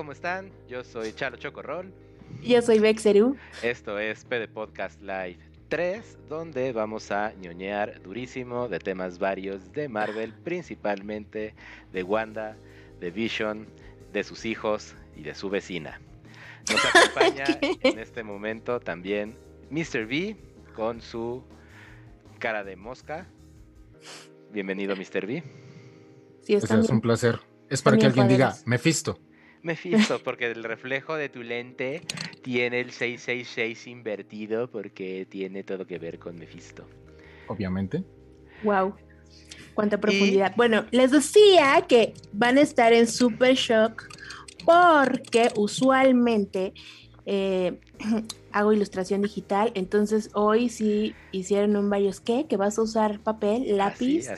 ¿cómo están? Yo soy Chalo Chocorrol. Yo soy Bexeru. Esto es PD Podcast Live 3, donde vamos a ñoñear durísimo de temas varios de Marvel, principalmente de Wanda, de Vision, de sus hijos y de su vecina. Nos acompaña en este momento también Mr. V con su cara de mosca. Bienvenido, Mr. V. Sí, es un placer. Es para que alguien diga, Mephisto. Mephisto, porque el reflejo de tu lente tiene el 666 invertido porque tiene todo que ver con Mephisto. Obviamente. Wow. Cuánta profundidad. Bueno, les decía que van a estar en Super Shock porque usualmente eh, hago ilustración digital, entonces hoy sí hicieron un varios qué, que vas a usar papel, lápiz,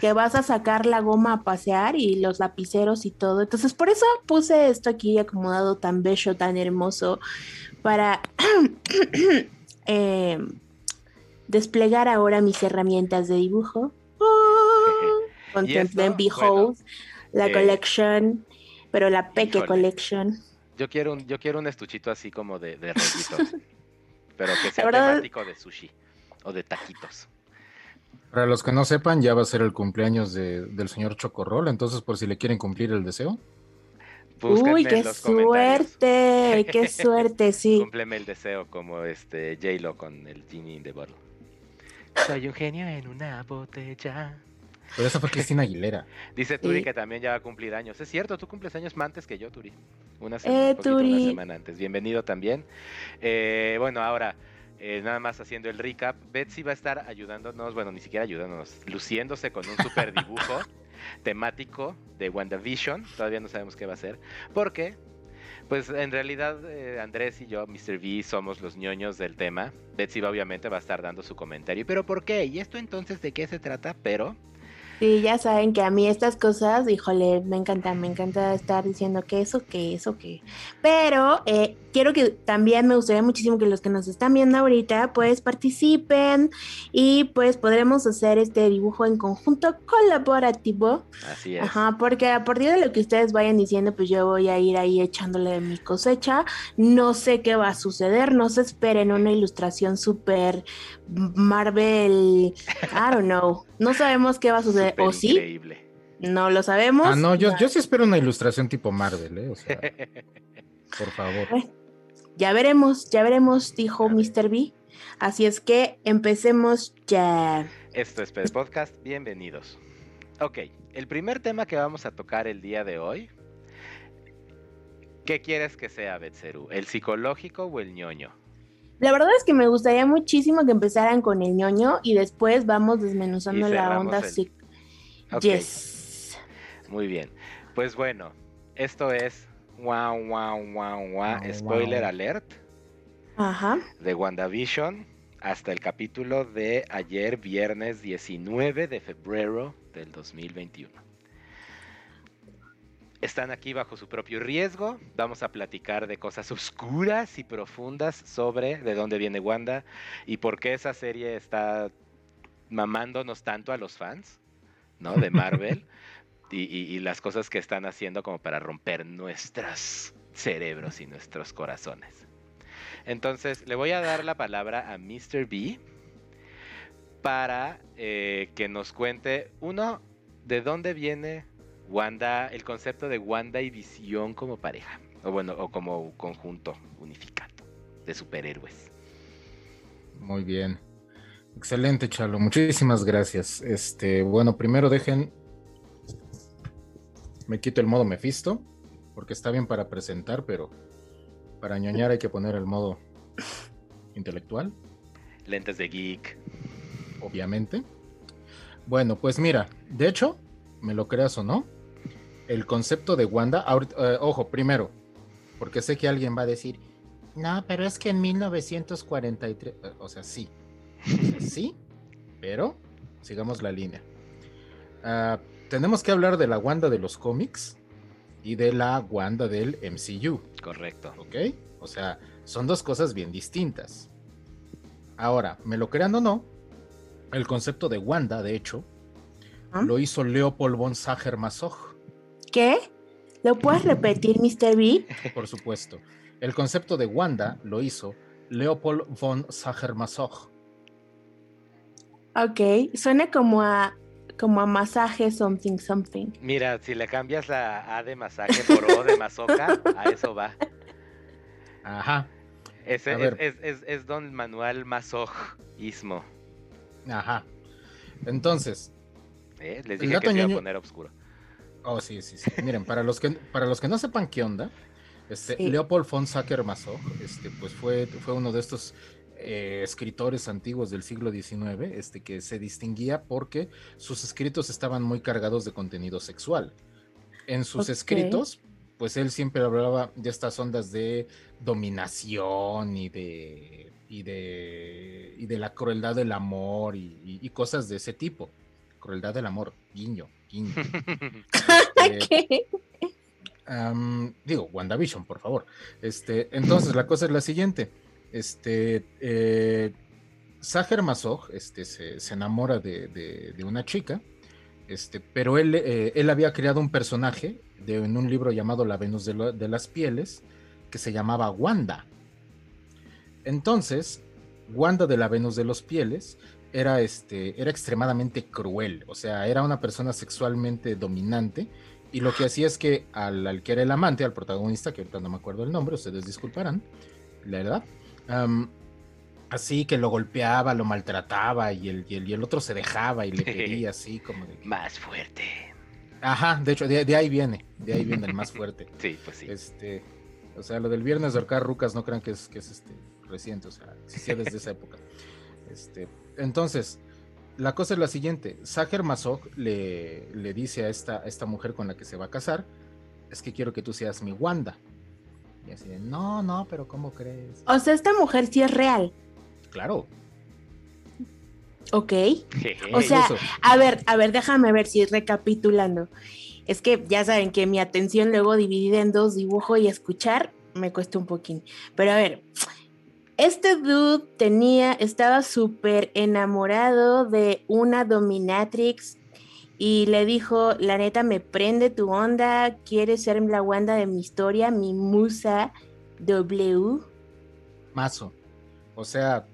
que vas a sacar la goma a pasear y los lapiceros y todo. Entonces por eso puse esto aquí acomodado tan bello, tan hermoso, para eh, desplegar ahora mis herramientas de dibujo. Contemplen, behold, la eh, collection, pero la Peque Collection. Yo quiero un, yo quiero un estuchito así como de, de pero que sea temático de sushi o de taquitos. Para los que no sepan, ya va a ser el cumpleaños del señor Chocorrol, entonces por si le quieren cumplir el deseo. Uy, qué suerte, qué suerte, sí. Cúmpleme el deseo como este J-Lo con el Genie in the Bottle. Soy un genio en una botella. Pero esa fue Cristina Aguilera. Dice Turi que también ya va a cumplir años. Es cierto, tú cumples años más antes que yo, Turi. Una, semana, eh, una semana antes. Bienvenido también. Eh, bueno, ahora, eh, nada más haciendo el recap. Betsy va a estar ayudándonos, bueno, ni siquiera ayudándonos, luciéndose con un super dibujo temático de WandaVision. Todavía no sabemos qué va a ser. Porque pues en realidad Andrés y yo, Mr. V, somos los ñoños del tema. Betsy obviamente va a estar dando su comentario. ¿Pero por qué? ¿Y esto entonces de qué se trata? Pero Sí, ya saben que a mí estas cosas, híjole, me encanta, me encanta estar diciendo que eso, que eso, que. Pero eh, quiero que también me gustaría muchísimo que los que nos están viendo ahorita, pues participen y pues podremos hacer este dibujo en conjunto colaborativo. Así es. Ajá, porque a partir de lo que ustedes vayan diciendo, pues yo voy a ir ahí echándole mi cosecha. No sé qué va a suceder, no se esperen una ilustración súper Marvel, I don't know. No sabemos qué va a suceder. ¿O sí? No lo sabemos. Ah, no, yo, yo sí espero una ilustración tipo Marvel, ¿eh? O sea, por favor. ya veremos, ya veremos, dijo Mr. B. Así es que empecemos ya. Esto es PD Podcast, bienvenidos. Ok, el primer tema que vamos a tocar el día de hoy. ¿Qué quieres que sea, Betseru? ¿El psicológico o el ñoño? La verdad es que me gustaría muchísimo que empezaran con el ñoño y después vamos desmenuzando la onda sí. Yes. Muy bien. Pues bueno, esto es wow, wow, wow, wow, spoiler alert. Ajá. De WandaVision hasta el capítulo de ayer, viernes 19 de febrero del 2021 están aquí bajo su propio riesgo. Vamos a platicar de cosas oscuras y profundas sobre de dónde viene Wanda y por qué esa serie está mamándonos tanto a los fans, ¿no? De Marvel y, las cosas que están haciendo como para romper nuestros cerebros y nuestros corazones. Entonces, le voy a dar la palabra a Mr. B para eh, que nos cuente, uno, de dónde viene Wanda, el concepto de Wanda y Visión como pareja, o bueno, o como conjunto unificado de superhéroes. Muy bien. Excelente, Chalo. Muchísimas gracias. Este, bueno, primero dejen. Me quito el modo Mephisto, porque está bien para presentar, pero para ñoñar hay que poner el modo intelectual. Lentes de geek. Obviamente. Bueno, pues mira, de hecho, me lo creas o no, el concepto de Wanda, eh, ojo, primero, porque sé que alguien va a decir, no, pero es que en 1943, eh, o sea, sí, sí, pero sigamos la línea. Ah, tenemos que hablar de la Wanda de los cómics y de la Wanda del MCU. Correcto. ¿Ok? O sea, son dos cosas bien distintas. Ahora, me lo crean o no, el concepto de Wanda, de hecho, ¿Ah? lo hizo Leopold von Sacher-Masoch ¿Qué? ¿Lo puedes repetir, Mr. B? Por supuesto. El concepto de Wanda lo hizo Leopold von Sacher-Masoch. Ok, suena como a como a masaje something something. Mira, si le cambias la A de masaje por O de masoca, a eso va. Ajá. Es, es, es- es don Manuel Masojismo. Ajá. Entonces, ¿eh? Les dije que se iba a poner oscuro. Oh sí, sí, sí. Miren, para los que para los que no sepan qué onda, este Sí. Leopold von Sacher-Masoch, este pues fue fue uno de estos eh, escritores antiguos del siglo XIX, este que se distinguía porque sus escritos estaban muy cargados de contenido sexual. En sus escritos, pues él siempre hablaba de estas ondas de dominación y de y de y de la crueldad del amor y, y- y cosas de ese tipo. Crueldad del amor, guiño, Eh, ¿Qué? Am, digo, WandaVision, por favor. Este, entonces, la cosa es la siguiente. Este, eh, Masoch este, se, se enamora de, de- de una chica, este, pero él, eh, él había creado un personaje de, en un libro llamado La Venus de, lo- de las Pieles, que se llamaba Wanda. Entonces, Wanda de la Venus de los Pieles era, este, era extremadamente cruel, o sea, era una persona sexualmente dominante y lo que hacía es que al, al que era el amante, al protagonista, que ahorita no me acuerdo el nombre, ustedes disculparán, la verdad, am, así que lo golpeaba, lo maltrataba y el, y el, y el otro se dejaba y le quería así como de... que- Más fuerte. Ajá, de hecho, de, de ahí viene, de ahí viene el más fuerte. Sí, pues sí. Este, o sea, lo del viernes de ahorcar rucas no crean que es, que es este, reciente, o sea, existía desde esa época. Este, entonces, la cosa es la siguiente: Sacher Masoch le, le dice a esta, a esta mujer con la que se va a casar: Es que quiero que tú seas mi Wanda. Y así de, no, no, pero ¿cómo crees? O sea, esta mujer sí es real. Claro, Ok. O sea, A ver, a ver, déjame ver si recapitulando. Es que ya saben que mi atención luego dividida en dos, dibujo y escuchar, me cuesta un poquín. Pero a ver, este dude tenía, estaba súper enamorado de una dominatrix y le dijo, la neta me prende tu onda, quieres ser la Wanda de mi historia, mi musa W. Mazo. O sea,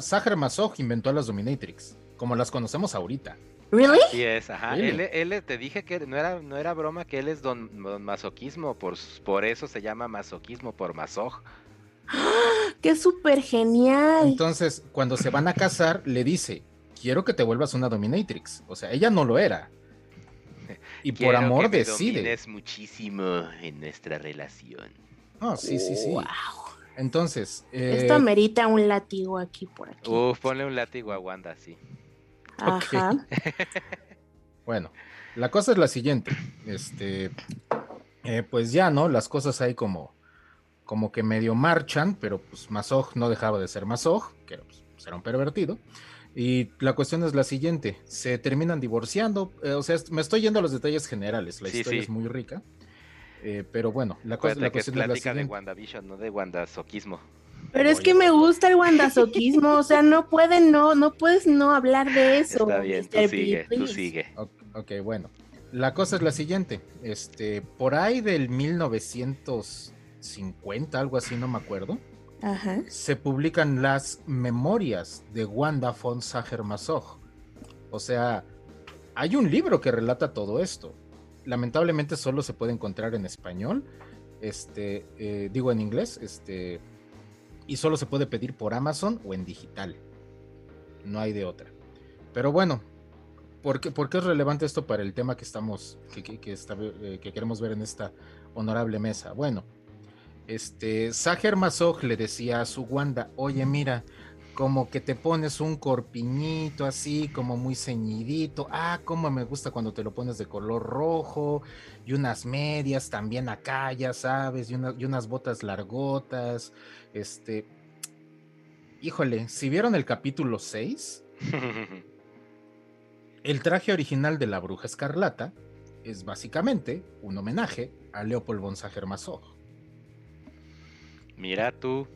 Sacher Masoch inventó a las Dominatrix, como las conocemos ahorita. ¿Really? Sí es, ajá. Really? Él, él te dije que no era, no era broma que él es don, don masoquismo, por, por eso se llama masoquismo, por masoj. ¡Qué súper genial! Entonces, cuando se van a casar, le dice, quiero que te vuelvas una dominatrix. O sea, ella no lo era. Y por Quiero amor que me decide. muchísimo en nuestra relación. Ah, sí, sí, sí. Wow. Entonces, eh, Esto amerita un látigo aquí por aquí. Uf, ponle un látigo a Wanda, sí. Ajá. bueno, la cosa es la siguiente. Este, eh, pues ya, ¿no? Las cosas ahí como, como que medio marchan, pero pues Masoch no dejaba de ser Masoch, que era, pues, era un pervertido. Y la cuestión es la siguiente, se terminan divorciando, eh, o sea, me estoy yendo a los detalles generales, la Sí, historia sí. es muy rica, eh, pero bueno, la, cosa, la que es cuestión es la plática de siguiente. WandaVision, no de WandaSoquismo. Pero es que me gusta el wandazoquismo, o sea, no pueden no, no puedes no hablar de eso. Está bien, tú Mr. Sigue, tú sigue. Ok, ok, bueno. La cosa es la siguiente. Este, por ahí del 1950, algo así, no me acuerdo, Ajá. se publican las memorias de Wanda von Sacher-Masoch. O sea, hay un libro que relata todo esto. Lamentablemente solo se puede encontrar en español, este, eh, digo en inglés, este, y solo se puede pedir por Amazon o en digital. No hay de otra. Pero bueno, ¿por qué, por qué es relevante esto para el tema que estamos, que, que- que está- eh, que queremos ver en esta honorable mesa? Bueno, este, Sacher Masoch le decía a su Wanda, oye, mira, como que te pones un corpiñito así, como muy ceñidito. Ah, cómo me gusta cuando te lo pones de color rojo. Y unas medias también acá, ya sabes, y, una- y unas botas largotas. Este. Híjole, si vieron el capítulo 6, el traje original de la bruja escarlata es básicamente un homenaje a Leopold von Sacher-Masoch. Mira tú.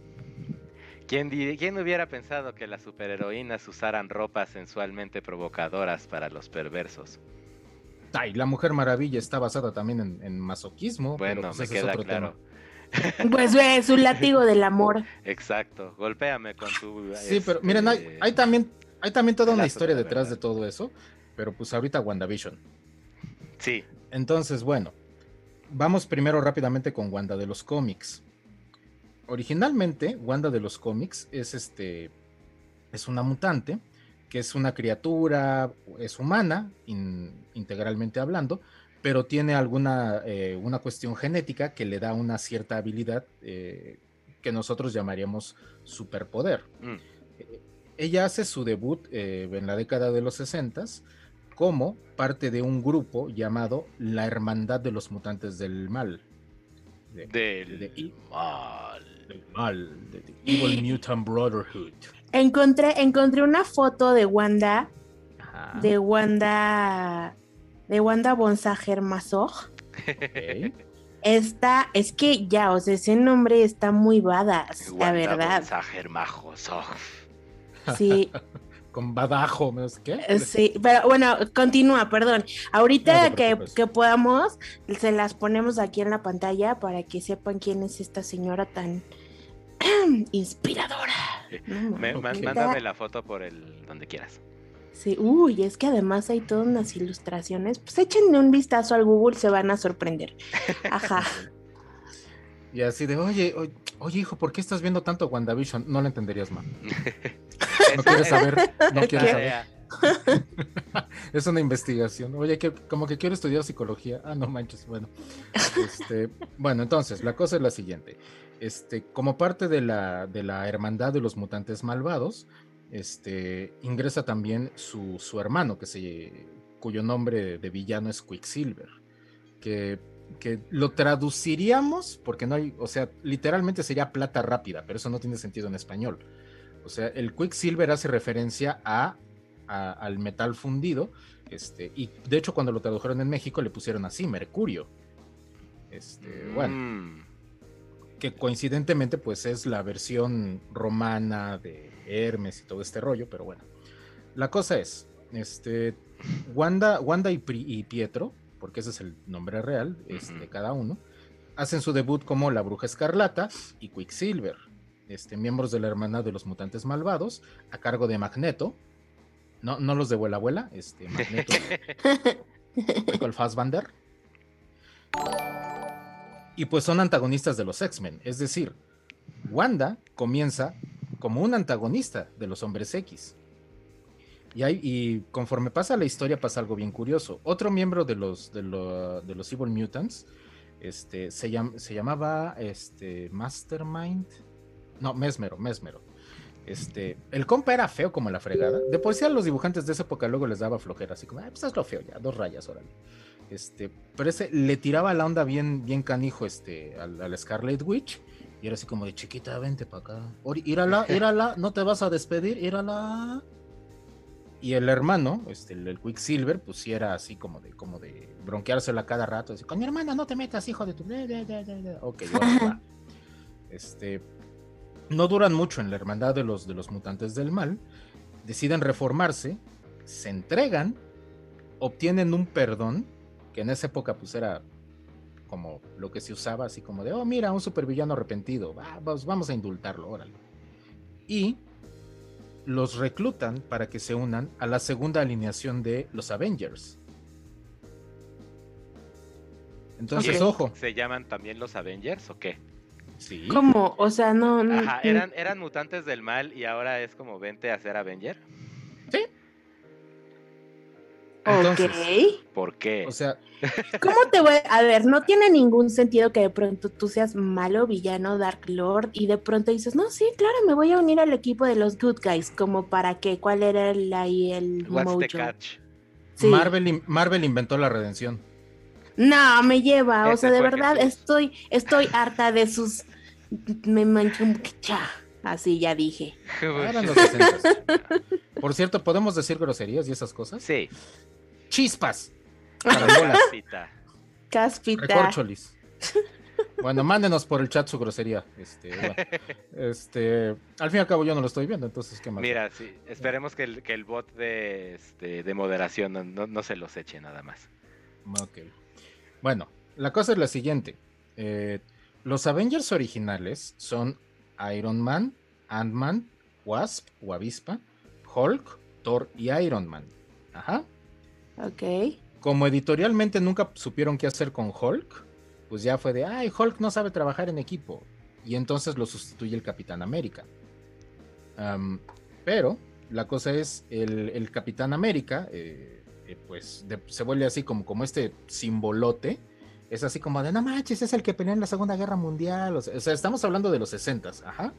¿Quién, ¿Quién hubiera pensado que las superheroínas usaran ropas sensualmente provocadoras para los perversos? Ay, la Mujer Maravilla está basada también en, en masoquismo. Bueno, pero pues me ese es queda otro claro. tema. Pues es un látigo del amor. Exacto. Golpéame con tu. Sí, pero este, miren, hay, hay también, hay también toda una historia de detrás de todo eso, pero pues ahorita WandaVision. Sí. Entonces, bueno, vamos primero rápidamente con Wanda de los cómics. Originalmente, Wanda de los cómics es este. Es una mutante, que es una criatura, es humana, in- integralmente hablando, pero tiene alguna eh, una cuestión genética que le da una cierta habilidad eh, que nosotros llamaríamos superpoder. Mm. Eh, Ella hace su debut eh, en la década de los 60 como parte de un grupo llamado la Hermandad de los Mutantes del Mal. De- Del de- mal. Del mal, de The Evil Mutant Brotherhood. Encontré, encontré una foto de Wanda, Ajá, de Wanda, de Wanda Bonsager. Está, es que ya, o sea, ese nombre está muy badass, la verdad. Bonsager Majosog. Sí, Con badajo, ¿no es qué? eh, sí, pero bueno, continúa, perdón. Ahorita No que, que podamos, se las ponemos aquí en la pantalla para que sepan quién es esta señora tan inspiradora. No, Me-. Mándame la foto por el donde quieras. Sí, uy, es que además hay todas unas ilustraciones. Pues échenle un vistazo al Google, se van a sorprender. Ajá. Y así de, oye, oye, oye, hijo, ¿por qué estás viendo tanto WandaVision? No lo entenderías más. No quieres saber, no quieres saber. Es una investigación. Oye, que, como que quiero estudiar psicología. Ah, no manches. Bueno, este, bueno, entonces la cosa es la siguiente. Este, como parte de la, de la hermandad de los mutantes malvados, este, ingresa también su, su hermano, que se, cuyo nombre de villano es Quicksilver, que, que lo traduciríamos, porque no hay, o sea, literalmente sería plata rápida, pero eso no tiene sentido en español. O sea, el Quicksilver hace referencia a a- al metal fundido. Este, y de hecho, cuando lo tradujeron en México, le pusieron así, Mercurio. Este, bueno, Mm. que coincidentemente, pues es la versión romana de Hermes y todo este rollo, pero bueno. La cosa es, este, Wanda, Wanda y, Pri- y Pietro, porque ese es el nombre real este, de cada uno, hacen su debut como la Bruja Escarlata y Quicksilver, este, miembros de la Hermandad de los Mutantes Malvados, a cargo de Magneto. No, no los de Vuela Abuela, este, Magneto Michael Fassbender. Y pues son antagonistas de los X-Men, es decir, Wanda comienza como un antagonista de los hombres X. Y, y conforme pasa la historia pasa algo bien curioso. Otro miembro de los, de lo- de los Evil Mutants este, se, llam- se llamaba este, Mastermind. No, Mesmero, Mesmero. Este, el compa era feo como la fregada. De por sí a los dibujantes de esa época luego les daba flojera, así como, ah, pues hazlo feo ya, dos rayas, órale. Este, pero ese le tiraba la onda bien, bien canijo este, al, al Scarlet Witch. Y era así como de chiquita, vente para acá. Írala, írala, no te vas a despedir, írala. Y el hermano, este, el, el Quicksilver, pues sí era así como de, como de bronqueársela cada rato. Así, con mi hermana no te metas, hijo de tu. de- de- de- de- de". Ok, va. Este. No duran mucho en la hermandad de los, de los mutantes del mal. Deciden reformarse, se entregan, obtienen un perdón, que en esa época pues era como lo que se usaba, así como de, oh, mira, un supervillano arrepentido, va, vamos, vamos a indultarlo, órale. Y los reclutan para que se unan a la segunda alineación de los Avengers. Entonces, ojo, ¿Se llaman también los Avengers o qué? Sí, ¿Cómo? O sea, no. no- Ajá, eran, eran mutantes del mal y ahora es como vente a ser Avenger. entonces, Ok. ¿Por qué? o sea, ¿Cómo te voy a ver? No tiene ningún sentido que de pronto tú seas malo, villano, Dark Lord y de pronto dices, no, sí, claro, me voy a unir al equipo de los Good Guys. ¿Como para qué? ¿Cuál era el, ahí el What's mojo? the catch? Sí. Marvel, Marvel inventó la redención. No, me lleva. O sea, de verdad, estoy, estoy harta de sus. Me mancho un cha. Así ya dije. Eran los 60. Por cierto, ¿podemos decir groserías y esas cosas? Sí. Chispas. Carambolas. Caspita. Recorcholis. Bueno, mándenos por el chat su grosería. Este, bueno, este, al fin y al cabo yo no lo estoy viendo, entonces qué más. Mira, sí, esperemos que el, que el bot de, este, de moderación no, no- no se los eche nada más. Ok. Bueno, la cosa es la siguiente. Eh, los Avengers originales son Iron Man, Ant-Man, Wasp o Avispa, Hulk, Thor y Iron Man. Ajá. Ok. Como editorialmente nunca supieron qué hacer con Hulk, pues ya fue de, ay, Hulk no sabe trabajar en equipo. Y entonces lo sustituye el Capitán América. Am, pero la cosa es, el, el Capitán América, eh, eh, pues de- se vuelve así como, como este simbolote. Es así como de, no manches, es el que peleó en la Segunda Guerra Mundial. O sea, estamos hablando de los 60 ajá,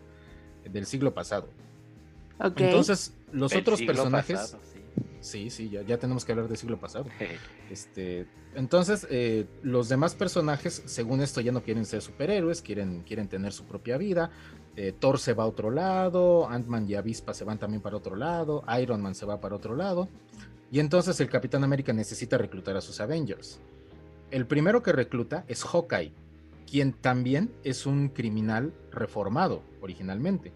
del siglo pasado. Entonces, los otros siglo personajes... pasado, sí. Sí, sí, ya, ya tenemos que hablar del siglo pasado. Este, entonces, eh, los demás personajes, según esto, ya no quieren ser superhéroes, quieren, quieren tener su propia vida. Eh, Thor se va a otro lado, Ant-Man y Avispa se van también para otro lado, Iron Man se va para otro lado. Y entonces el Capitán América necesita reclutar a sus Avengers. El primero que recluta es Hawkeye, quien también es un criminal reformado originalmente.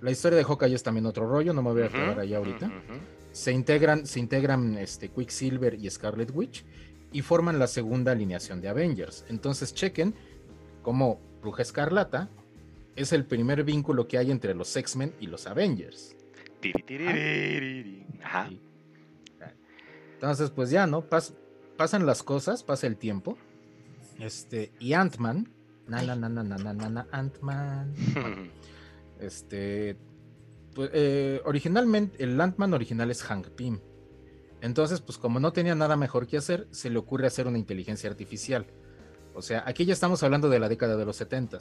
La historia de Hawkeye es también otro rollo, no me voy a quedar Ujú, ahí ahorita se integran, se integran este, Quicksilver y Scarlet Witch y forman la segunda alineación de Avengers. Entonces chequen cómo Bruja Escarlata es el primer vínculo que hay entre los X-Men y los Avengers. Tiri, tiri, tiri. Ajá. Entonces, pues ya, ¿no? Pasan las cosas, pasa el tiempo. Este, y Ant-Man. Na, na, na, na, na, na, na Ant-Man. Este. Pues, eh, originalmente, el Ant-Man original es Hank Pym. Entonces, pues como no tenía nada mejor que hacer, se le ocurre hacer una inteligencia artificial. O sea, aquí ya estamos hablando de la década de los 70.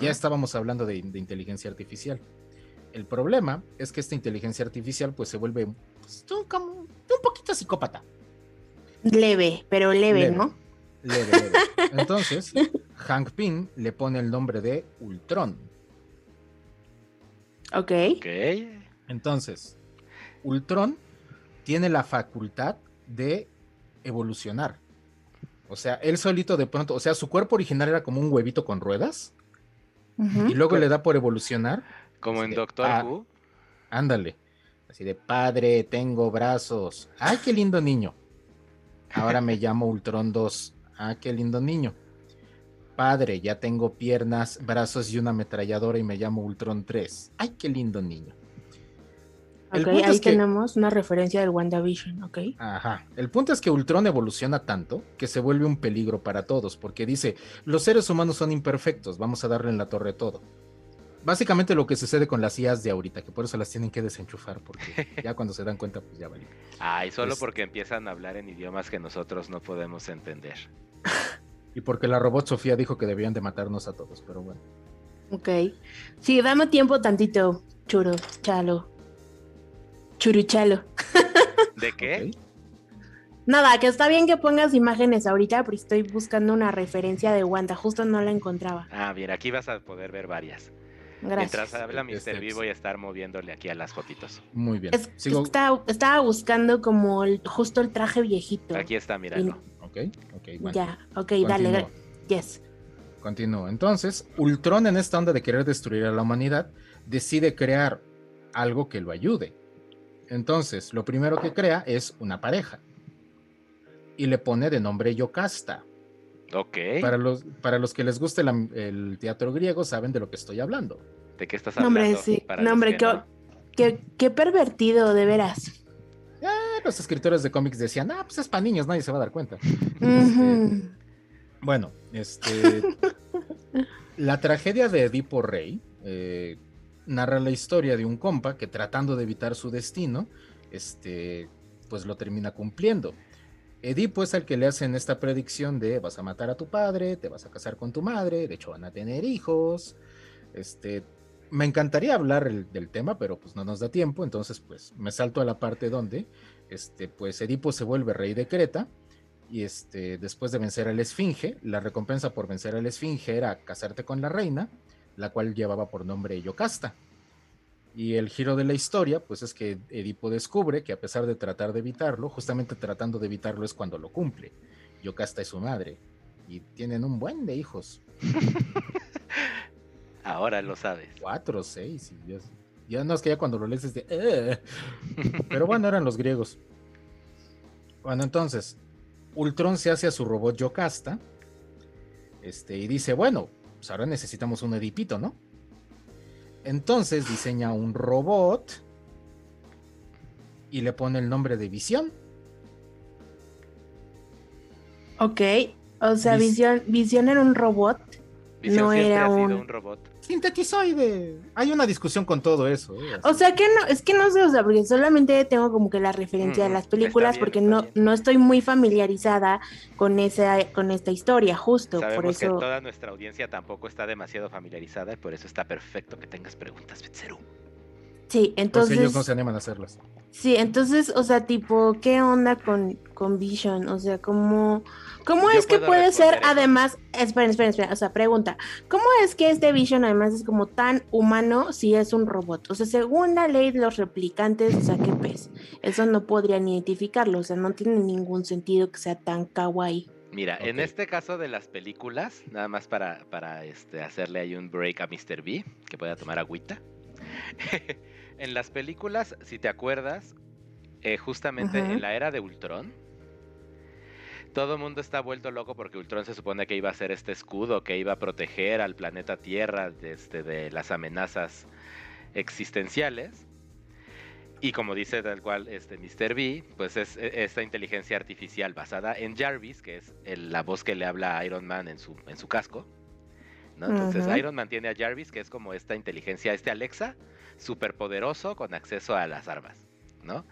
Ya estábamos hablando de inteligencia artificial. El problema es que esta inteligencia artificial pues se vuelve pues, un, como- un poquito psicópata. Leve, pero leve, Leve. ¿no? Leve, leve. Entonces, Hank Pym le pone el nombre de Ultron. Ok. Ok. Entonces, Ultron tiene la facultad de evolucionar. O sea, él solito de pronto, o sea, su cuerpo original era como un huevito con ruedas y luego le da por evolucionar. Como en Doctor ah, Who. Ándale. Así de padre, tengo brazos. ¡Ay, qué lindo niño! Ahora me llamo Ultron 2. ¡Ah, qué lindo niño! Padre, ya tengo piernas, brazos y una ametralladora y me llamo Ultron 3. ¡Ay, qué lindo niño! El Ok, punto ahí es que- tenemos una referencia del WandaVision, ok. Ajá. El punto es que Ultron evoluciona tanto que se vuelve un peligro para todos, porque dice, los seres humanos son imperfectos, vamos a darle en la torre todo. Básicamente lo que sucede con las IAs de ahorita, que por eso las tienen que desenchufar, porque ya cuando se dan cuenta, pues ya vale. Ay, solo Es- porque empiezan a hablar en idiomas que nosotros no podemos entender. Y porque la robot Sofía dijo que debían de matarnos a todos, pero bueno. Ok. Sí, dame tiempo tantito, churo, chalo. Churuchalo. ¿De qué? Nada, que está bien que pongas imágenes ahorita, pero estoy buscando una referencia de Wanda, justo no la encontraba. Ah, bien, aquí vas a poder ver varias. Gracias. Mientras habla Mr. Este, V voy a estar moviéndole aquí a las fotitos. Muy bien. Es- Sigo. estaba, estaba buscando como el- justo el traje viejito. Aquí está, míralo. Ok, ok, bueno. Ya, ok, dale, Continúo. dale. Yes. Continúo. Entonces, Ultron en esta onda de querer destruir a la humanidad, decide crear algo que lo ayude. Entonces, lo primero que crea es una pareja. Y le pone de nombre Yocasta. Ok. Para los, para los que les guste la- el teatro griego, saben de lo que estoy hablando. ¿De qué estás No, hablando? hombre, sí. Para No, los hombre, que qué, no. qué- qué pervertido, de veras. Ah, los escritores de cómics decían, ah, pues es para niños, nadie se va a dar cuenta. Ujú. Bueno, este. la tragedia de Edipo Rey eh, narra la historia de un compa que tratando de evitar su destino, este, pues lo termina cumpliendo. Edipo es el que le hacen esta predicción de vas a matar a tu padre, te vas a casar con tu madre, de hecho van a tener hijos. Este, me encantaría hablar el- del tema, pero pues no nos da tiempo, entonces pues me salto a la parte donde, este, pues Edipo se vuelve rey de Creta y este, después de vencer al Esfinge, la recompensa por vencer al Esfinge era casarte con la reina, la cual llevaba por nombre Yocasta. Y el giro de la historia, pues es que Edipo descubre que a pesar de tratar de evitarlo, justamente tratando de evitarlo es cuando lo cumple. Yocasta es su madre. Y tienen un buen de hijos. Ahora lo sabes. Cuatro, seis. Y ya, ya no es que ya cuando lo lees es de... "Eh". Pero bueno, eran los griegos. Bueno, entonces, Ultron se hace a su robot Yocasta. Este, y dice, bueno, pues ahora necesitamos un edipito, ¿no? Entonces diseña un robot y le pone el nombre de Visión. Ok, o sea, Visión, Visión era un robot. No era un... robot. Sintetizoide. Hay una discusión con todo eso. ¿eh? O sea que no, es que no sé, o sea, porque solamente tengo como que la referencia de las películas porque no, no estoy muy familiarizada con esa, con esta historia, justo. Sabemos por eso... que toda nuestra audiencia tampoco está demasiado familiarizada y por eso está perfecto que tengas preguntas, Betseru. Sí, entonces. Pues ellos no se animan a hacerlas. Sí, entonces, o sea, tipo, ¿qué onda con, con Vision? O sea, ¿cómo, cómo es que puede ser, además, esperen, esperen, esperen, o sea, pregunta, ¿cómo es que este Vision además es como tan humano si es un robot? O sea, según la ley de los replicantes, o sea, ¿qué pez? Eso no podrían identificarlo, o sea, no tiene ningún sentido que sea tan kawaii. Mira, en este caso de las películas, nada más para, para este, hacerle ahí un break a Mr. B, que pueda tomar agüita. en las películas, si te acuerdas, eh, justamente en la era de Ultron, todo el mundo está vuelto loco porque Ultron se supone que iba a ser este escudo que iba a proteger al planeta Tierra de, este, de las amenazas existenciales. Y como dice tal cual este Mr. B, pues es e, esta inteligencia artificial basada en Jarvis, que es la voz que le habla a Iron Man en su, en su casco. Entonces Iron Man tiene a Jarvis, que es como esta inteligencia, este Alexa, súper poderoso con acceso a las armas, ¿no?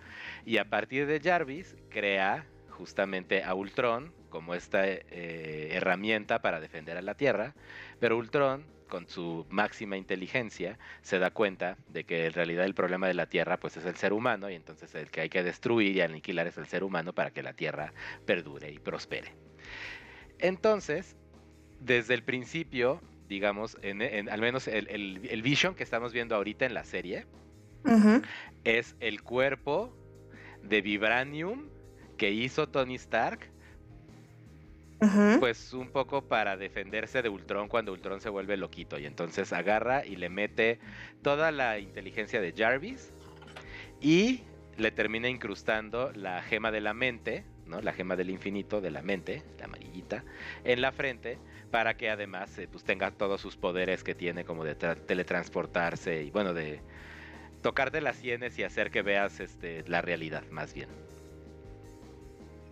Y a partir de Jarvis crea justamente a Ultron como esta eh, herramienta para defender a la Tierra, pero Ultron con su máxima inteligencia se da cuenta de que en realidad el problema de la Tierra pues es el ser humano y entonces el que hay que destruir y aniquilar es el ser humano para que la Tierra perdure y prospere. Entonces, desde el principio digamos, en, al menos el, el, Vision que estamos viendo ahorita en la serie, es el cuerpo de Vibranium que hizo Tony Stark. Pues un poco para defenderse de Ultron cuando Ultron se vuelve loquito. Y entonces agarra y le mete toda la inteligencia de Jarvis. Y le termina incrustando la gema de la mente, ¿no? La gema del infinito de la mente, la amarillita, en la frente para que además eh, pues tenga todos sus poderes que tiene como de teletransportarse y bueno, de tocarte las sienes y hacer que veas este, la realidad más bien.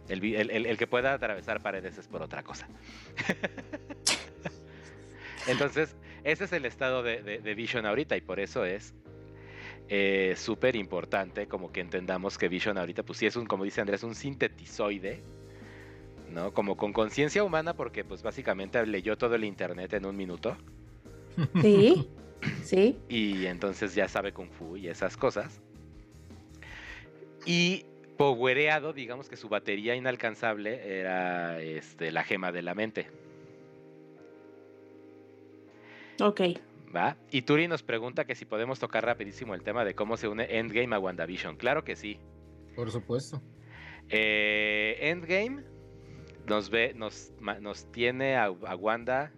El, que pueda atravesar paredes es por otra cosa. Entonces, ese es el estado de, Vision ahorita y por eso es eh, súper importante como que entendamos que Vision ahorita, pues sí es un, como dice Andrés, un sintetizoide ¿no? Como con conciencia humana porque pues básicamente leyó todo el internet en un minuto. Sí, sí. Y entonces ya sabe kung fu y esas cosas. Y powereado, digamos que su batería inalcanzable era este, la gema de la mente. Ok. ¿Va? Y Turi nos pregunta que si podemos tocar rapidísimo el tema de cómo se une Endgame a WandaVision. Claro que sí. Por supuesto. Eh, Endgame nos ve, nos, nos tiene a, Wanda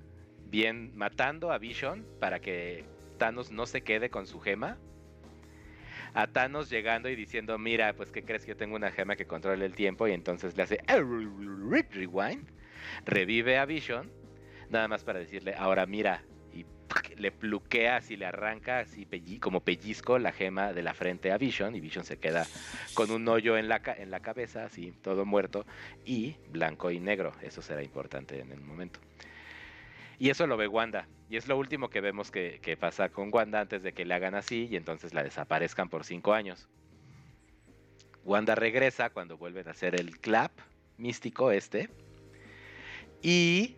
bien matando a Vision para que Thanos no se quede con su gema. A Thanos llegando y diciendo, mira, pues que crees que yo tengo una gema que controla el tiempo y entonces le hace rewind, revive a Vision, nada más para decirle, ahora mira, le pluquea así, le arranca así como pellizco la gema de la frente a Vision y Vision se queda con un hoyo en la, en la cabeza, así todo muerto y blanco y negro. Eso será importante en el momento. Y eso lo ve Wanda. Y es lo último que vemos que, pasa con Wanda antes de que le hagan así y entonces la desaparezcan por cinco años. Wanda regresa cuando vuelven a hacer el clap místico este. Y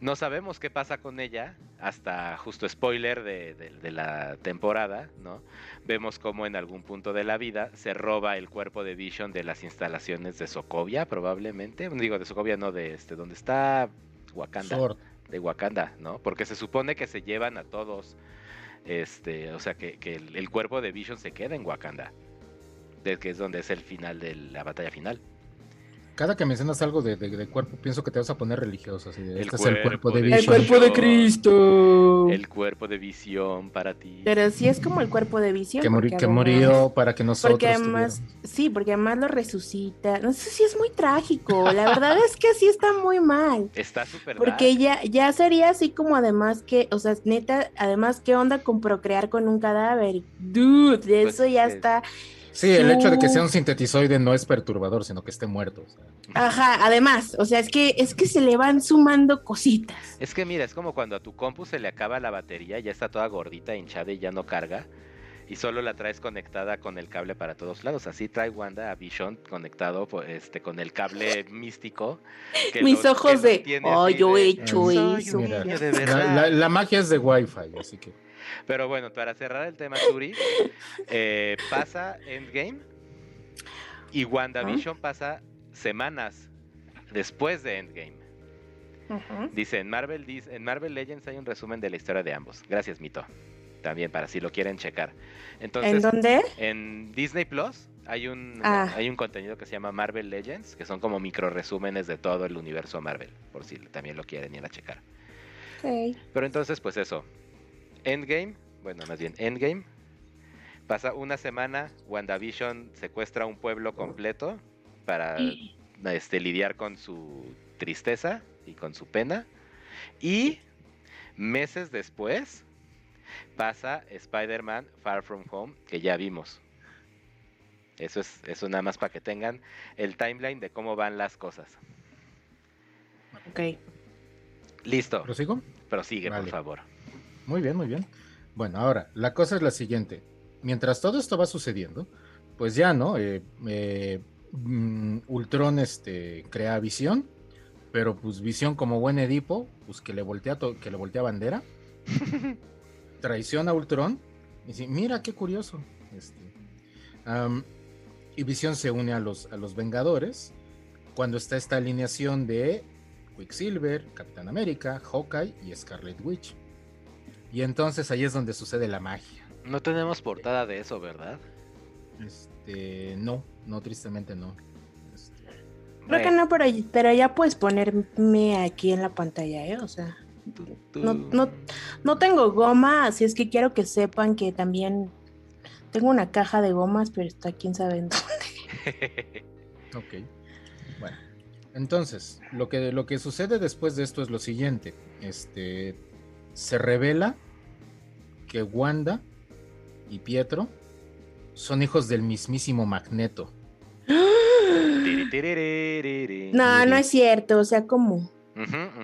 no sabemos qué pasa con ella hasta justo spoiler de, la temporada, ¿no? Vemos cómo en algún punto de la vida se roba el cuerpo de Vision de las instalaciones de Sokovia, probablemente. Digo, de Sokovia, no de este, donde está Wakanda. De Wakanda, ¿no? Porque se supone que se llevan a todos, este, o sea, que, el, cuerpo de Vision se queda en Wakanda, de, que es donde es el final de la batalla final. Cada que mencionas algo de, de- de cuerpo, pienso que te vas a poner religioso. Así de, El este es el cuerpo de de El cuerpo de Cristo. El cuerpo de visión para ti. Pero sí es como el cuerpo de visión. que, muri- porque que además- murió para que nosotros. Porque además, tuviéramos. sí, porque además lo resucita. No sé si es muy trágico. La verdad es que sí está muy mal. Está súper Porque dark. ya, ya sería así como además que, o sea, neta, además, ¿qué onda con procrear con un cadáver? Dude, de Pues eso ya es- está. Sí, el hecho de que sea un sintetizoide no es perturbador, sino que esté muerto. o sea. Ajá, además, o sea, es que, es que se le van sumando cositas. Es que mira, es como cuando a tu compu se le acaba la batería, ya está toda gordita, hinchada y ya no carga. Y solo la traes conectada con el cable para todos lados. Así trae Wanda a Vision conectado pues, este, con el cable místico. que Mis lo- ojos que de, oh, yo de, he hecho "Soy eso. Mira, de La, verdad". la- la magia es de Wi-Fi, así que. Pero bueno, para cerrar el tema, Turi, eh, pasa Endgame y WandaVision pasa semanas después de Endgame. Dice, en Marvel, dis- en Marvel Legends hay un resumen de la historia de ambos. Gracias, Mito. También para si lo quieren checar. Entonces, ¿En dónde? en Disney Plus hay un, Ah. hay un contenido que se llama Marvel Legends, que son como micro resúmenes de todo el universo Marvel, por si también lo quieren ir a checar. Pero entonces, pues eso. Endgame, bueno, más bien Endgame. Pasa una semana, WandaVision secuestra un pueblo completo para este, lidiar con su tristeza y con su pena. Y meses después pasa Spider-Man Far From Home, que ya vimos. Eso es eso nada más para que tengan el timeline de cómo van las cosas. Ok. Listo, ¿Prosigo? prosigue, por favor. Muy bien, muy bien. Bueno, ahora, la cosa es la siguiente. Mientras todo esto va sucediendo, pues ya, ¿no? Eh, eh, mm, Ultron este, crea visión, pero pues visión como buen Edipo, pues que le voltea, que le voltea bandera, traiciona a Ultron, y dice, mira qué curioso. Este, y visión se une a los, a los Vengadores cuando está esta alineación de Quicksilver, Capitán América, Hawkeye y Scarlet Witch. Y entonces ahí es donde sucede la magia. No tenemos portada de eso, ¿verdad? Este, no, no, tristemente no. Este, Creo que no, pero, pero ya puedes ponerme aquí en la pantalla, ¿eh? O sea, no, no, no tengo goma, así es que quiero que sepan que también tengo una caja de gomas, pero está quién sabe en dónde. ok. Bueno, entonces, lo que, lo que sucede después de esto es lo siguiente. Este, se revela que Wanda y Pietro son hijos del mismísimo Magneto. No, no es cierto, o sea, ¿cómo?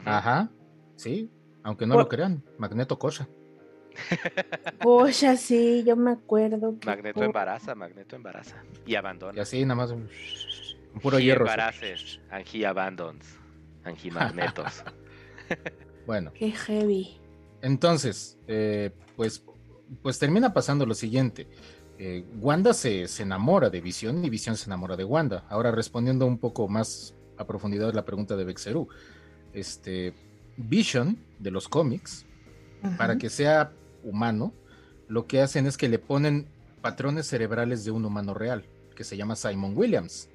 Ajá, sí, aunque no Por- lo crean, Magneto cosa. Pocha, sí, yo me acuerdo. que- Magneto embaraza, Magneto embaraza. Y Y abandona. así nada más un, un puro He hierro. embaraces, and he abandons, and he magnetos. Bueno, Qué heavy. Entonces, eh, pues, pues termina pasando lo siguiente. Eh, Wanda se, se enamora de Visión y Visión se enamora de Wanda. Ahora respondiendo un poco más a profundidad a la pregunta de Bexeru. Este, Vision de los cómics, para que sea humano, lo que hacen es que le ponen patrones cerebrales de un humano real, que se llama Simon Williams.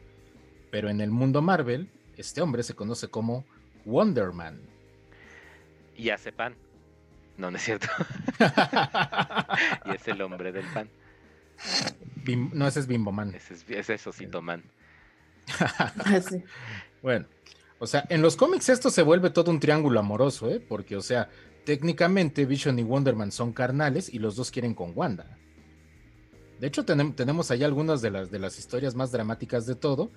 Pero en el mundo Marvel, este hombre se conoce como Wonder Man. y hace pan. No, no es cierto. y es el hombre del pan. Bim- no, ese es Bimbo Man. Ese es, ese es Osito Man. Así. Bueno, o sea, en los cómics esto se vuelve todo un triángulo amoroso, ¿eh? Porque, o sea, técnicamente Vision y Wonderman son carnales y los dos quieren con Wanda. De hecho, tenem- tenemos ahí algunas de las, de las historias más dramáticas de todo,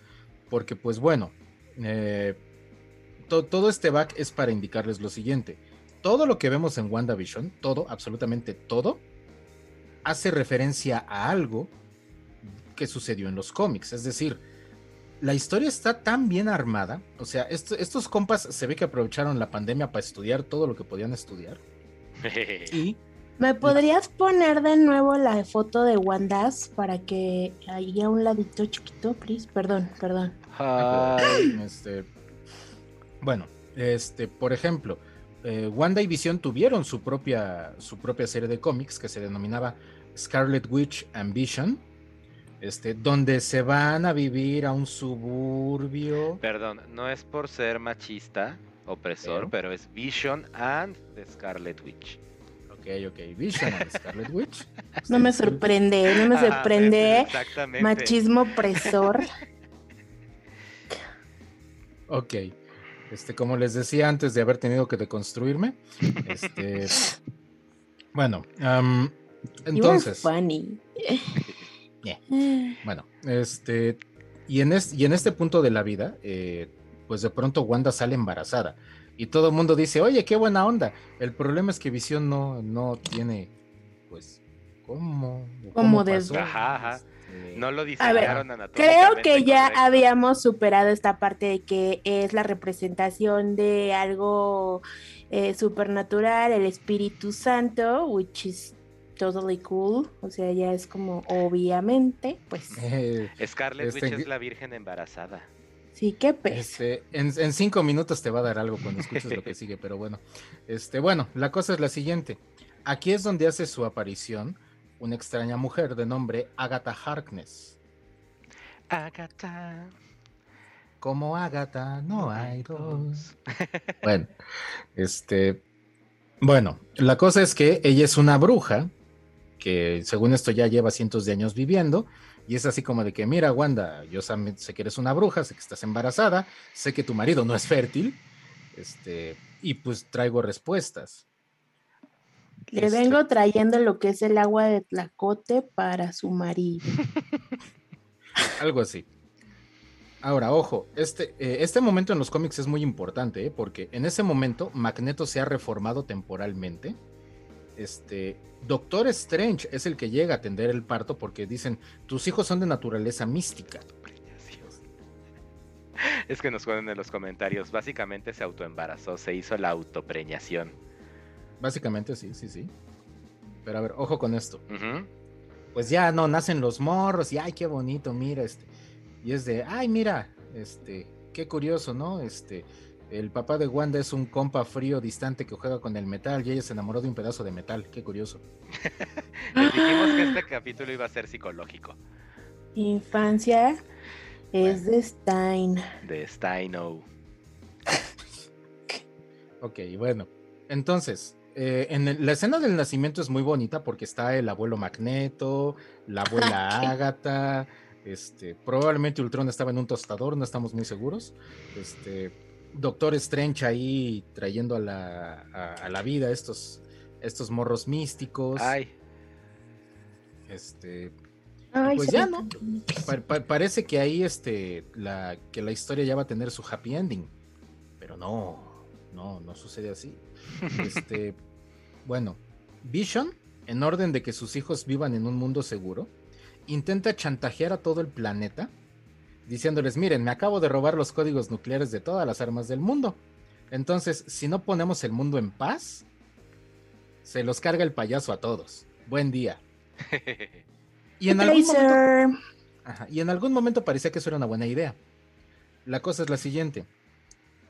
porque, pues bueno, eh, to- todo este back es para indicarles lo siguiente. Todo lo que vemos en WandaVision, todo, absolutamente todo, hace referencia a algo que sucedió en los cómics. Es decir, la historia está tan bien armada. O sea, esto- estos compas se ve que aprovecharon la pandemia para estudiar todo lo que podían estudiar. Y ¿Me podrías poner de nuevo la foto de Wandas para que ahí a un ladito chiquito, please? Perdón, perdón. Este, bueno, este, por ejemplo, eh, Wanda y Visión tuvieron su propia, su propia serie de cómics que se denominaba Scarlet Witch and Vision. este, donde se van a vivir a un suburbio. Perdón, no es por ser machista, opresor, Pero. pero, es Vision and the Scarlet Witch. Ok, ok, Vision and Scarlet Witch. No me sorprende, no me Ajá, sorprende. Exactamente. Machismo opresor. Ok. Este, como les decía antes de haber tenido que deconstruirme, este, bueno, am, entonces, funny. Yeah. bueno, este, y en, es- y en este punto de la vida, eh, pues de pronto Wanda sale embarazada y todo el mundo dice, oye, qué buena onda. El problema es que Visión no, no tiene, pues, ¿cómo? ¿O Como de- Ajá, ajá. Este, No lo A ver, diseñaron Creo anatómicamente que ya correcto. habíamos superado esta parte de que es la representación de algo eh, supernatural, el Espíritu Santo, which is totally cool. O sea, ya es como obviamente, pues eh, Scarlet Este, Witch es la virgen embarazada. sí, qué pez. Este, en, en cinco minutos te va a dar algo cuando escuches lo que sigue, pero bueno. Este, bueno, la cosa es la siguiente. Aquí es donde hace su aparición una extraña mujer de nombre Agatha Harkness. Agatha. Como Agatha, no hay dos. Bueno, este. Bueno, la cosa es que ella es una bruja que, según esto, ya lleva cientos de años viviendo. Y es así como de que, mira, Wanda, yo sé que eres una bruja, sé que estás embarazada, sé que tu marido no es fértil. Este, y pues traigo respuestas. Le este- vengo trayendo lo que es el agua de tlacote para su marido. Algo así. Ahora, ojo, este, eh, este momento en los cómics es muy importante, ¿eh? porque en ese momento Magneto se ha reformado temporalmente. Este, Doctor Strange es el que llega a atender el parto porque dicen, tus hijos son de naturaleza mística. Es que nos ponen en los comentarios. Básicamente se autoembarazó, se hizo la autopreñación. Básicamente sí, sí, sí. Pero a ver, ojo con esto. Pues ya no, nacen los morros y ay, qué bonito, mira, este. Y es de, ay, mira, este, qué curioso, ¿no? Este, el papá de Wanda es un compa frío distante que juega con el metal y ella se enamoró de un pedazo de metal, qué curioso. Les dijimos que este capítulo iba a ser psicológico. Infancia es de Stein. De Steino. Ok, bueno. Entonces, eh, en el- la escena del nacimiento es muy bonita porque está el abuelo Magneto, la abuela Ok. Ágata, este, probablemente Ultron estaba en un tostador, no estamos muy seguros. Este, Doctor Strange ahí trayendo a la, a, a la vida estos, estos morros místicos. Ay, Este, Ay, pues ya, ¿no? pa- pa- parece que ahí este, la, que la historia ya va a tener su happy ending. Pero no, no, no sucede así. Este, bueno, Vision, en orden de que sus hijos vivan en un mundo seguro, intenta chantajear a todo el planeta, diciéndoles, miren, me acabo de robar los códigos nucleares de todas las armas del mundo. Entonces, si no ponemos el mundo en paz, se los carga el payaso a todos. Buen día. Y en algún momento. Ajá, Y en algún momento parecía que eso era una buena idea. La cosa es la siguiente.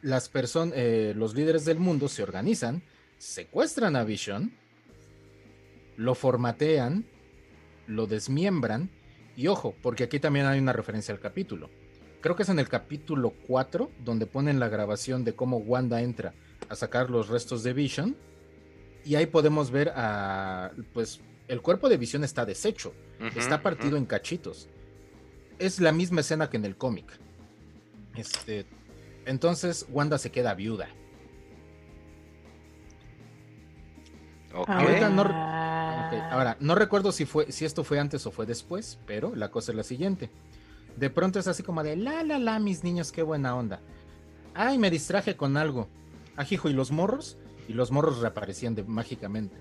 Las personas, los líderes del mundo se organizan, secuestran a Vision, lo formatean, lo desmiembran, y ojo, porque aquí también hay una referencia al capítulo. Creo que es en el capítulo 4, donde ponen la grabación de cómo Wanda entra a sacar los restos de Vision, y ahí podemos ver a, pues, el cuerpo de Vision está deshecho, está partido en cachitos. Es la misma escena que en el cómic. Este, entonces Wanda se queda viuda. Ok. Ahorita no- Ah. Ahora, no recuerdo si fue, si esto fue antes o fue después, pero la cosa es la siguiente. De pronto es así como de la la la, mis niños, qué buena onda. Ay, me distraje con algo. Ajijo, ¿y los morros? Y los morros reaparecían de, mágicamente.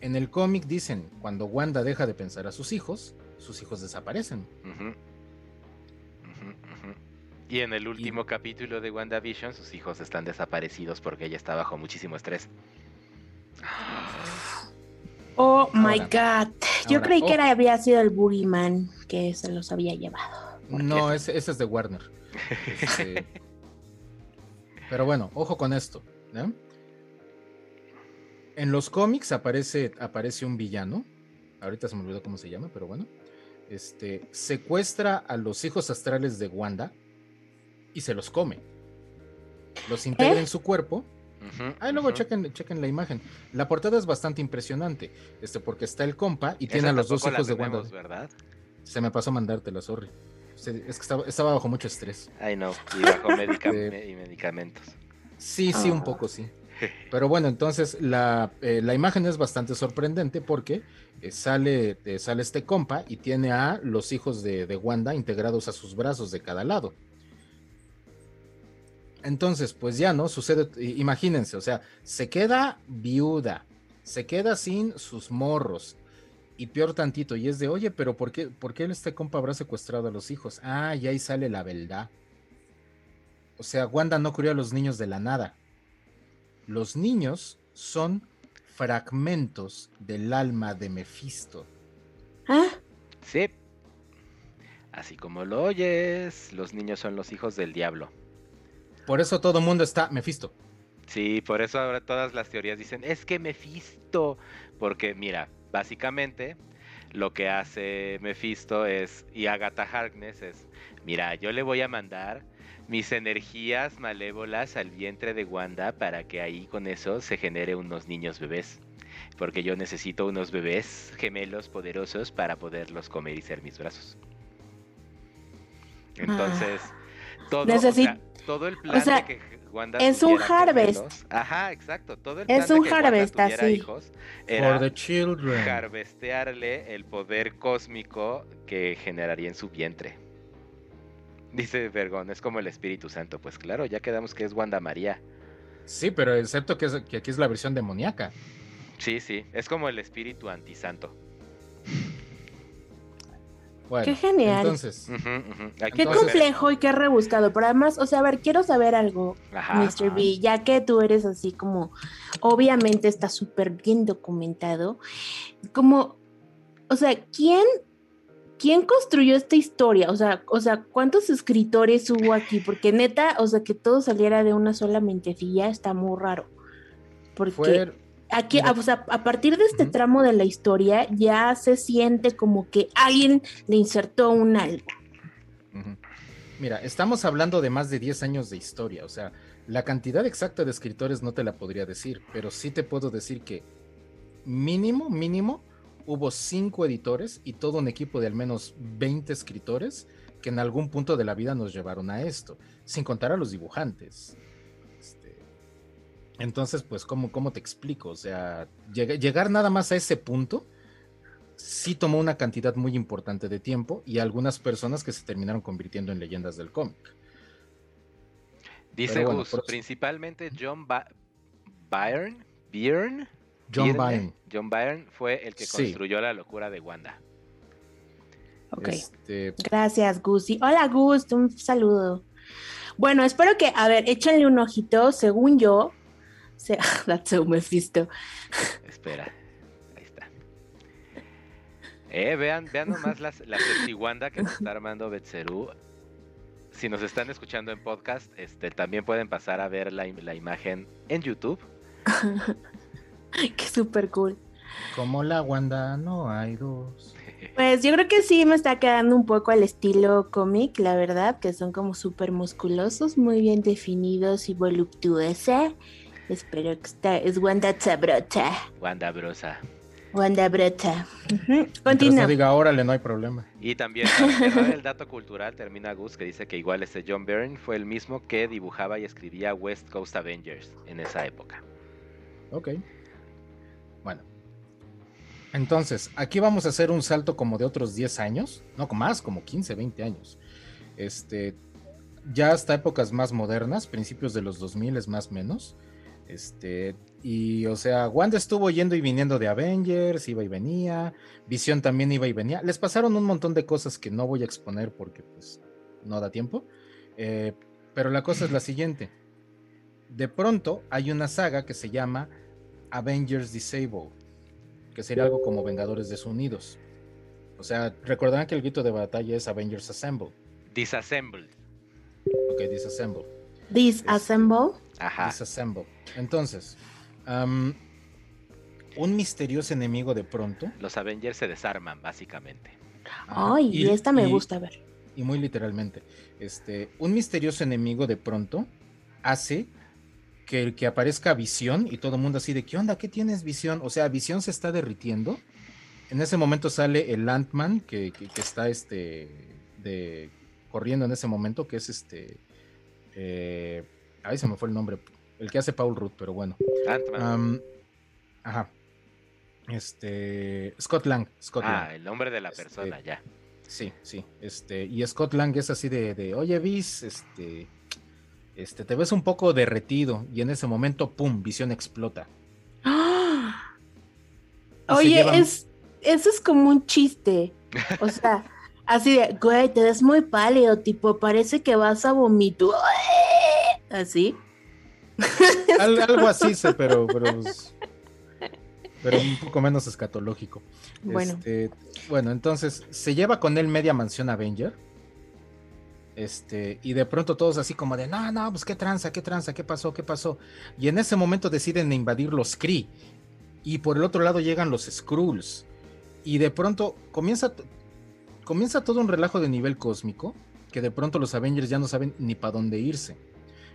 En el cómic dicen, cuando Wanda deja de pensar a sus hijos, sus hijos desaparecen. Ujú. Y en el último capítulo de WandaVision, sus hijos están desaparecidos porque ella está bajo muchísimo estrés. Oh my Ahora, god. Yo ahora, creí que ojo. era, había sido el Boogeyman que se los había llevado. ¿Por No, ese, ese es de Warner. Este, pero bueno, ojo con esto. ¿no? En los cómics aparece, aparece un villano. Ahorita se me olvidó cómo se llama, pero bueno. este, secuestra a los hijos astrales de Wanda y se los come. Los integra ¿Eh? en su cuerpo. Ujú, Ahí luego chequen, chequen la imagen. La portada es bastante impresionante, este, porque está el compa y tiene a los dos hijos de Wanda. ¿verdad? Se me pasó mandártela, sorry. Se- Es que estaba, estaba bajo mucho estrés. Ay, no. Y bajo medica- me- y medicamentos. Sí, sí, un Ah. poco sí. Pero bueno, entonces la, eh, la imagen es bastante sorprendente porque eh, sale, eh, sale este compa y tiene a los hijos de, de Wanda integrados a sus brazos de cada lado. Entonces, pues ya, ¿no? Sucede, imagínense, o sea, se queda viuda, se queda sin sus morros. Y peor tantito, y es de, oye, pero ¿por qué, por qué este compa habrá secuestrado a los hijos? Ah, y ahí sale la verdad. O sea, Wanda no crió a los niños de la nada. Los niños son fragmentos del alma de Mephisto. Ah, Sí. Así como lo oyes, los niños son los hijos del diablo. Por eso todo el mundo está Mephisto. Sí, por eso ahora todas las teorías dicen, es que Mephisto. Porque mira, básicamente lo que hace Mephisto es, y Agatha Harkness es, mira, yo le voy a mandar mis energías malévolas al vientre de Wanda para que ahí con eso se genere unos niños bebés. Porque yo necesito unos bebés gemelos poderosos para poderlos comer y ser mis brazos. Entonces, todo, o Necesi- sea, todo el plan sea, de que Wanda es un harvest. gemelos- Ajá, exacto. Todo el Es plan de un que Wanda harvest, tuviera así. hijos era For the children. harvestearle el poder cósmico que generaría en su vientre. Dice Vergón, es como el Espíritu Santo. Pues claro, ya quedamos que es Wanda María. Sí, pero excepto que, es- que aquí es la versión demoníaca. Sí, sí, es como el Espíritu Antisanto. Bueno, Qué genial. Entonces. Aquí qué Entonces- complejo y qué rebuscado. Pero además, o sea, a ver, quiero saber algo, Ajá. Mr. B, ya que tú eres así como, obviamente está súper bien documentado, como, o sea, ¿quién, ¿quién construyó esta historia? O sea, o sea, ¿cuántos escritores hubo aquí? Porque neta, o sea, que todo saliera de una sola mentecilla está muy raro. Porque fue, aquí, mira. o sea, a partir de este tramo de la historia ya se siente como que alguien le insertó un algo. Mira, estamos hablando de más de 10 años de historia, o sea, la cantidad exacta de escritores no te la podría decir, pero sí te puedo decir que mínimo, mínimo, hubo 5 editores y todo un equipo de al menos 20 escritores que en algún punto de la vida nos llevaron a esto, sin contar a los dibujantes. Entonces, pues, ¿cómo, ¿cómo te explico? O sea, lleg- llegar nada más a ese punto sí tomó una cantidad muy importante de tiempo y algunas personas que se terminaron convirtiendo en leyendas del cómic. Dice bueno, Gus, por- principalmente John ba Byrne, Byrne, John Byrne, Byrne. John Byrne fue el que Sí. construyó la locura de Wanda. Ok. Este, Gracias, Gusi. Hola, Gus, un saludo. Bueno, espero que, a ver, échenle un ojito. Según yo, se... that's so Mephisto. Espera, ahí está. Eh, vean, vean nomás las, la sexy Wanda que nos está armando Betseru. Si nos están escuchando en podcast, este, también pueden pasar a ver la, la imagen en YouTube. Qué súper cool. como la Wanda, no hay dos. Pues yo creo que sí me está quedando un poco al estilo cómic, la verdad, que son como súper musculosos, muy bien definidos y voluptuosa. Espero que esta es Wanda Zabrota. Wanda Brosa. Wanda Brota. Continúa. no diga órale, no hay problema. Y también para cerrar el dato cultural termina Gus que dice que igual este John Byrne fue el mismo que dibujaba y escribía West Coast Avengers en esa época. Ok. Bueno. Entonces, aquí vamos a hacer un salto como de otros 10 años, no más, como 15, 20 años. Este, ya hasta épocas más modernas, principios de los 2000 es más menos. Este, y o sea, Wanda estuvo yendo y viniendo de Avengers, iba y venía, Visión también iba y venía. Les pasaron un montón de cosas que no voy a exponer porque pues no da tiempo. Eh, pero la cosa es la siguiente. De pronto hay una saga que se llama Avengers Disable, que sería algo como Vengadores Desunidos. O sea, recordarán que el grito de batalla es Avengers Assemble. Disassembled. Ok, Disassemble. Disassemble. Ajá. Disassemble. Entonces, un misterioso enemigo de pronto. Los Avengers se desarman, básicamente. Ay, y, esta me gusta ver. Y muy literalmente, este, un misterioso enemigo de pronto hace que, que aparezca visión y todo el mundo así de, ¿qué onda? ¿Qué tienes visión? O sea, visión se está derritiendo. En ese momento sale el Landman que, que, está este, de, corriendo en ese momento, que es este... Eh, ahí se me fue el nombre. El que hace Paul Rudd, pero bueno. ajá. Este. Scott Lang. ah, el nombre de la este, persona, ya. Sí, sí. Este, y Scott Lang es así de, de, oye, Vis, este. Este, te ves un poco derretido. Y en ese momento, ¡pum! Visión explota. Oye, es, eso es como un chiste. O sea, así de, güey, te ves muy pálido, tipo, parece que vas a vomitar. Así. algo así, pero, pero pues, pero un poco menos escatológico. Bueno. Este, bueno, entonces se lleva con él media mansión Avenger. Este, y de pronto todos así como de, no, no, pues qué tranza, qué tranza, qué pasó, qué pasó. Y en ese momento deciden invadir los Kree. Y por el otro lado llegan los Skrulls. Y de pronto comienza, comienza todo un relajo de nivel cósmico. Que de pronto los Avengers ya no saben ni para dónde irse.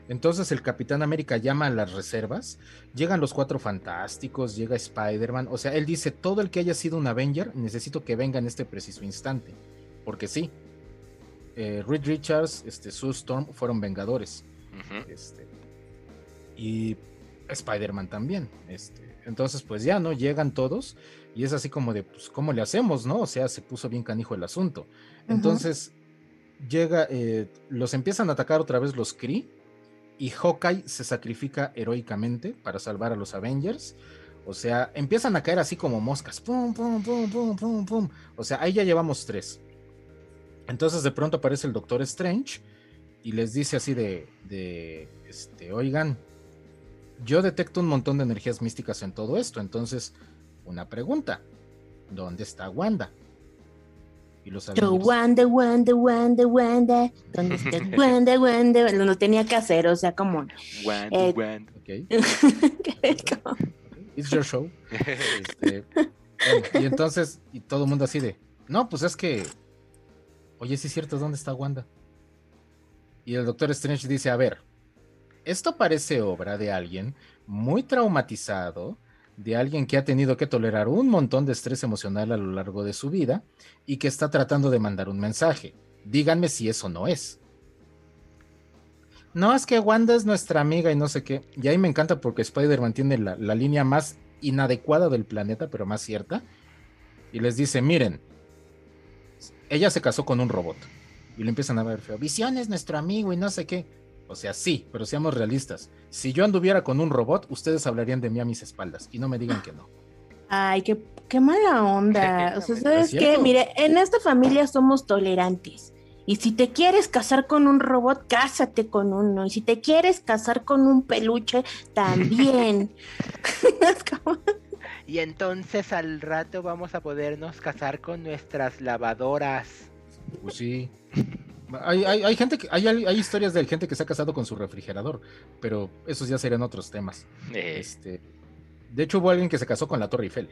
Entonces el Capitán América llama a las reservas, llegan los cuatro fantásticos, llega Spider-Man, o sea, él dice, todo el que haya sido un Avenger, necesito que venga en este preciso instante, porque sí, eh, Reed Richards, este, Sue Storm fueron vengadores, este, y Spider-Man también, este, entonces pues ya, ¿no? Llegan todos y es así como de, pues, ¿cómo le hacemos, no? O sea, se puso bien canijo el asunto. Entonces... Llega, eh, los empiezan a atacar otra vez los Kree, y Hawkeye se sacrifica heroicamente para salvar a los Avengers. O sea, empiezan a caer así como moscas. Pum, pum, pum, pum, pum, pum. O sea, ahí ya llevamos tres. Entonces de pronto aparece el Doctor Strange y les dice así de, de este, oigan, yo detecto un montón de energías místicas en todo esto. Entonces, una pregunta, ¿dónde está Wanda? Y los Wanda, Wanda, Wanda, Wanda. ¿Dónde está Wanda, Wanda? Lo tenía que hacer, o sea, como. Wanda, eh, Wanda. Ok. It's your show. Este, y entonces, y todo el mundo así de. No, pues es que. Oye, sí es cierto, ¿dónde está Wanda? Y el Doctor Strange dice: A ver, esto parece obra de alguien muy traumatizado de alguien que ha tenido que tolerar un montón de estrés emocional a lo largo de su vida y que está tratando de mandar un mensaje. Díganme si eso no es. No, es que Wanda es nuestra amiga y no sé qué. Y ahí me encanta porque Spider-Man tiene la, línea más inadecuada del planeta, pero más cierta. Y les dice, miren, ella se casó con un robot. Y le empiezan a ver feo. Visión es nuestro amigo y no sé qué. O sea, sí, pero seamos realistas. Si yo anduviera con un robot, ustedes hablarían de mí a mis espaldas y no me digan que no. Ay, qué, qué mala onda. O sea, ¿sabes qué? Mire, en esta familia somos tolerantes. Y si te quieres casar con un robot, cásate con uno. Y si te quieres casar con un peluche, también. y entonces al rato vamos a podernos casar con nuestras lavadoras. Pues sí. Hay, gente que, hay, hay, historias de gente que se ha casado con su refrigerador, pero esos ya serían otros temas. Eh. Este, de hecho, hubo alguien que se casó con la Torre Eiffel.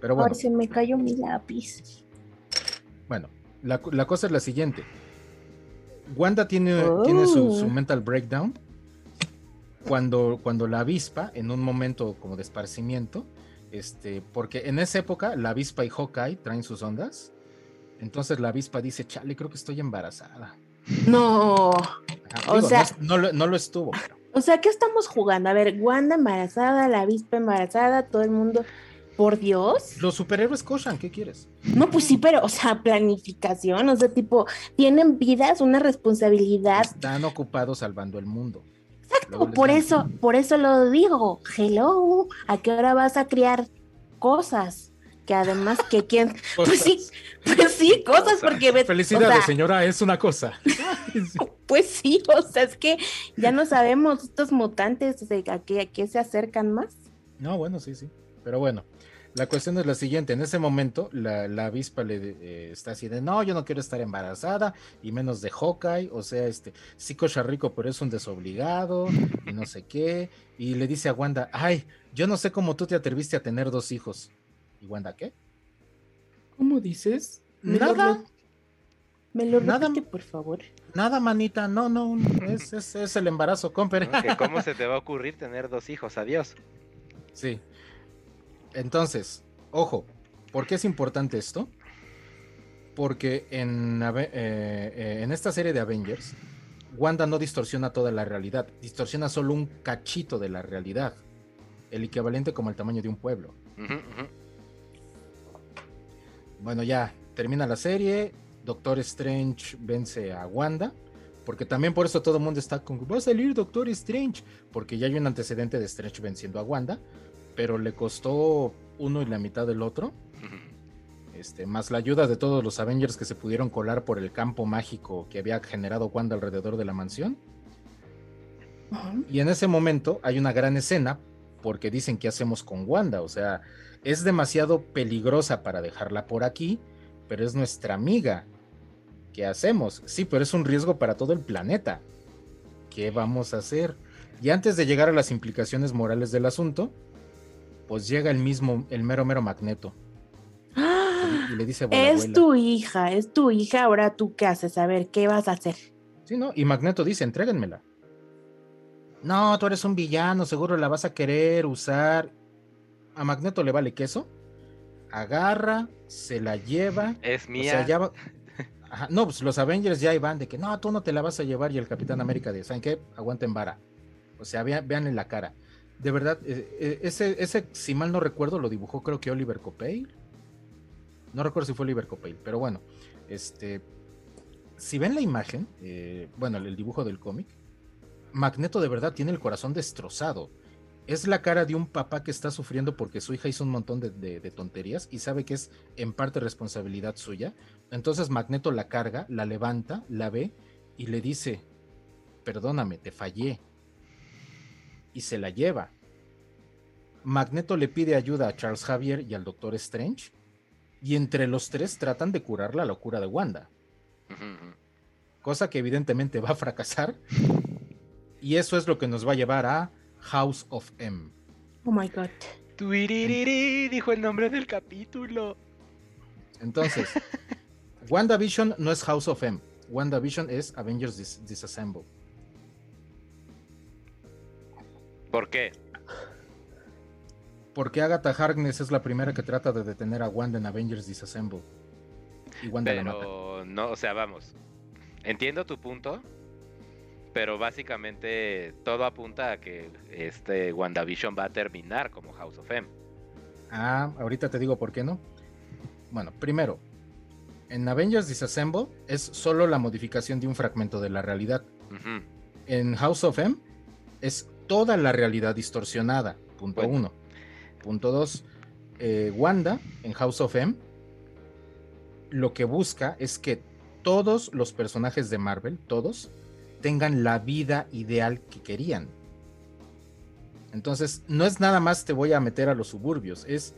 Pero bueno. se me cayó mi lápiz. Bueno, la, cosa es la siguiente. Wanda tiene, tiene su, oh. mental breakdown cuando, cuando la avispa, en un momento como de esparcimiento, este, porque en esa época la avispa y Hawkeye traen sus ondas entonces la avispa dice, chale, creo que estoy embarazada. No. o sea, no, lo estuvo. O sea, ¿qué estamos jugando? A ver, Wanda embarazada, la avispa embarazada, todo el mundo. Por Dios. Los superhéroes cochan, ¿qué quieres? No, pues sí, pero, o sea, planificación, o sea, tipo, tienen vidas, una responsabilidad. Están ocupados salvando el mundo. Exacto, por eso, por eso lo digo. Hello, ¿a qué hora vas a criar cosas? Que además que quien pues sí pues sí cosas porque felicidades señora es una cosa. Pues sí o sea es que ya no sabemos estos mutantes a qué, a qué se acercan más. No bueno sí sí. Pero bueno la cuestión es la siguiente, en ese momento la, la avispa le eh, está así de no, yo no quiero estar embarazada, y menos de Hawkeye, o sea, este, sí cocha rico, pero es un desobligado, y no sé qué, y le dice a Wanda, ay, yo no sé cómo tú te atreviste a tener dos hijos. ¿Y Wanda qué? ¿Cómo dices? nada. ¿Me lo repite, por favor? Nada, manita, no, no, es, es, el embarazo, comper. ¿Cómo se te va a ocurrir tener dos hijos? Adiós. Sí. Entonces, ojo, ¿por qué es importante esto? Porque en, eh, eh, en esta serie de Avengers, Wanda no distorsiona toda la realidad, distorsiona solo un cachito de la realidad, el equivalente como el tamaño de un pueblo. Bueno, ya termina la serie, Doctor Strange vence a Wanda, porque también por eso todo el mundo está con, va a salir Doctor Strange, porque ya hay un antecedente de Strange venciendo a Wanda, pero le costó uno y la mitad del otro. Este, más la ayuda de todos los Avengers que se pudieron colar por el campo mágico que había generado Wanda alrededor de la mansión. Y en ese momento hay una gran escena porque dicen qué hacemos con Wanda, o sea, es demasiado peligrosa para dejarla por aquí, pero es nuestra amiga. ¿Qué hacemos? Sí, pero es un riesgo para todo el planeta. ¿Qué vamos a hacer? Y antes de llegar a las implicaciones morales del asunto, pues llega el mismo, el mero mero Magneto y le dice, es tu hija, es tu hija, ahora tú qué haces, a ver, ¿qué vas a hacer? Sí, ¿no? Y Magneto dice, entréguenmela. No, tú eres un villano, seguro la vas a querer usar. A Magneto le vale queso. Agarra, se la lleva. Es mía. No, pues los Avengers ya iban de que no, tú no te la vas a llevar. Y el Capitán América dice, ¿saben qué? Aguanten vara. O sea, vean, vean en la cara. De verdad, eh, eh, ese, ese, si mal no recuerdo, lo dibujó creo que Oliver Copeil no recuerdo si fue Oliver Copeil, pero bueno, este, si ven la imagen, eh, bueno, el dibujo del cómic, Magneto de verdad tiene el corazón destrozado. Es la cara de un papá que está sufriendo porque su hija hizo un montón de, tonterías y sabe que es en parte responsabilidad suya. Entonces Magneto la carga, la levanta, la ve y le dice, perdóname, te fallé. Y se la lleva. Magneto le pide ayuda a Charles Javier y al Doctor Strange y entre los tres tratan de curar la locura de Wanda. Cosa que evidentemente va a fracasar. Y eso es lo que nos va a llevar a House of M. Oh my god. dijo el nombre del capítulo. Entonces, WandaVision no es House of M. WandaVision es Avengers Disassemble. ¿Por qué? porque Agatha Harkness es la primera que trata de detener a Wanda en Avengers Disassemble. Y Wanda pero no, o sea, vamos. Entiendo tu punto, pero básicamente todo apunta a que este WandaVision va a terminar como House of M. Ah, ahorita te digo por qué no. Bueno, primero, en Avengers Disassemble es solo la modificación de un fragmento de la realidad. En House of M es toda la realidad distorsionada. Punto uno. Punto 2. Eh, Wanda en House of M lo que busca es que todos los personajes de Marvel, todos, tengan la vida ideal que querían. Entonces, no es nada más te voy a meter a los suburbios, es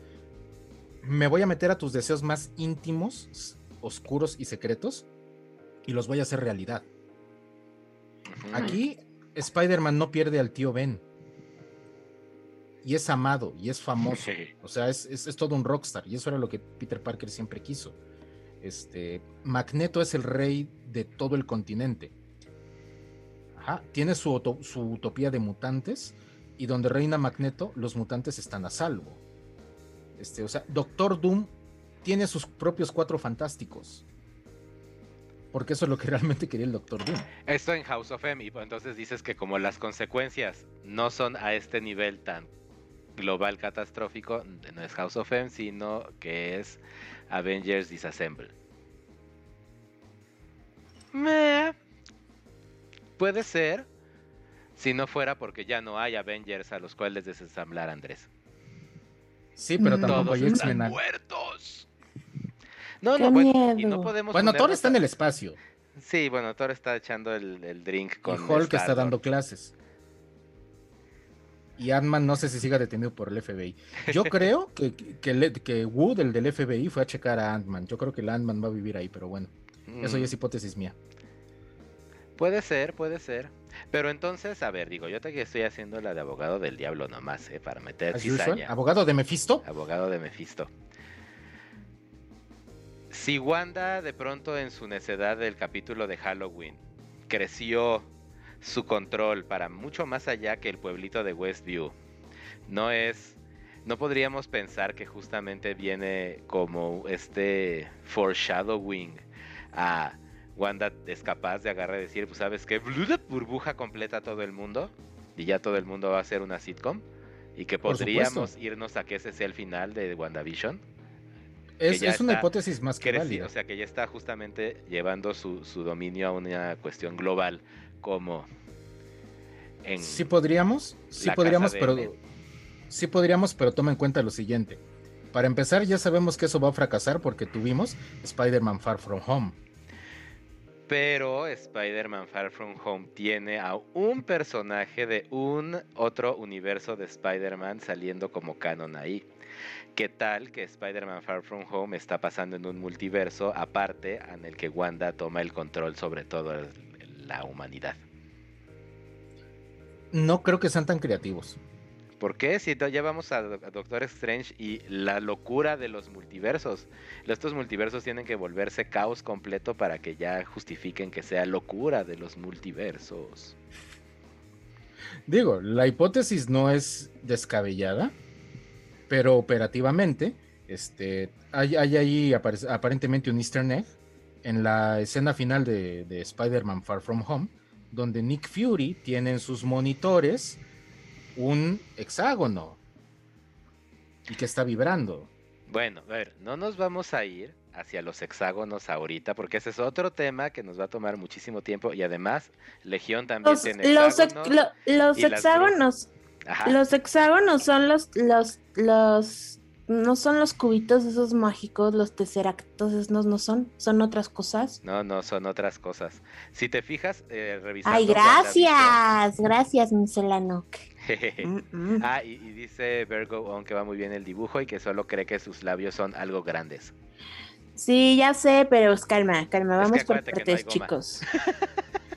me voy a meter a tus deseos más íntimos, oscuros y secretos y los voy a hacer realidad. Aquí Spider-Man no pierde al tío Ben y es amado y es famoso. O sea, es, todo un rockstar y eso era lo que Peter Parker siempre quiso. Este, Magneto es el rey de todo el continente. Ajá, tiene su, utopía de mutantes y donde reina Magneto, los mutantes están a salvo. Este, o sea, Doctor Doom tiene sus propios cuatro fantásticos. Porque eso es lo que realmente quería el Doctor Doom. Esto en House of M, entonces dices que como las consecuencias no son a este nivel tan global catastrófico no es House of M, sino que es Avengers Disassemble. Puede ser, si no fuera porque ya no hay Avengers a los cuales desasamblar Andrés. Sí, pero tampoco hay están muertos. No, no, bueno, y no podemos. Bueno, Thor está en el espacio. Sí, bueno, Thor está echando el, drink con. Y Hulk está dando clases y Ant-Man no sé si siga detenido por el FBI. Yo creo que, que, que Wood, el del FBI, fue a checar a Ant-Man. Yo creo que el Ant-Man va a vivir ahí, pero bueno, eso ya es mm. hipótesis mía. Puede ser, puede ser. Pero entonces, a ver, digo, yo te que estoy haciendo la de abogado del diablo nomás, ¿eh? Para meter cizaña. ¿Abogado de Mephisto? Abogado de Mephisto. Si Wanda de pronto en su necedad del capítulo de Halloween creció su control para mucho más allá que el pueblito de Westview, no es no podríamos pensar que justamente viene como este foreshadowing a Wanda es capaz de agarrar y decir, pues sabes qué, burbuja completa a todo el mundo y ya todo el mundo va a ser una sitcom y que podríamos irnos a que ese sea el final de WandaVision. Es, es una hipótesis más que válida. O sea, que ya está justamente llevando su, dominio a una cuestión global como en... Sí podríamos, sí podríamos, pero... Sí podríamos, pero toma en cuenta lo siguiente. Para empezar, ya sabemos que eso va a fracasar porque tuvimos Spider-Man Far From Home. Pero Spider-Man Far From Home tiene a un personaje de un otro universo de Spider-Man saliendo como canon ahí. ¿Qué tal que Spider-Man Far From Home está pasando en un multiverso aparte en el que Wanda toma el control sobre toda la humanidad? No creo que sean tan creativos. ¿Por qué? Si ya vamos a, Doctor Strange y la locura de los multiversos. Estos multiversos tienen que volverse caos completo para que ya justifiquen que sea locura de los multiversos. Digo, la hipótesis no es descabellada, pero operativamente, este, hay, ahí aparentemente un easter egg en la escena final de, de Spider-Man Far From Home, donde Nick Fury tiene en sus monitores un hexágono y que está vibrando. Bueno, a ver, no nos vamos a ir hacia los hexágonos ahorita, porque ese es otro tema que nos va a tomar muchísimo tiempo y además Legión también tiene hexágonos. Los, hexágonos, los hexágonos son los, los, los no son los cubitos esos mágicos, los tesseractos, no, no son, son otras cosas. No, no, son otras cosas. Si te fijas, eh, revisando. Ay, gracias, gracias, Miselano. Mm, mm. ah, y, dice Virgo aunque va muy bien el dibujo y que solo cree que sus labios son algo grandes. Sí, ya sé, pero calma, calma, vamos por partes, chicos.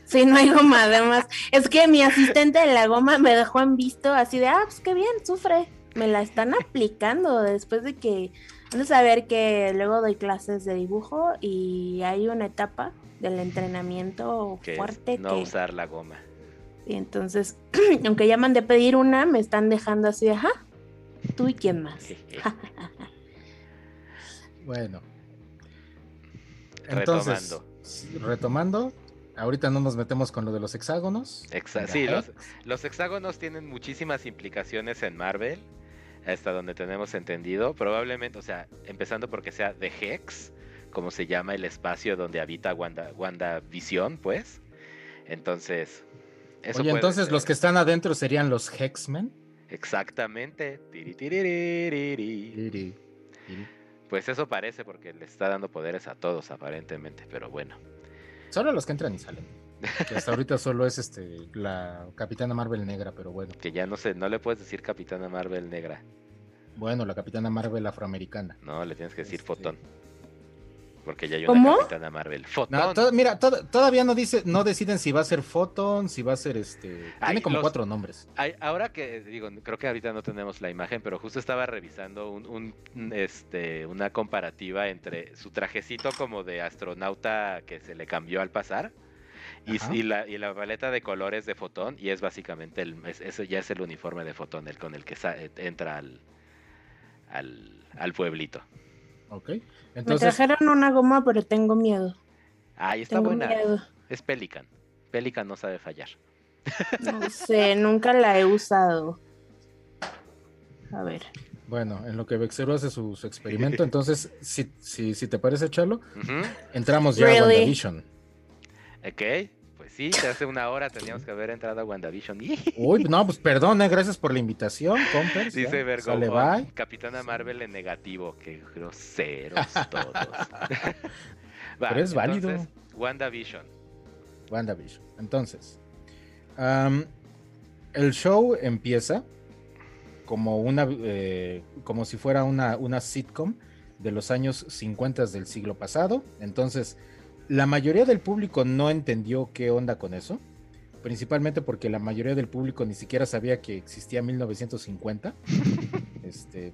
Sí, no hay goma, además. Es que mi asistente de la goma me dejó en visto así de, ah, pues qué bien, sufre me la están aplicando después de que, a saber que luego doy clases de dibujo y hay una etapa del entrenamiento fuerte. no usar la goma. Y entonces, aunque ya mandé pedir una, me están dejando así de, ajá, tú y quién más. bueno. Entonces, retomando. retomando, ahorita no nos metemos con lo de los hexágonos. sí, los, hexágonos tienen muchísimas implicaciones en Marvel hasta donde tenemos entendido. Probablemente, o sea, empezando porque sea de Hex, como se llama el espacio donde habita Wanda, Wanda Visión, pues. Entonces. Eso Oye, entonces los que están adentro serían los Hexmen. Exactamente. Pues eso parece porque le está dando poderes a todos aparentemente, pero bueno. Solo los que entran y salen. Que hasta ahorita solo es este la Capitana Marvel negra, pero bueno. Que ya no sé, no le puedes decir Capitana Marvel negra. Bueno, la Capitana Marvel afroamericana. No, le tienes que decir este, Fotón. Porque ya hay una Capitana Marvel. Fotón. mira, todavía no dice, no deciden si va a ser Fotón, si va a ser este. Tiene como cuatro nombres. ahora que digo, creo que ahorita no tenemos la imagen, pero justo estaba revisando un, este, una comparativa entre su trajecito como de astronauta que se le cambió al pasar y, la, y la paleta de colores de Fotón, y es básicamente, el, eso ya es el uniforme de Fotón, el con el que eh, entra al, al, pueblito. Ok. Entonces... Me trajeron una goma, pero tengo miedo. Ahí está buena. Es Pelican. Pelican no sabe fallar. No sé, nunca la he usado. A ver. Bueno, en lo que Vexero hace su, experimento, entonces, si, si, si, te parece, Chalo, entramos ya a WandaVision. Ok, pues sí, hace una hora teníamos que haber entrado a WandaVision. Uy, no, pues perdón, eh, gracias por la invitación, compers. Dice Vergo, Capitana Marvel en negativo, qué groseros todos. Pero es válido. WandaVision. WandaVision. Entonces, el show empieza como una, eh, como si fuera una, una sitcom de los años 50 del siglo pasado. Entonces, la mayoría del público no entendió qué onda con eso, principalmente porque la mayoría del público ni siquiera sabía que existía 1950. este,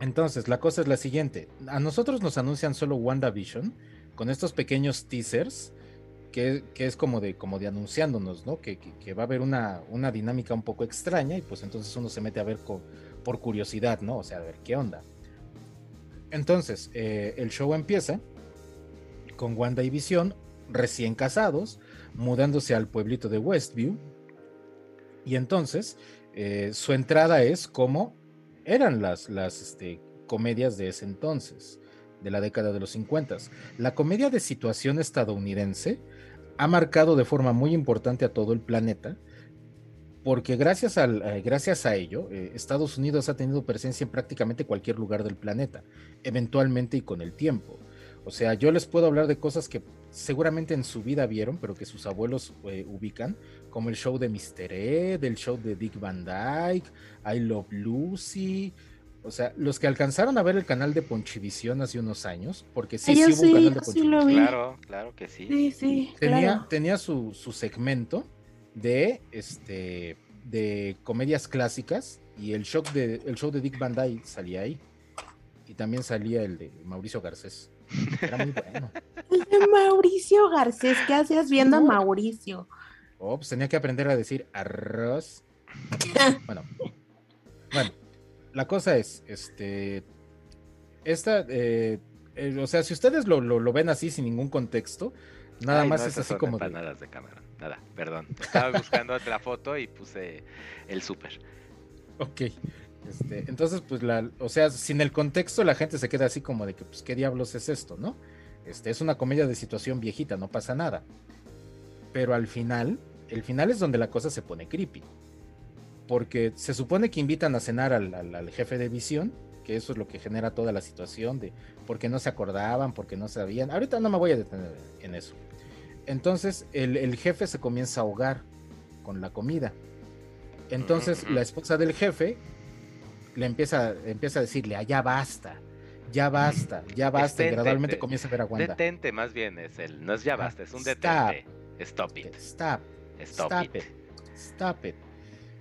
Entonces, la cosa es la siguiente. A nosotros nos anuncian solo WandaVision con estos pequeños teasers que, es como de, como de anunciándonos, ¿no? Que, va a haber una, una, dinámica un poco extraña y pues entonces uno se mete a ver por curiosidad, ¿no? O sea, a ver qué onda. Entonces, eh, el show empieza con Wanda y Visión recién casados, mudándose al pueblito de Westview. Y entonces, eh, su entrada es como eran las, las este, comedias de ese entonces, de la década de los 50. La comedia de situación estadounidense ha marcado de forma muy importante a todo el planeta, porque gracias, al, eh, gracias a ello, eh, Estados Unidos ha tenido presencia en prácticamente cualquier lugar del planeta, eventualmente y con el tiempo. O sea, yo les puedo hablar de cosas que seguramente en su vida vieron, pero que sus abuelos eh, ubican, como el show de Mr. Ed, el show de Dick Van Dyke, I Love Lucy. O sea, los que alcanzaron a ver el canal de Ponchivisión hace unos años, porque sí, sí hubo un canal de Ponchivisión. claro, claro que sí. Sí, sí. Tenía, tenía su, su segmento de este de comedias clásicas y el show de el show de Dick Van Dyke salía ahí y también salía el de Mauricio Garcés era muy bueno el de Mauricio Garcés qué hacías viendo a Mauricio oh pues tenía que aprender a decir arroz bueno bueno la cosa es este esta eh, eh, o sea si ustedes lo, lo, ven así sin ningún contexto nada más es así como de... de cámara nada, perdón. Estaba buscando otra foto y puse el súper. Ok. Este, entonces, pues, la, o sea, sin el contexto la gente se queda así como de que, pues, ¿qué diablos es esto, no? Este, es una comedia de situación viejita, no pasa nada. Pero al final, el final es donde la cosa se pone creepy. Porque se supone que invitan a cenar al, al jefe de visión, que eso es lo que genera toda la situación de por qué no se acordaban, por qué no sabían. Ahorita no me voy a detener en eso. Entonces el, jefe se comienza a ahogar con la comida. Entonces la esposa del jefe le empieza, empieza a decirle, ah, ya basta, ya basta, ya basta. y gradualmente comienza a ver a Wanda. Detente más bien es el, no es ya basta, es un detente. Stop it. Stop. Stop, it. Stop it.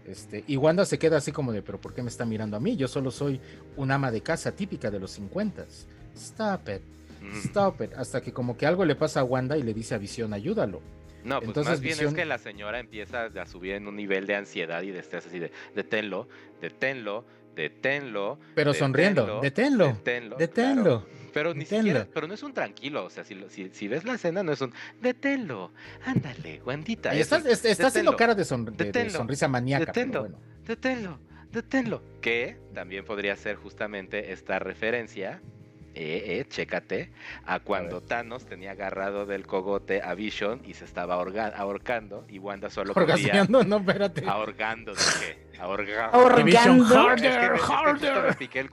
Este, y Wanda se queda así como de, pero ¿por qué me está mirando a mí? Yo solo soy un ama de casa típica de los 50. Stop it. Stop it. Hasta que como que algo le pasa a Wanda y le dice a Visión, ayúdalo. No, pues Entonces, más bien es que la señora empieza a subir en un nivel de ansiedad y de estrés así de deténlo, deténlo, deténlo. Pero sonriendo, deténlo, deténlo. deténlo. Pero ni siquiera, pero no es un tranquilo, o sea, si, si, ves la escena no es un deténlo, ándale, Wandita. Está, haciendo cara de, sonrisa maníaca. Deténlo, deténlo, deténlo. Que también podría ser justamente esta referencia eh, eh, chécate, a cuando Thanos tenía agarrado del cogote a Vision y se estaba ahorcando y Wanda solo podía... no, espérate. Ahorgando, dije. Ahorgando.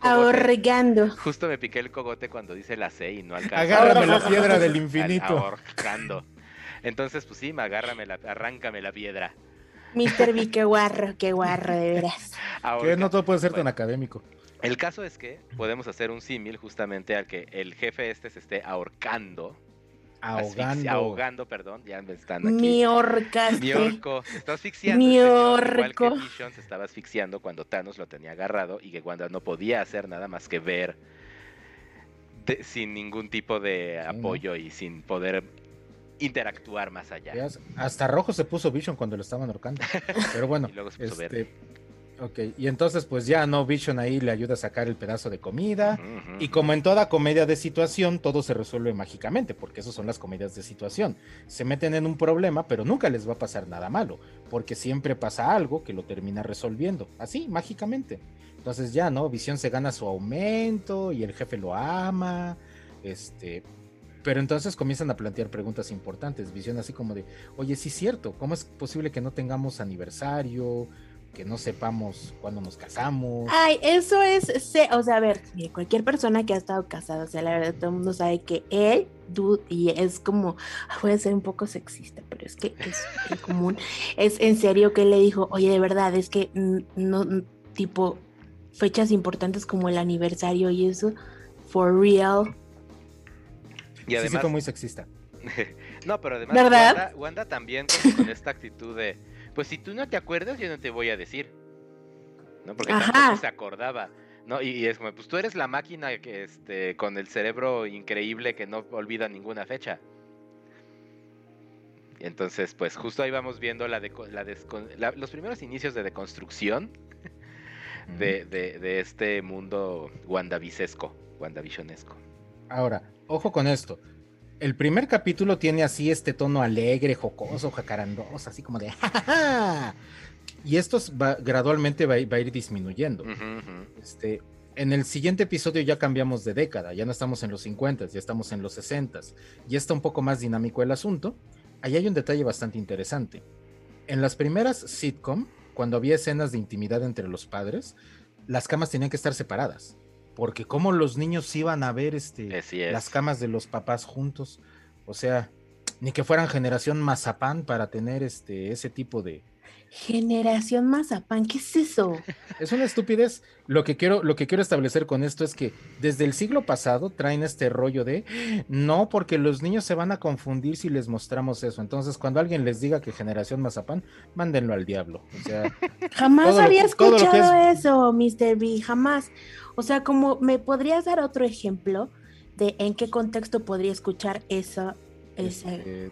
Ahorgando. Justo me piqué el cogote cuando dice la C y no alcanza. Agárrame la piedra del infinito. Ahorcando. Entonces, pues sí, agárrame la, arráncame la piedra. Mister V, qué guarro, qué guarro, de veras. Que no todo puede ser tan académico. El caso es que podemos hacer un símil justamente al que el jefe este se esté ahorcando. Ahogando. ahogando, perdón, ya me están aquí. Mi orcaste. Mi orco. Se está asfixiando. Mi orco. Igual que Vision se estaba asfixiando cuando Thanos lo tenía agarrado y que Wanda no podía hacer nada más que ver sin ningún tipo de apoyo y sin poder interactuar más allá. Hasta rojo se puso Vision cuando lo estaban ahorcando. Pero bueno, este, Ok, y entonces pues ya no Vision ahí le ayuda a sacar el pedazo de comida y como en toda comedia de situación todo se resuelve mágicamente porque esas son las comedias de situación. Se meten en un problema pero nunca les va a pasar nada malo porque siempre pasa algo que lo termina resolviendo, así mágicamente. Entonces ya no, Visión se gana su aumento y el jefe lo ama, este, pero entonces comienzan a plantear preguntas importantes. Visión así como de, oye, sí es cierto, ¿cómo es posible que no tengamos aniversario? Que no sepamos cuándo nos casamos. Ay, eso es, o sea, a ver, cualquier persona que ha estado casada, o sea, la verdad todo el mundo sabe que él, dude, y es como, puede ser un poco sexista, pero es que es común, es en serio que le dijo, oye, de verdad, es que no, tipo, fechas importantes como el aniversario y eso, for real. Y además, sí, muy sexista. no, pero además, ¿verdad? Wanda, también con esta actitud de pues si tú no te acuerdas, yo no te voy a decir. ¿No? Porque tampoco se acordaba. No, y, es como, pues tú eres la máquina que, este, con el cerebro increíble que no olvida ninguna fecha. Entonces, pues justo ahí vamos viendo la, la, los primeros inicios de deconstrucción de, de, este mundo wandavisesco, wandavisionesco. Ahora, ojo con esto. El primer capítulo tiene así este tono alegre, jocoso, jacarandoso, así como de Y esto va, gradualmente va, a ir disminuyendo. Este, en el siguiente episodio ya cambiamos de década, ya no estamos en los 50, ya estamos en los 60, ya está un poco más dinámico el asunto. Ahí hay un detalle bastante interesante. En las primeras sitcom, cuando había escenas de intimidad entre los padres, las camas tenían que estar separadas porque como los niños iban a ver este, las camas de los papás juntos, o sea, ni que fueran generación mazapán para tener este, ese tipo de, Generación Mazapán, ¿qué es eso? Es una estupidez. Lo que quiero, lo que quiero establecer con esto es que desde el siglo pasado traen este rollo de no, porque los niños se van a confundir si les mostramos eso. Entonces, cuando alguien les diga que Generación Mazapán, mándenlo al diablo. O sea, jamás había escuchado eso, Mr. B, jamás. O sea, como me podrías dar otro ejemplo de en qué contexto podría escuchar eso. Este,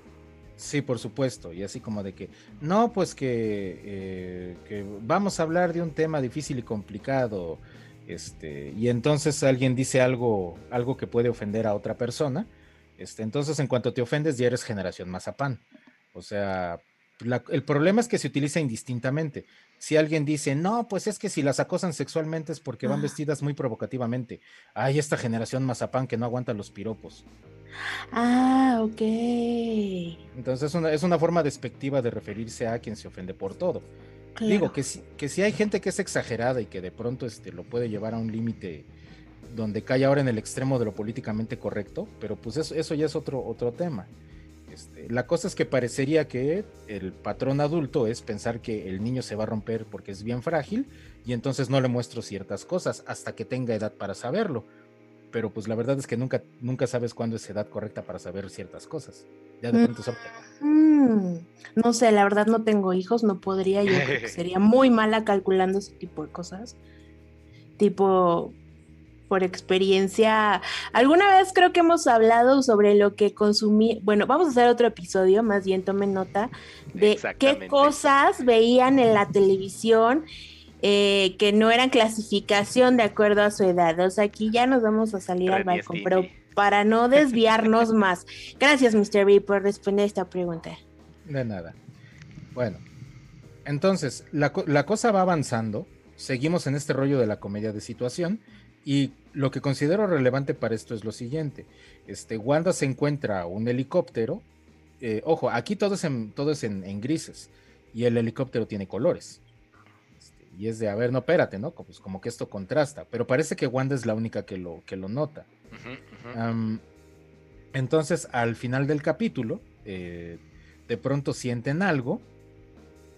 Sí, por supuesto. Y así como de que, no, pues que, eh, que, vamos a hablar de un tema difícil y complicado. Este, y entonces alguien dice algo, algo que puede ofender a otra persona. Este, entonces, en cuanto te ofendes, ya eres generación mazapán. O sea, el problema es que se utiliza indistintamente. Si alguien dice, no, pues es que si las acosan sexualmente es porque van ah. vestidas muy provocativamente. Hay esta generación mazapán que no aguanta los piropos. Ah, ok. Entonces es una, es una forma despectiva de referirse a quien se ofende por todo. Digo que si, que si hay gente que es exagerada y que de pronto este, lo puede llevar a un límite donde cae ahora en el extremo de lo políticamente correcto, pero pues eso, eso ya es otro, otro tema. Este, la cosa es que parecería que el patrón adulto es pensar que el niño se va a romper porque es bien frágil y entonces no le muestro ciertas cosas hasta que tenga edad para saberlo pero pues la verdad es que nunca, nunca sabes cuándo es edad correcta para saber ciertas cosas. Ya de pronto mm, no sé, la verdad no tengo hijos, no podría, yo sería muy mala calculando ese tipo de cosas. Tipo, por experiencia, alguna vez creo que hemos hablado sobre lo que consumí, bueno, vamos a hacer otro episodio, más bien tomen nota de qué cosas veían en la televisión eh, que no eran clasificación de acuerdo a su edad. O sea, aquí ya nos vamos a salir al balcón, pero para no desviarnos más. Gracias, Mr. B, por responder esta pregunta. De nada. Bueno, entonces, la, cosa va avanzando. Seguimos en este rollo de la comedia de situación. Y lo que considero relevante para esto es lo siguiente. Este, Wanda se encuentra un helicóptero. Eh, ojo, aquí todo es, en, todo es en grises. Y el helicóptero tiene colores. Y es de, a ver, no, espérate, ¿no? Pues como que esto contrasta. Pero parece que Wanda es la única que lo, que lo nota. entonces, al final del capítulo, eh, de pronto sienten algo.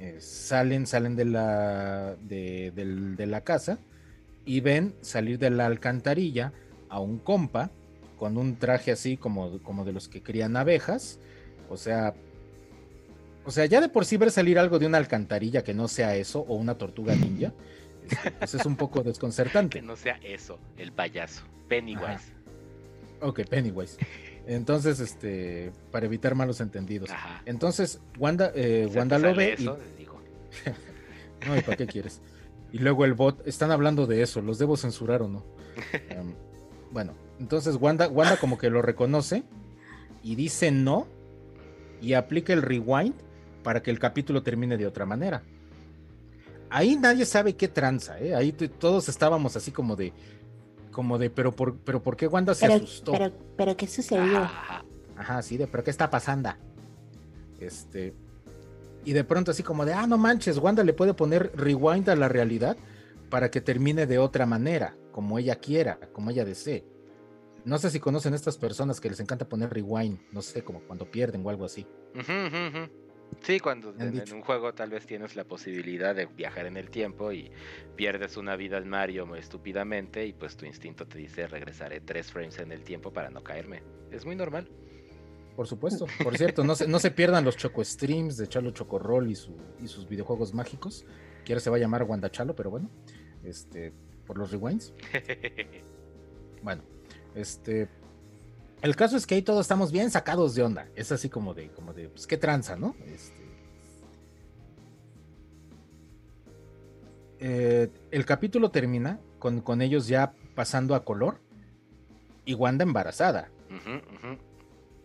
Eh, salen, salen de la, de, la casa y ven salir de la alcantarilla a un compa con un traje así como, como de los que crían abejas. O sea, o sea, ya de por sí ver salir algo de una alcantarilla que no sea eso, o una tortuga ninja, este, pues es un poco desconcertante. Que no sea eso, el payaso, Pennywise. Ok, Pennywise. Entonces, este, para evitar malos entendidos. Entonces, Wanda, eh, Wanda lo ve. Eso, no, ¿y para qué quieres? Y luego el bot, están hablando de eso, ¿los debo censurar o no? Em, bueno, entonces Wanda, Wanda como que lo reconoce y dice no y aplica el rewind para que el capítulo termine de otra manera. Ahí nadie sabe qué tranza, ¿eh? Ahí todos estábamos así como de, como de, pero por, pero ¿por qué Wanda se asustó? Pero, pero ¿qué sucedió? Ajá, sí, de, pero ¿qué está pasando? Este, y de pronto así como de, ah, no manches, Wanda le puede poner rewind a la realidad para que termine de otra manera, como ella quiera, como ella desee. No sé si conocen estas personas que les encanta poner rewind, no sé, como cuando pierden o algo así. Sí, cuando en, un juego tal vez tienes la posibilidad de viajar en el tiempo y pierdes una vida al Mario estúpidamente y pues tu instinto te dice regresaré tres frames en el tiempo para no caerme. Es muy normal. Por supuesto. Por cierto, no se, no se pierdan los Choco Streams de Chalo Chocorrol y, su, y sus videojuegos mágicos, que ahora se va a llamar Chalo, pero bueno. Este, por los rewinds. bueno, este. El caso es que ahí todos estamos bien sacados de onda. Es así como de, como de, pues qué tranza, ¿no? Este, eh, el capítulo termina con, con, ellos ya pasando a color y Wanda embarazada.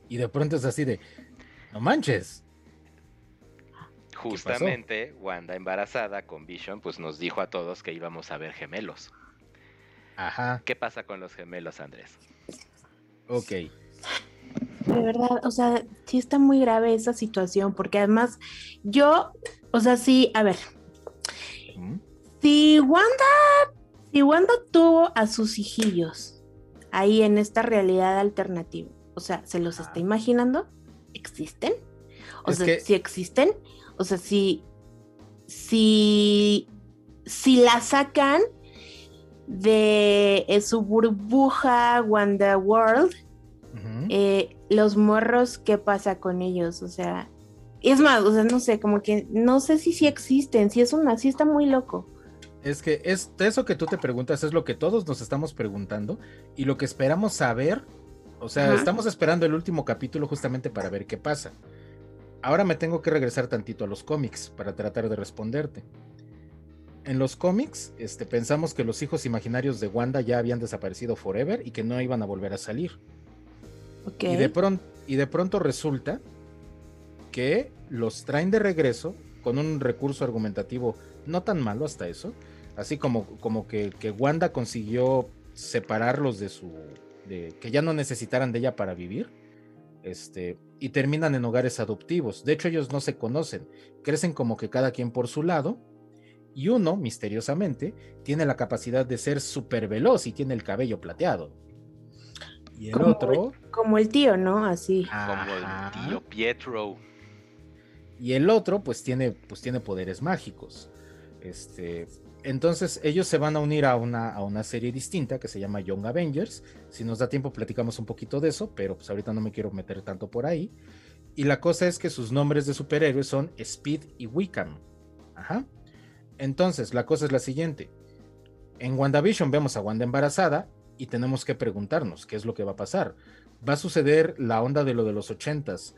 Y de pronto es así de, no manches. Justamente Wanda embarazada con Vision, pues nos dijo a todos que íbamos a ver gemelos. Ajá. ¿Qué pasa con los gemelos, Andrés? Ok. De verdad, o sea, sí está muy grave esa situación, porque además yo, o sea, sí, a ver, si Wanda, si Wanda tuvo a sus hijillos ahí en esta realidad alternativa, o sea, ¿se los está imaginando? ¿Existen? O sea, si existen, o sea, si, si, si la sacan de su burbuja Wanda World, eh, los morros, ¿qué pasa con ellos? O sea, es más, o sea, no sé, como que no sé si sí existen, si es una, si está muy loco. Es que es, eso que tú te preguntas es lo que todos nos estamos preguntando y lo que esperamos saber, o sea, estamos esperando el último capítulo justamente para ver qué pasa. Ahora me tengo que regresar tantito a los cómics para tratar de responderte en los cómics este, pensamos que los hijos imaginarios de Wanda ya habían desaparecido forever y que no iban a volver a salir. Y, de pronto, y de pronto resulta que los traen de regreso con un recurso argumentativo no tan malo hasta eso. Así como, como que, que Wanda consiguió separarlos de su. De, que ya no necesitaran de ella para vivir. Este, y terminan en hogares adoptivos. De hecho, ellos no se conocen. Crecen como que cada quien por su lado y uno, misteriosamente, tiene la capacidad de ser súper veloz y tiene el cabello plateado. Y el otro. como el tío, ¿no? Así. Como el tío Pietro. Y el otro, pues tiene, pues tiene poderes mágicos. Este. Entonces, ellos se van a unir a una, a una serie distinta que se llama Young Avengers. Si nos da tiempo, platicamos un poquito de eso, pero pues ahorita no me quiero meter tanto por ahí. Y la cosa es que sus nombres de superhéroes son Speed y Wiccan. Ajá. Entonces, la cosa es la siguiente. En WandaVision vemos a Wanda embarazada y tenemos que preguntarnos qué es lo que va a pasar. Va a suceder la onda de lo de los ochentas,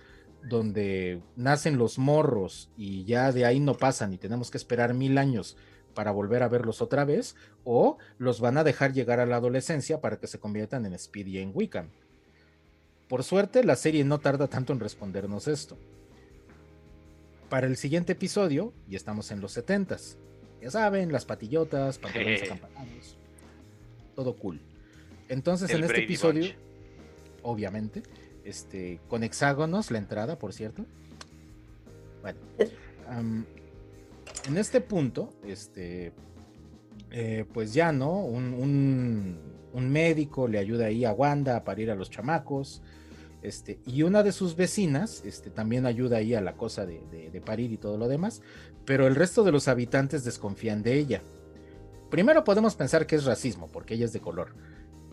donde nacen los morros y ya de ahí no pasan y tenemos que esperar mil años para volver a verlos otra vez, o los van a dejar llegar a la adolescencia para que se conviertan en Speedy y en Wiccan. Por suerte, la serie no tarda tanto en respondernos esto. Para el siguiente episodio, y estamos en los setentas, ya saben, las patillotas, pantalones acampanados. Todo cool. Entonces, en este episodio, obviamente, este, con hexágonos, la entrada, por cierto. Bueno. en este punto, este. Eh, pues ya, ¿no? Un, un, médico le ayuda ahí a Wanda a parir a los chamacos. Este, y una de sus vecinas este, también ayuda ahí a la cosa de, de, parir y todo lo demás, pero el resto de los habitantes desconfían de ella. Primero podemos pensar que es racismo, porque ella es de color,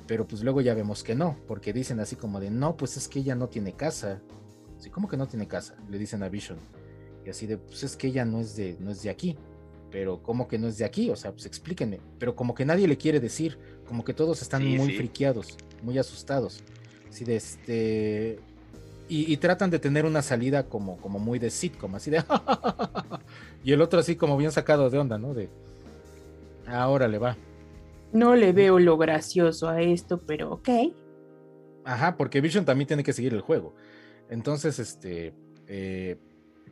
pero pues luego ya vemos que no, porque dicen así como de, no, pues es que ella no tiene casa. Sí, ¿cómo que no tiene casa? Le dicen a Vision. Y así de, pues es que ella no es de, no es de aquí. Pero ¿cómo que no es de aquí? O sea, pues explíquenme. Pero como que nadie le quiere decir, como que todos están muy friqueados, muy asustados. Así de este, y, tratan de tener una salida como, como muy de sitcom, así de... y el otro así como bien sacado de onda, ¿no? De... Ahora le va. No le veo lo gracioso a esto, pero ok. Ajá, porque Vision también tiene que seguir el juego. Entonces, este, eh,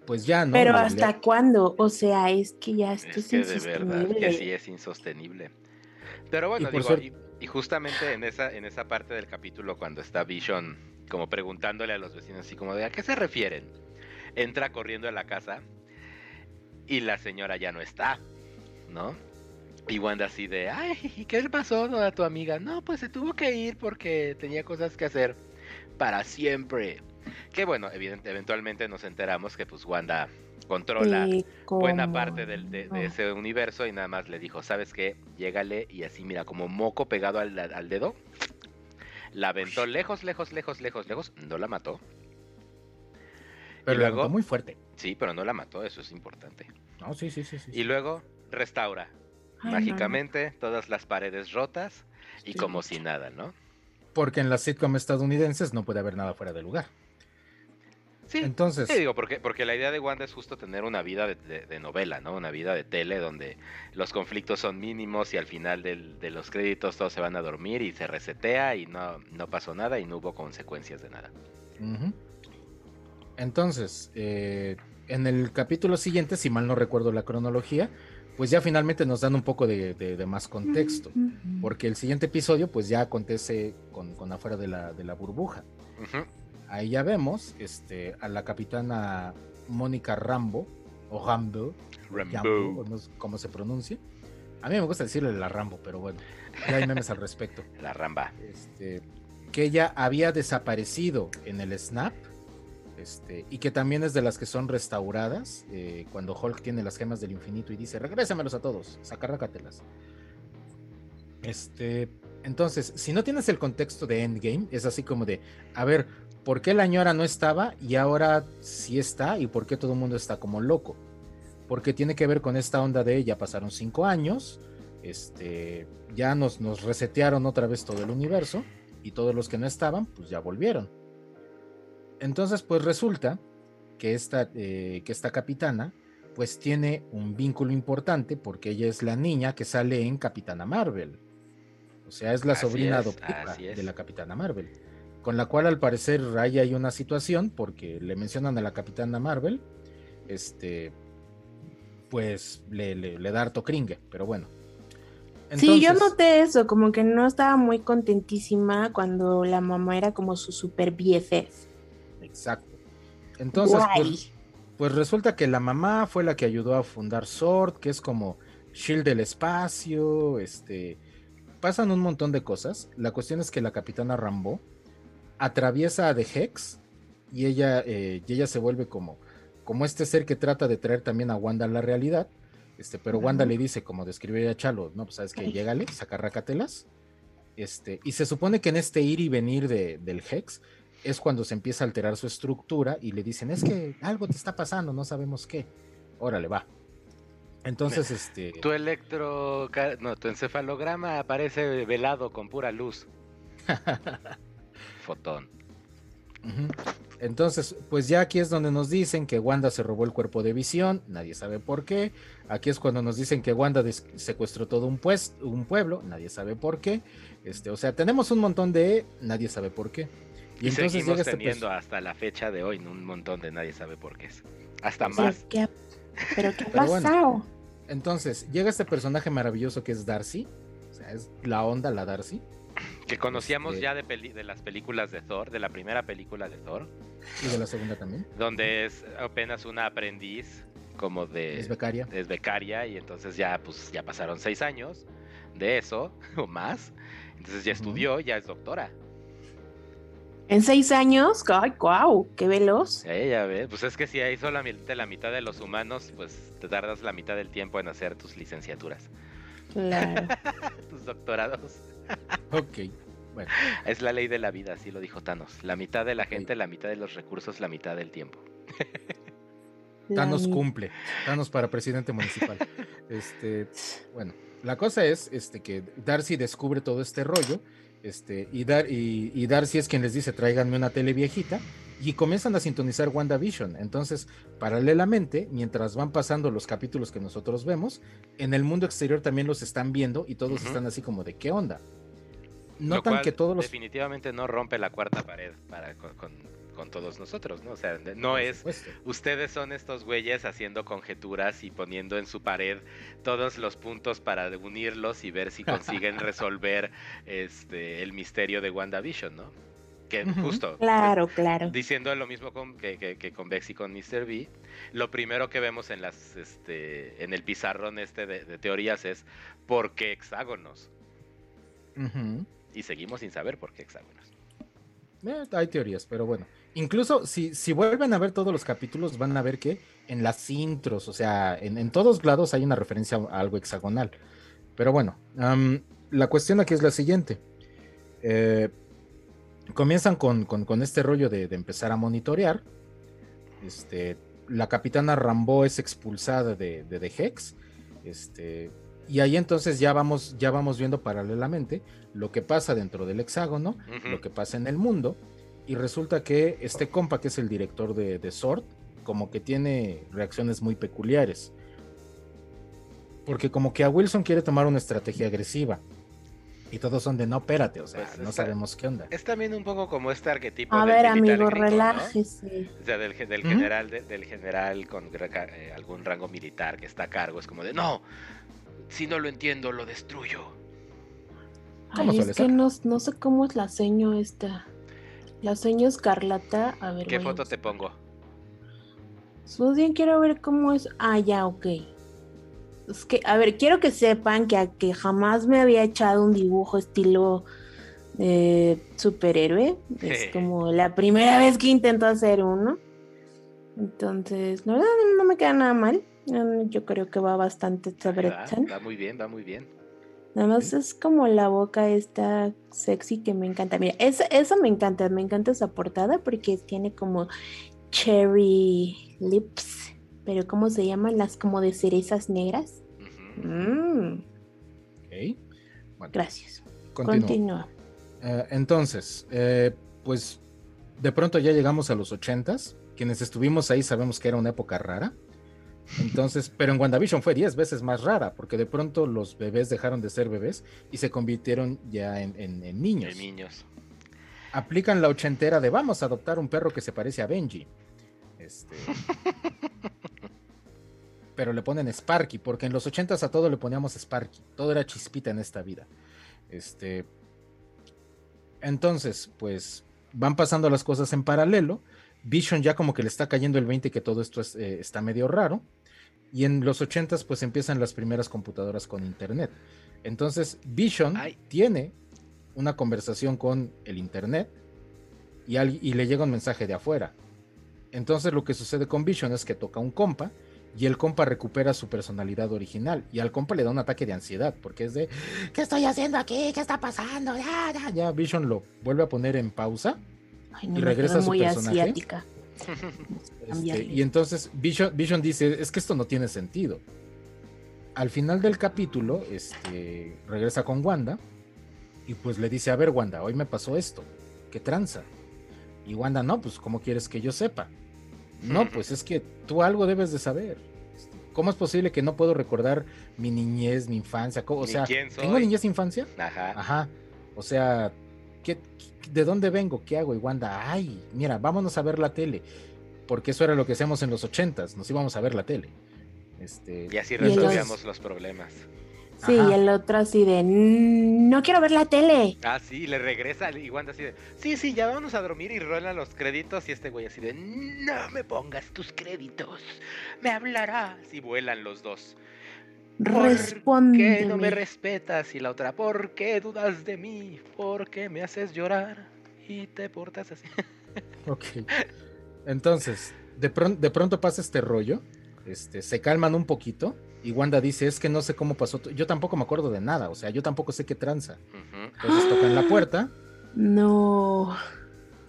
pues ya, ¿no? Pero ¿hasta cuándo? O sea, es que ya esto es, que de verdad que sí es insostenible. Pero bueno, digo, y, justamente en esa, en esa parte del capítulo, cuando está Vision como preguntándole a los vecinos así como de ¿a qué se refieren? Entra corriendo a la casa y la señora ya no está, ¿no? Y Wanda así de, ay, ¿qué le pasó a tu amiga? No, pues se tuvo que ir porque tenía cosas que hacer para siempre. Que bueno, eventualmente nos enteramos que pues Wanda controla buena parte de, ese universo y nada más le dijo, ¿sabes qué? Llégale y así mira, como moco pegado al, al dedo, la aventó lejos, lejos, lejos, lejos, lejos. No la mató. Pero y luego, muy fuerte. Sí, pero no la mató, eso es importante. No, sí, sí, sí, Y luego restaura mágicamente, todas las paredes rotas y como si nada, ¿no? Porque en las sitcom estadounidenses no puede haber nada fuera de lugar. Sí, Entonces, digo, porque, porque la idea de Wanda es justo tener una vida de, novela, ¿no? Una vida de tele donde los conflictos son mínimos y al final de los créditos todos se van a dormir y se resetea y no, no pasó nada y no hubo consecuencias de nada. Entonces, eh, en el capítulo siguiente, si mal no recuerdo la cronología, pues ya finalmente nos dan un poco de, más contexto, porque el siguiente episodio pues ya acontece con, afuera de la, de la burbuja. Ahí ya vemos este, a la capitana Mónica Rambo, o Rambo, Rambo. no sé cómo se pronuncia. A mí me gusta decirle la Rambo, pero bueno, ya hay memes al respecto. La Ramba. Este, que ella había desaparecido en el Snap este, y que también es de las que son restauradas, eh, cuando Hulk tiene las gemas del infinito y dice, regrésamelos a todos, sacarrácatelas. Este, entonces, si no tienes el contexto de Endgame, es así como de, a ver, ¿por qué la ñora no estaba y ahora sí está? ¿Y por qué todo el mundo está como loco? Porque tiene que ver con esta onda de ya pasaron cinco años, este, ya nos, nos resetearon otra vez todo el universo y todos los que no estaban, pues ya volvieron. Entonces, pues resulta que esta, eh, que esta capitana, pues tiene un vínculo importante porque ella es la niña que sale en Capitana Marvel. O sea, es la sobrina adoptiva de la Capitana Marvel. Con la cual al parecer ahí hay una situación porque le mencionan a la Capitana Marvel. Este, pues le, le, da harto cringe, pero bueno. sí, yo noté eso, como que no estaba muy contentísima cuando la mamá era como su super BFF. Exacto. Entonces, pues, pues, resulta que la mamá fue la que ayudó a fundar Sword, que es como Shield del espacio, este... Pasan un montón de cosas. La cuestión es que la capitana Rambo atraviesa a The Hex y ella, eh, y ella se vuelve como, como este ser que trata de traer también a Wanda a la realidad. Este, pero Wanda le dice, como describiría Chalo, no, pues sabes que llégale, saca racatelas. Este, y se supone que en este ir y venir de, del Hex es cuando se empieza a alterar su estructura y le dicen, es que algo te está pasando, no sabemos qué. Órale, va. Entonces, este... Tu electro... No, tu encefalograma aparece velado con pura luz. Fotón. Entonces, pues ya aquí es donde nos dicen que Wanda se robó el cuerpo de visión, nadie sabe por qué. Aquí es cuando nos dicen que Wanda secuestró todo un, pues, un pueblo, nadie sabe por qué. Este, o sea, tenemos un montón de nadie sabe por qué. Y, entonces seguimos este teniendo hasta la fecha de hoy un montón de nadie sabe por qué es. Hasta más. ¿Pero qué ha pasado? entonces, llega este personaje maravilloso que es Darcy. O sea, es la onda, la Darcy. Que conocíamos este ya de, de las películas de Thor, de la primera película de Thor. Y de la segunda también. Donde es apenas una aprendiz como de... Es becaria. Es becaria y entonces ya, pues, ya pasaron seis años de eso o más. Entonces ya estudió, ya es doctora. En seis años, ¡ay, wow! ¡Qué veloz! ya ves, pues es que si hay solamente la mitad de los humanos, pues te tardas la mitad del tiempo en hacer tus licenciaturas. Claro. tus doctorados. ok, bueno. Es la ley de la vida, así lo dijo Thanos. La mitad de la gente, la mitad de los recursos, la mitad del tiempo. Thanos cumple. Thanos para presidente municipal. este, bueno, la cosa es este, que Darcy descubre todo este rollo este, y, Dar, y, Darcy es quien les dice, tráiganme una tele viejita, y comienzan a sintonizar WandaVision. Entonces, paralelamente, mientras van pasando los capítulos que nosotros vemos, en el mundo exterior también los están viendo y todos están así como de qué onda. Notan que todos los... Definitivamente no rompe la cuarta pared para, con con todos nosotros, ¿no? O sea, no es ustedes son estos güeyes haciendo conjeturas y poniendo en su pared todos los puntos para unirlos y ver si consiguen resolver este el misterio de WandaVision, ¿no? Que justo. Claro, claro. Diciendo lo mismo con, que, con Bex y con Mr. B, lo primero que vemos en las este en el pizarrón este de, teorías es ¿por qué hexágonos? Y seguimos sin saber por qué hexágonos. Eh, hay teorías, pero bueno. Incluso si, si vuelven a ver todos los capítulos, van a ver que en las intros, o sea, en, todos lados hay una referencia a algo hexagonal. Pero bueno, la cuestión aquí es la siguiente. Eh, comienzan con, este rollo de, empezar a monitorear. Este, la capitana Rambo es expulsada de, de, Hex. Este, Y ahí entonces ya vamos, ya vamos viendo paralelamente lo que pasa dentro del hexágono, lo que pasa en el mundo. Y resulta que este compa, que es el director de, de Sword, como que tiene reacciones muy peculiares. Porque como que a Wilson quiere tomar una estrategia agresiva. Y todos son de no, espérate, o sea, Pues no está- sabemos qué onda. Es también un poco como este arquetipo A del ver, amigo, gringo, ¿no? relájese. O sea, del, del general, de- del general con eh, algún rango militar que está a cargo. Es como de, no, si no lo entiendo, lo destruyo. ¿Cómo Ay, suele es que no, no sé cómo es la seño esta. La seño escarlata. A ver. ¿Qué foto te pongo? Más bien quiero ver cómo es. Ah, ya, ok. Es que, a ver, quiero que sepan que, a- que jamás me había echado un dibujo estilo eh, superhéroe. Es como la primera vez que intento hacer uno. Entonces, la verdad no, no me queda nada mal. Mm, Yo creo que va bastante Ahí Va, sabrosón. va muy bien, va muy bien. Nada más es como la boca esta sexy que me encanta. Mira, eso, eso me encanta, me encanta esa portada porque tiene como cherry lips, pero ¿cómo se llaman? Las como de cerezas negras. Ujú. Mm, Ok. Bueno, gracias. continúo. Continúa. Eh, entonces, eh, pues de pronto ya llegamos a los ochentas. Quienes estuvimos ahí sabemos que era una época rara. Entonces, pero en WandaVision fue 10 veces más rara, porque de pronto los bebés dejaron de ser bebés y se convirtieron ya en, en- en niños. De niños. Aplican la ochentera de vamos a adoptar un perro que se parece a Benji. Este... Pero le ponen Sparky, porque en los ochentas a todo le poníamos Sparky. Todo era chispita en esta vida. Este. Entonces, pues van pasando las cosas en paralelo. Vision ya como que le está cayendo el 20 que todo esto es, eh, está medio raro. Y en los 80s pues empiezan las primeras computadoras con internet. Entonces Vision Ay. tiene una conversación con el internet y, al- y le llega un mensaje de afuera. Entonces lo que sucede con Vision es que toca un compa y el compa recupera su personalidad original y al compa le da un ataque de ansiedad porque es de ¿qué estoy haciendo aquí? ¿Qué está pasando? Ya, ya, ya. Vision lo vuelve a poner en pausa Ay, no y regresa a su muy personaje. asiática. Este, y entonces Vision, Vision dice, es que esto no tiene sentido. Al final del capítulo, este, regresa con Wanda y pues le dice, a ver Wanda, hoy me pasó esto, ¿qué tranza? Y Wanda, no, pues ¿cómo quieres que yo sepa? No, pues es que tú algo debes de saber. Este, ¿Cómo es posible que no puedo recordar mi niñez, mi infancia? ¿Cómo- O sea, ¿tengo niñez e infancia? Ajá. Ajá. O sea, ¿qué, qué- de dónde vengo? ¿Qué hago? Y Wanda, ay, mira, vámonos a ver la tele. Porque eso era lo que hacíamos en los ochentas, nos íbamos a ver la tele. Este, Y así Y los- resolvíamos los problemas. Sí, Ajá. y el otro así de "Mm, no quiero ver la tele. Ah, sí, le regresa y Wanda así de, sí, sí, ya vámonos a dormir y rolan los créditos y este güey así de, no me pongas tus créditos, me hablarás y vuelan los dos. ¿Por Respóndeme. qué no me respetas? Y la otra, ¿por qué dudas de mí? ¿Por qué me haces llorar? Y te portas así. ok. Entonces, de, pron- de pronto pasa este rollo, este, se calman un poquito y Wanda dice, es que no sé cómo pasó, yo tampoco me acuerdo de nada, o sea, yo tampoco sé qué tranza. Ujú. Entonces tocan la puerta No.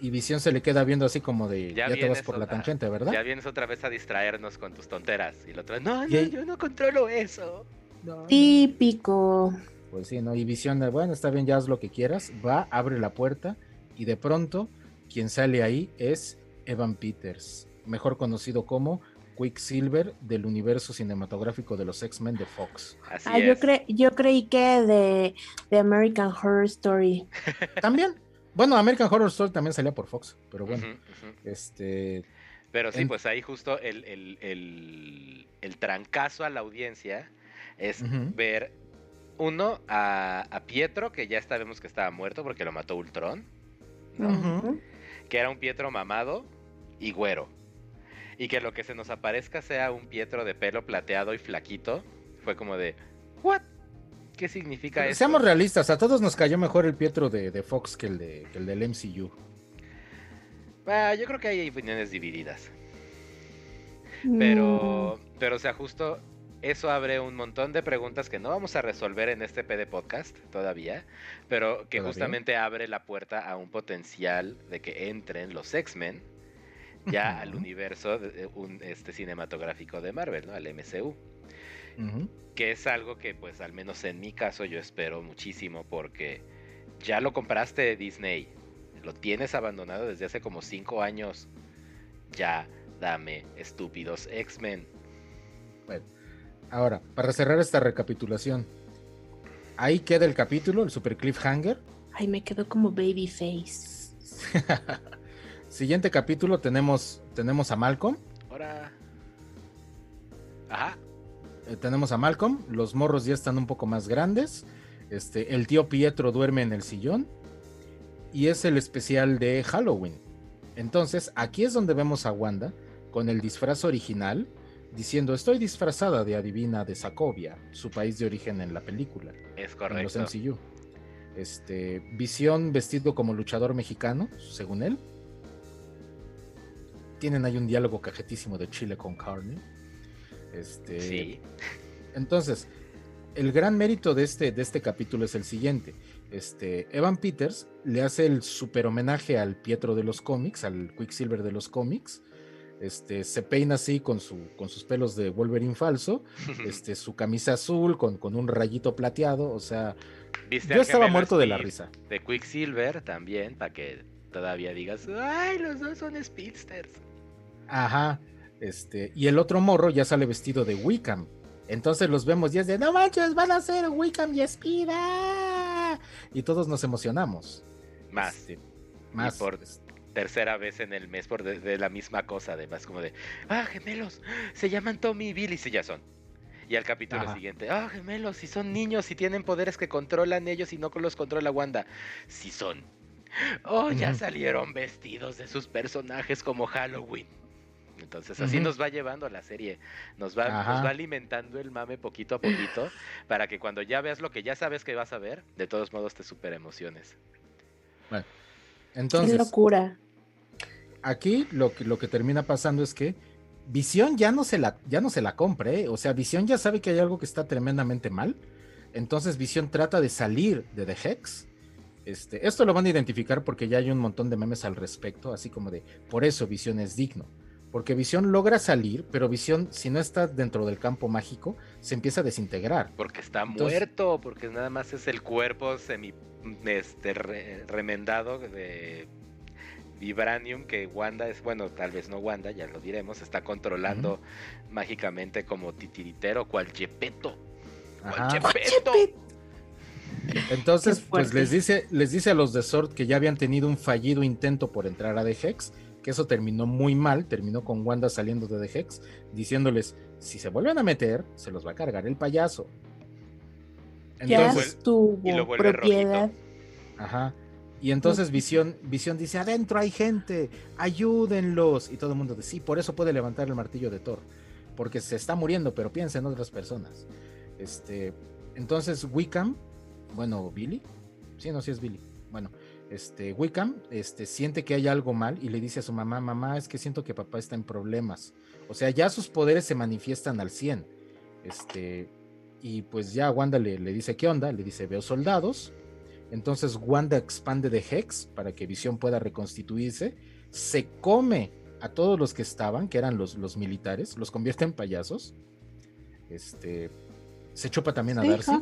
Y Visión se le queda viendo así como de, Ya ya, te vas vienes por la tangente, ¿verdad? Ya vienes otra vez a distraernos con tus tonteras. Y el otro, no, no, yo no controlo eso. No, no. Típico. Pues sí, ¿no? Y Visión, de, bueno, está bien, ya haz lo que quieras. Va, abre la puerta y de pronto quien sale ahí es Evan Peters, mejor conocido como Quicksilver del universo cinematográfico de los X-Men de Fox. Así Ah, yo, cre- yo creí que de, de American Horror Story. También, bueno, American Horror Story también salía por Fox, pero bueno, este, Pero sí, En- pues ahí justo el, el, el, el trancazo a la audiencia es ver, uno, a, a Pietro, que ya sabemos que estaba muerto porque lo mató Ultron, ¿no? Que era un Pietro mamado y güero. Y que lo que se nos aparezca sea un Pietro de pelo plateado y flaquito, fue como de, ¿what? ¿Qué significa eso? seamos realistas, a todos nos cayó mejor el Pietro de, de Fox que el, de, que el del MCU. Ah, yo creo que hay opiniones divididas. Mm. Pero, pero o sea, justo eso abre un montón de preguntas que no vamos a resolver en este PD podcast todavía, pero que ¿Todavía? justamente abre la puerta a un potencial de que entren los X-Men ya al universo de, un, este, cinematográfico de Marvel, ¿no? Al MCU. Que es algo que, pues, al menos en mi caso, yo espero muchísimo porque ya lo compraste Disney, lo tienes abandonado desde hace como cinco años. Ya, dame, estúpidos X-Men. Bueno, ahora, para cerrar esta recapitulación, ahí queda el capítulo, el Super Cliffhanger. Ay, me quedó como Babyface. Siguiente capítulo tenemos, tenemos a Malcolm. Ahora. Ajá. Eh, tenemos a Malcolm. Los morros ya están un poco más grandes. Este, el tío Pietro duerme en el sillón. Y es el especial de Halloween. Entonces, aquí es donde vemos a Wanda con el disfraz original, diciendo: Estoy disfrazada de adivina de Sacovia, su país de origen en la película. Es correcto. En los MCU. Este, Visión vestido como luchador mexicano, según él tienen ahí un diálogo cajetísimo de Chile con carne. Este, sí. Entonces, el gran mérito de este, de este capítulo es el siguiente. Este, Evan Peters le hace el super homenaje al Pietro de los cómics, al Quicksilver de los cómics. Este, se peina así con, su, con sus pelos de Wolverine falso, este, su camisa azul con, con un rayito plateado, o sea, yo estaba muerto de la risa. De Quicksilver también, para que todavía digas, ay, los dos son speedsters. Ajá. Este, y el otro morro ya sale vestido de Wickham. Entonces los vemos y es de, no manches, van a ser Wickham y Espida. Y todos nos emocionamos. Más. Este, más. por tercera vez en el mes por de, la misma cosa, además, como de, ah, gemelos, se llaman Tommy y Billy, si ya son. Y al capítulo siguiente, ah, gemelos, si son niños, si tienen poderes que controlan ellos y no los controla Wanda. Si son. Oh, ya salieron vestidos de sus personajes como Halloween. Entonces así nos va llevando la serie, nos va, nos va alimentando el mame poquito a poquito para que cuando ya veas lo que ya sabes que vas a ver, de todos modos te super emociones. Bueno, entonces... Qué locura. Aquí lo que, lo que termina pasando es que Visión ya no se la, ya no se la compre, ¿eh? o sea, Visión ya sabe que hay algo que está tremendamente mal, entonces Visión trata de salir de The Hex. Este, esto lo van a identificar porque ya hay un montón de memes al respecto, así como de, por eso Visión es digno porque Visión logra salir, pero Visión, si no está dentro del campo mágico, se empieza a desintegrar. Porque está muerto, porque nada más es el cuerpo semi este, remendado de Vibranium que Wanda es, bueno, tal vez no Wanda, ya lo diremos, está controlando mágicamente como titiritero, cual Gepetto. Cual Entonces, pues les dice, les dice a los de Sword que ya habían tenido un fallido intento por entrar a The Hex que eso terminó muy mal, terminó con Wanda saliendo de The Hex, diciéndoles, si se vuelven a meter, se los va a cargar el payaso. Entonces, ya y propiedad. Ajá. Y entonces Visión, Visión dice, adentro hay gente, ayúdenlos. Y todo el mundo dice, sí, por eso puede levantar el martillo de Thor. Porque se está muriendo, pero piensa en otras personas. Este, entonces Wickham, bueno, Billy, sí, no, sí es Billy. Bueno, este, Wickham este, siente que hay algo mal y le dice a su mamá, mamá, es que siento que papá está en problemas. O sea, ya sus poderes se manifiestan al 100. Este, y pues ya Wanda le, le dice, ¿qué onda? Le dice, veo soldados. Entonces Wanda expande de Hex para que Visión pueda reconstituirse. Se come a todos los que estaban, que eran los, los militares, los convierte en payasos. Este, se chupa también a Darcy.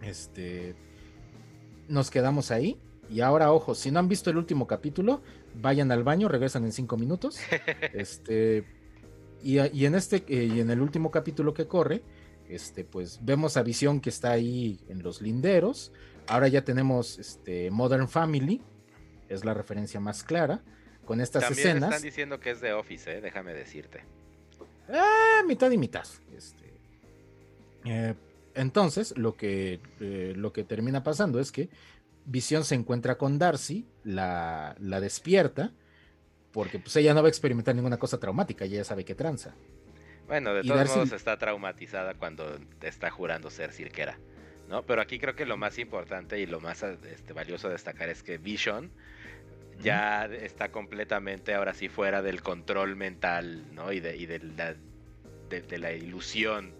Este, nos quedamos ahí y ahora, ojo, si no han visto el último capítulo, vayan al baño, regresan en cinco minutos. este, y, en este, eh, y en el último capítulo que corre, este, pues vemos a Visión que está ahí en los linderos. Ahora ya tenemos este, Modern Family, es la referencia más clara, con estas También escenas. Están diciendo que es de Office, ¿eh? déjame decirte. Ah, mitad y mitad. Este, eh, entonces, lo que, eh, lo que termina pasando es que Visión se encuentra con Darcy, la, la despierta, porque pues ella no va a experimentar ninguna cosa traumática, ella ya sabe que tranza. Bueno, de todos modos está traumatizada cuando está jurando ser cirquera, ¿no? Pero aquí creo que lo más importante y lo más este, valioso de destacar es que Vision ya está completamente ahora sí fuera del control mental, ¿no? Y de, y de, la, de la ilusión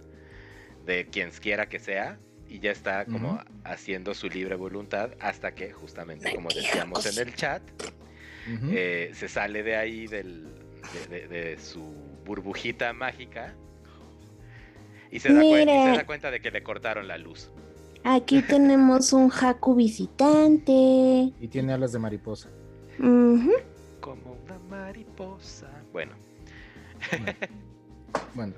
de quien quiera que sea, y ya está como haciendo su libre voluntad hasta que justamente como decíamos en el chat eh, se sale de ahí del, de, de su burbujita mágica y se, da y se, da cuenta de que le cortaron la luz. Aquí tenemos un Haku visitante. Y tiene alas de mariposa. Como una mariposa. Bueno. Bueno,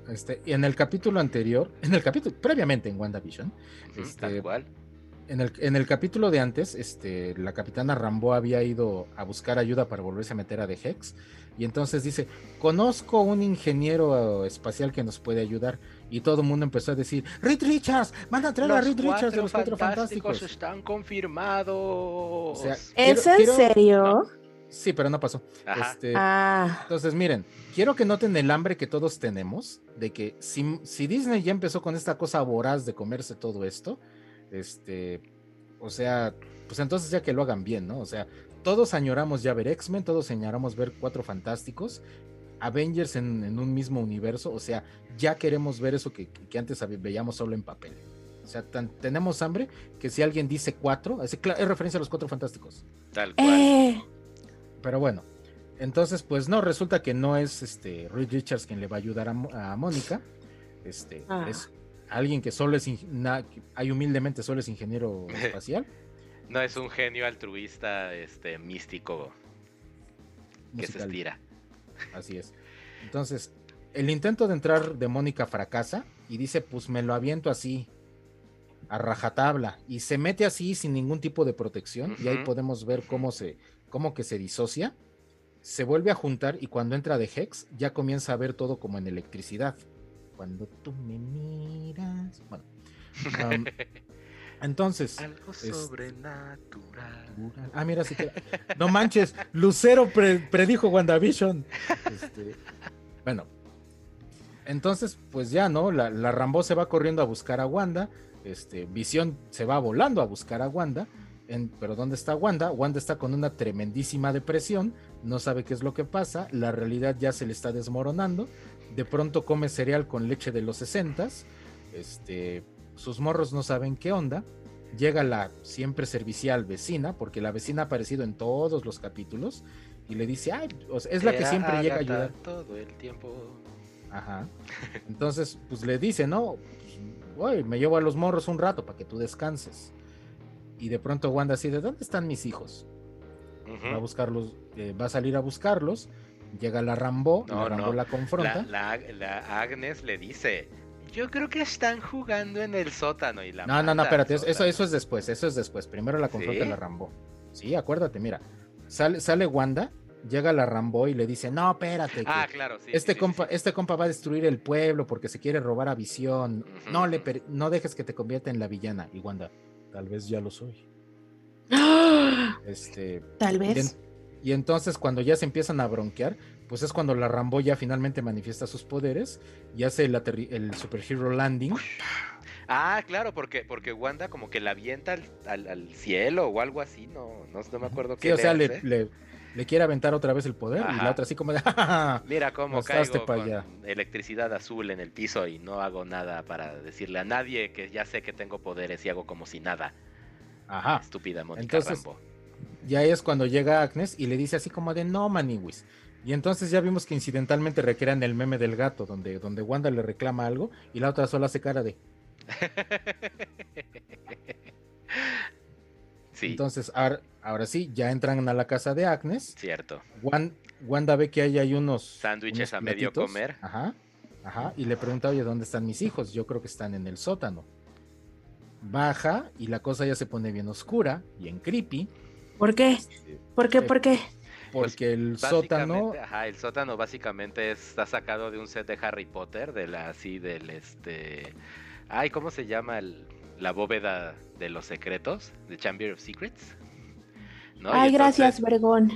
este, y en el capítulo anterior, en el capítulo, previamente en WandaVision, este, En el, en el capítulo de antes, este, la capitana Rambo había ido a buscar ayuda para volverse a meter a The Hex. Y entonces dice: Conozco un ingeniero espacial que nos puede ayudar. Y todo el mundo empezó a decir: Reed Richards, van a traer a Reed Richards de los cuatro fantásticos. están confirmados. ¿Es en serio? Sí, pero no pasó. Este, ah. Entonces, miren, quiero que noten el hambre que todos tenemos de que si, si, Disney ya empezó con esta cosa voraz de comerse todo esto, este, o sea, pues entonces ya que lo hagan bien, ¿no? O sea, todos añoramos ya ver X-Men, todos añoramos ver Cuatro Fantásticos, Avengers en, un mismo universo, o sea, ya queremos ver eso que, antes veíamos solo en papel. O sea, tenemos hambre que si alguien dice cuatro, es, es referencia a los Cuatro Fantásticos. Tal cual. Eh, pero bueno, entonces, pues no, resulta que no es este Reed Richards quien le va a ayudar a, Mónica. Este ah. es alguien que solo es hay humildemente solo es ingeniero espacial. no es un genio altruista, este místico que se estira. Así es. Entonces, el intento de entrar de Mónica fracasa y dice, pues me lo aviento así, a rajatabla, y se mete así sin ningún tipo de protección, y ahí podemos ver cómo se, como que se disocia, se vuelve a juntar y cuando entra de Hex ya comienza a ver todo como en electricidad. Cuando tú me miras. Bueno. entonces. Algo sobrenatural. Ah, mira, si No manches, Lucero predijo WandaVision. Este, bueno. Entonces, pues ya, ¿no? La, la Rambo se va corriendo a buscar a Wanda. Este, Visión se va volando a buscar a Wanda pero ¿dónde está Wanda? Wanda está con una tremendísima depresión, no sabe qué es lo que pasa, la realidad ya se le está desmoronando, de pronto come cereal con leche de los 60, este, sus morros no saben qué onda, llega la siempre servicial vecina, porque la vecina ha aparecido en todos los capítulos, y le dice, ay, es la que siempre llega a ayudar. Todo el tiempo. Ajá. Entonces, pues le dice, no, pues, me llevo a los morros un rato para que tú descanses y de pronto Wanda así de ¿dónde están mis hijos? Va a buscarlos, eh, va a salir a buscarlos, llega la Rambo, la Rambo la confronta. La, Agnes le dice, yo creo que están jugando en el sótano y la No, no, no, espérate, eso, eso es después, eso es después. Primero la confronta la Rambo. Sí, acuérdate, mira. Sale, sale Wanda, llega la Rambo y le dice, no, espérate. Ah, claro, sí. Este, compa, este compa va a destruir el pueblo porque se quiere robar a Visión. No, le no dejes que te convierta en la villana. Y Wanda, Tal vez ya lo soy. Este, Tal vez. Y, entonces cuando ya se empiezan a bronquear, pues es cuando la Rambo ya finalmente manifiesta sus poderes y hace el, el Superhero Landing. Ah, claro, porque, porque Wanda como que la avienta al, cielo o algo así, no, no, me acuerdo qué. Sí, o sea, le, quiere aventar otra vez el poder y la otra así como de... Mira cómo caigo con electricidad azul en el piso y no hago nada para decirle a nadie que ya sé que tengo poderes y hago como si nada. Ajá. Estúpida Mónica Entonces, Rambo. Ya es cuando llega Agnes y le dice así como de no, Maniwis. Y entonces ya vimos que incidentalmente recrean el meme del gato, donde, donde Wanda le reclama algo y la otra solo hace cara de... sí. Entonces, ahora, ahora, sí, ya entran a la casa de Agnes. Cierto. Wanda, ve que hay, hay unos... Sándwiches a medio comer. Ajá. Ajá. Y le pregunta, oye, ¿dónde están mis hijos? Yo creo que están en el sótano. Baja y la cosa ya se pone bien oscura, bien creepy. ¿Por qué? Este, ¿Por qué? ¿Por qué? Porque el sótano. Ajá, el sótano básicamente está sacado de un set de Harry Potter, de la así del este. Ay, ¿cómo se llama la bóveda de los secretos? The Chamber of Secrets. Ay, gracias, Vergón.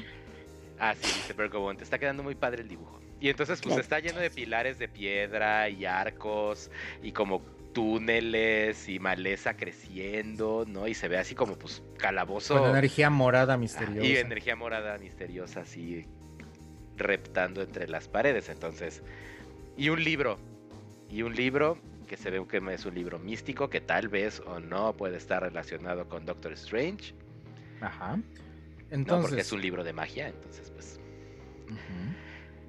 Ah, sí, dice Vergón. Te está quedando muy padre el dibujo. Y entonces, pues está lleno de pilares de piedra y arcos y como túneles y maleza creciendo, ¿no? Y se ve así como, pues, calabozo. Con energía morada misteriosa. y energía morada misteriosa, así reptando entre las paredes. Entonces, y un libro. Y un libro que se ve que es un libro místico que tal vez o no puede estar relacionado con Doctor Strange. Ajá. Entonces, porque es un libro de magia, entonces pues.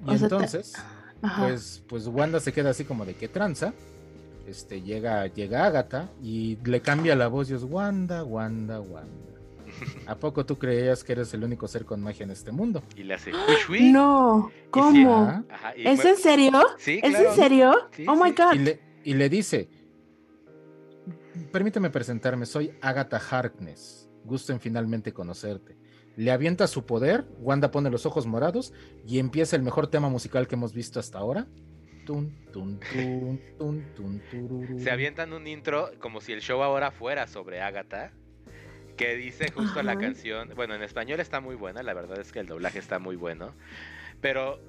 Y entonces, pues, pues Wanda se queda así como de que tranza. Este, llega, llega Agatha y le cambia la voz y es Wanda, Wanda, Wanda. ¿A poco tú creías que eres el único ser con magia en este mundo? Y le hace No, ¿cómo? ¿Es en serio? Sí, ¿Es en serio? oh my god. Y le, y le dice: Permíteme presentarme, soy Agatha Harkness. Gusto en finalmente conocerte. Le avienta su poder, Wanda pone los ojos morados y empieza el mejor tema musical que hemos visto hasta ahora. Se avientan un intro como si el show ahora fuera sobre Agatha que dice justo la canción, bueno, en español está muy buena, la verdad es que el doblaje está muy bueno, pero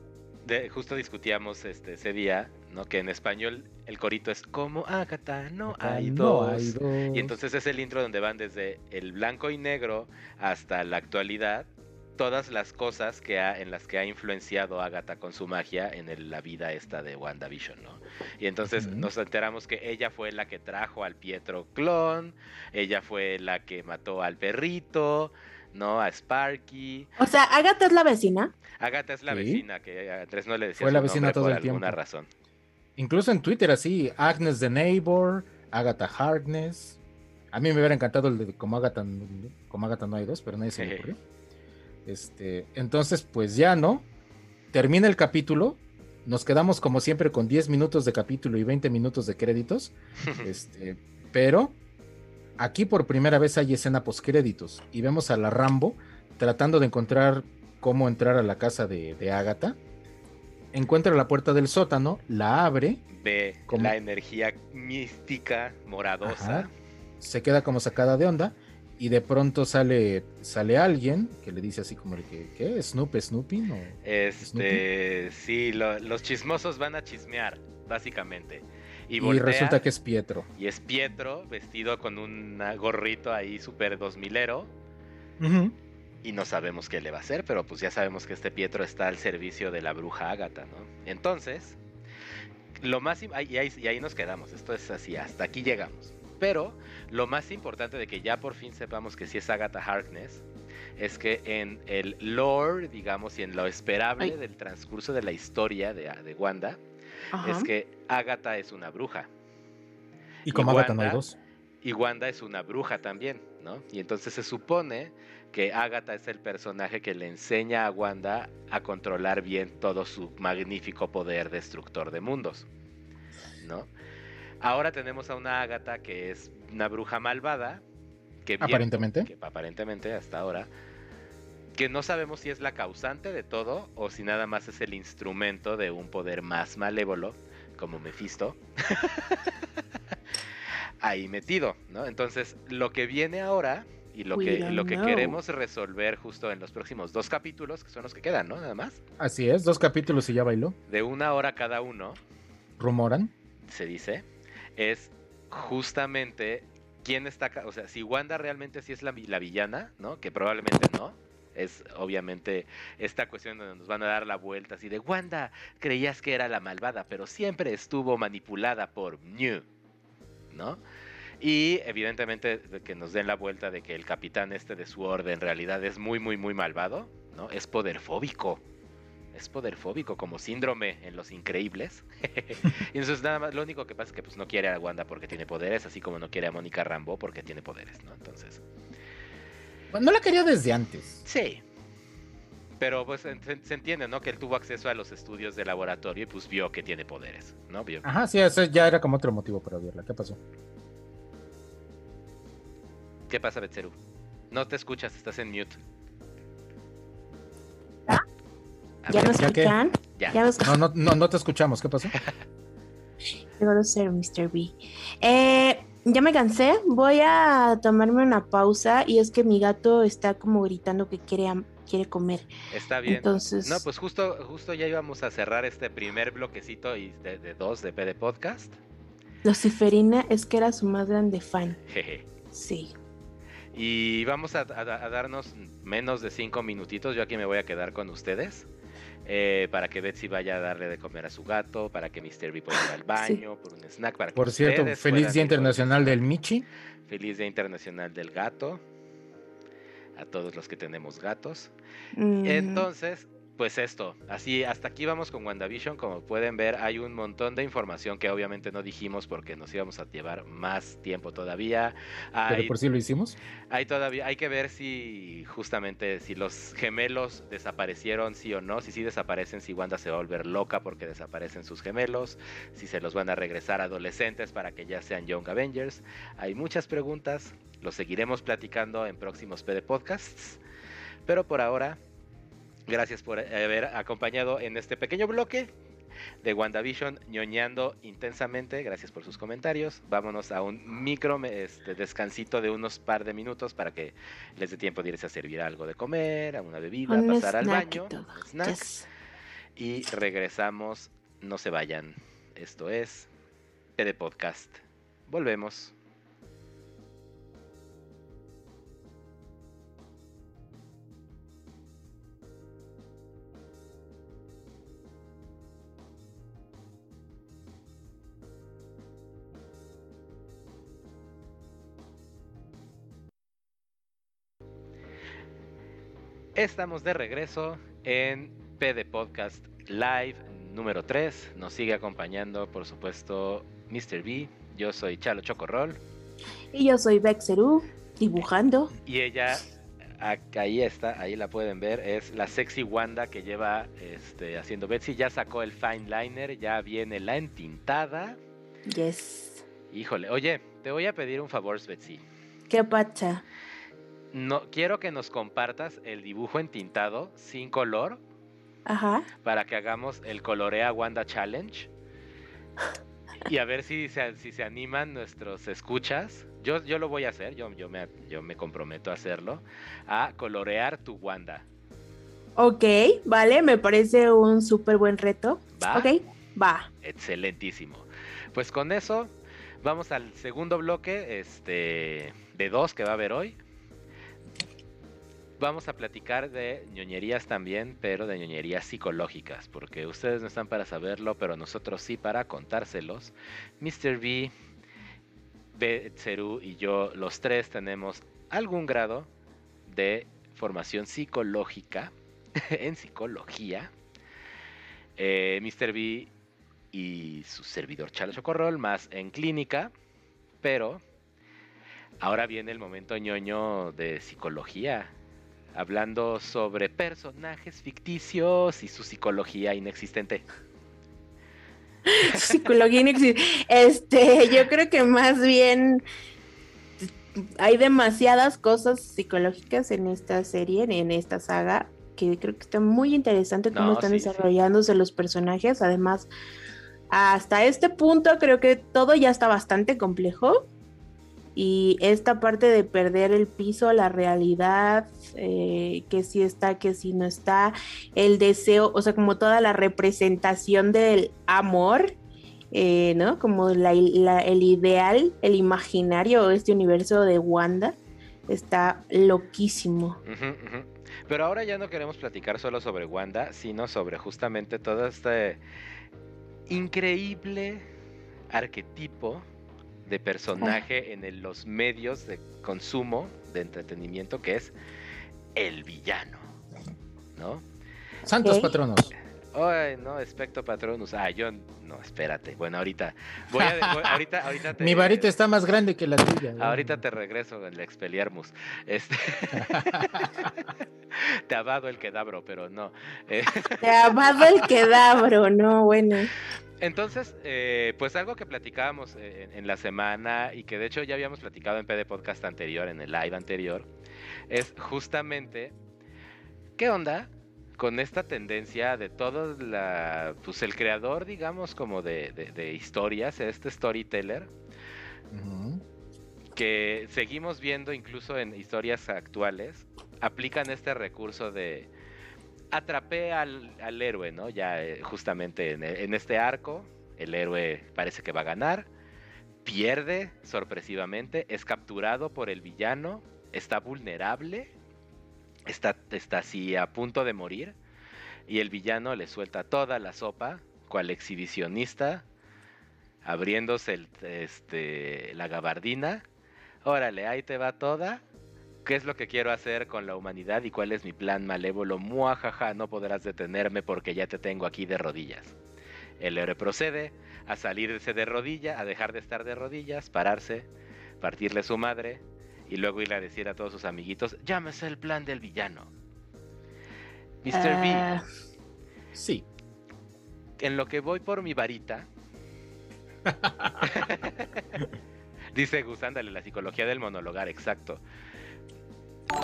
de, justo discutíamos este, ese día, ¿no? Que en español el corito es como Agatha, no hay, dos. hay dos. Y entonces es el intro donde van desde el blanco y negro hasta la actualidad todas las cosas que ha, en las que ha influenciado Agatha con su magia en la vida esta de WandaVision, ¿no? Y entonces nos enteramos que ella fue la que trajo al Pietro clon, ella fue la que mató al perrito, ¿no? A Sparky. O sea, Agatha es la vecina. Agatha es la vecina, que a Andrés no le decía fue la vecina todo por el alguna razón. Incluso en Twitter así, Agnes the Neighbor, Agatha Harkness. A mí me hubiera encantado el de como Agatha, como Agatha no hay dos, pero nadie se le ocurrió. Este, entonces, pues ya, ¿no? Termina el capítulo. Nos quedamos como siempre con 10 minutos de capítulo y 20 minutos de créditos. este, pero aquí por primera vez hay escena post créditos y vemos a la Rambo tratando de encontrar cómo entrar a la casa de, de Agatha. Encuentra la puerta del sótano, la abre. Ve con la energía mística moradosa. Se queda como sacada de onda y de pronto sale sale alguien que le dice así como el que ¿qué? Snoop Snoopy ¿no? Este, sí, los chismosos van a chismear, básicamente. Y, resulta que es Pietro. Y es Pietro vestido con un gorrito ahí súper dos milero. Y no sabemos qué le va a hacer, pero pues ya sabemos que este Pietro está al servicio de la bruja Ágata, ¿no? Entonces, lo más... Y ahí, y ahí nos quedamos, esto es así, hasta aquí llegamos. Pero lo más importante de que ya por fin sepamos que sí es Agatha Harkness es que en el lore, digamos, y en lo esperable del transcurso de la historia de, de Wanda, es que Agatha es una bruja. Y como Agatha no hay dos. Y Wanda es una bruja también, ¿no? Y entonces se supone que Agatha es el personaje que le enseña a Wanda a controlar bien todo su magnífico poder destructor de mundos, ¿no? Ahora tenemos a una Agatha que es una bruja malvada. Que aparentemente. que aparentemente hasta ahora. Que no sabemos si es la causante de todo o si nada más es el instrumento de un poder más malévolo, como Mephisto. Ahí metido, ¿no? Entonces, lo que viene ahora y lo que, lo que queremos resolver justo en los próximos dos capítulos, que son los que quedan, ¿no? Nada más. Así es, dos capítulos y ya bailó. De una hora cada uno. Rumoran. Se dice es justamente quién está, o sea, si Wanda realmente sí es la, la villana, ¿no? Que probablemente no, es obviamente esta cuestión donde nos van a dar la vuelta así de Wanda, creías que era la malvada, pero siempre estuvo manipulada por New, ¿no? Y evidentemente que nos den la vuelta de que el capitán este de su orden en realidad es muy, muy, muy malvado, ¿no? Es poderfóbico, es poderfóbico, como síndrome en Los Increíbles. y entonces nada más, lo único que pasa es que pues no quiere a Wanda porque tiene poderes, así como no quiere a Mónica Rambo porque tiene poderes, ¿no? Entonces... no la quería desde antes. Sí. Pero pues se, entiende, ¿no? Que él tuvo acceso a los estudios de laboratorio y pues vio que tiene poderes, ¿no? Vio. Ajá, sí, eso ya era como otro motivo para verla. ¿Qué pasó? ¿Qué pasa, Betseru? No te escuchas, estás en mute. ¿Ya nos escuchan? No, no, no, no te escuchamos. ¿Qué pasó? a ser Mr. B. Eh, ya me cansé. Voy a tomarme una pausa y es que mi gato está como gritando que quiere, quiere comer. Está bien. Entonces... No, pues justo, justo ya íbamos a cerrar este primer bloquecito y de, dos de PD Podcast. Luciferina es que era su más grande fan. Jeje. Sí. Y vamos a, a, darnos menos de cinco minutitos. Yo aquí me voy a quedar con ustedes. Eh, para que Betsy vaya a darle de comer a su gato, para que Mr. B pueda ir al baño, por un snack. Para por cierto, feliz Día Internacional del Michi. Feliz Día Internacional del Gato. A todos los que tenemos gatos. Mm. Entonces, pues esto, así hasta aquí vamos con WandaVision. Como pueden ver, hay un montón de información que obviamente no dijimos porque nos íbamos a llevar más tiempo todavía. Pero por si lo hicimos. Hay todavía, hay que ver si justamente si los gemelos desaparecieron, sí o no. Si sí desaparecen, si Wanda se va a volver loca porque desaparecen sus gemelos. Si se los van a regresar adolescentes para que ya sean Young Avengers. Hay muchas preguntas. Lo seguiremos platicando en próximos PD Podcasts. Pero por ahora Gracias por haber acompañado en este pequeño bloque de WandaVision ñoñando intensamente. Gracias por sus comentarios. Vámonos a un micro este, descansito de unos par de minutos para que les dé tiempo de irse a servir algo de comer, a una bebida, a pasar al baño, Y regresamos. No se vayan. Esto es PD Podcast. Volvemos. Estamos de regreso en PD Podcast Live número 3. Nos sigue acompañando, por supuesto, Mr. B. Yo soy Chalo Chocorrol. Y yo soy Bexeru, dibujando. Y ella, ahí está, ahí la pueden ver, es la sexy Wanda que lleva este, haciendo Betsy. Ya sacó el fine liner, ya viene la entintada. Yes. Híjole, oye, te voy a pedir un favor, Betsy. ¿Qué pacha? No quiero que nos compartas el dibujo entintado sin color. Ajá. Para que hagamos el Colorea Wanda Challenge. Y a ver si se, si se animan nuestros escuchas. Yo, yo lo voy a hacer, yo, yo, me, yo me comprometo a hacerlo. A colorear tu Wanda. Ok, vale, me parece un súper buen reto. ¿Va? Ok, va. Excelentísimo. Pues con eso, vamos al segundo bloque este, de dos que va a haber hoy vamos a platicar de ñoñerías también, pero de ñoñerías psicológicas, porque ustedes no están para saberlo, pero nosotros sí para contárselos. Mr. B, Betseru y yo, los tres tenemos algún grado de formación psicológica en psicología. Eh, Mr. B y su servidor Chalo Chocorrol más en clínica, pero ahora viene el momento ñoño de psicología hablando sobre personajes ficticios y su psicología inexistente. psicología inexistente. Este, yo creo que más bien hay demasiadas cosas psicológicas en esta serie, en esta saga, que creo que está muy interesante cómo están desarrollándose los personajes. Además, hasta este punto creo que todo ya está bastante complejo y esta parte de perder el piso, la realidad, eh, que si está, que si no está, el deseo, o sea, como toda la representación del amor, eh, ¿no? Como el ideal, el imaginario, este universo de Wanda, está loquísimo. Pero ahora ya no queremos platicar solo sobre Wanda, sino sobre justamente todo este increíble arquetipo de personaje en los medios de consumo de entretenimiento que es el villano, ¿no? Santos patronos. Ay, no, especto patronus. Ah, yo no, espérate. Bueno, ahorita voy a, ahorita, ahorita Mi varita está más grande que la tuya. Ahorita te regreso el expeliarmus. Este te ha dado el quedabro, pero no. Te ha dado el quedabro, no, bueno. Entonces, eh, pues algo que platicábamos eh, en, la semana y que de hecho ya habíamos platicado en PD Podcast anterior, en el live anterior, es justamente, ¿qué onda con esta tendencia de todo la, pues el creador, digamos, como de, de, historias, este storyteller, que seguimos viendo incluso en historias actuales, aplican este recurso de atrapé al, héroe, ¿no? Ya eh, justamente en, este arco, el héroe parece que va a ganar, pierde sorpresivamente, es capturado por el villano, está vulnerable, está, está así a punto de morir, y el villano le suelta toda la sopa, cual exhibicionista, abriéndose el, este, la gabardina. Órale, ahí te va toda ¿Qué es lo que quiero hacer con la humanidad y cuál es mi plan malévolo? Muajaja, no podrás detenerme porque ya te tengo aquí de rodillas. El héroe procede a salirse de rodilla, a dejar de estar de rodillas, pararse, partirle su madre y luego ir a decir a todos sus amiguitos, llámese el plan del villano. Mr. B, Ah, Sí. en lo que voy por mi varita. Dice Gus, ándale, la psicología del monologar, exacto.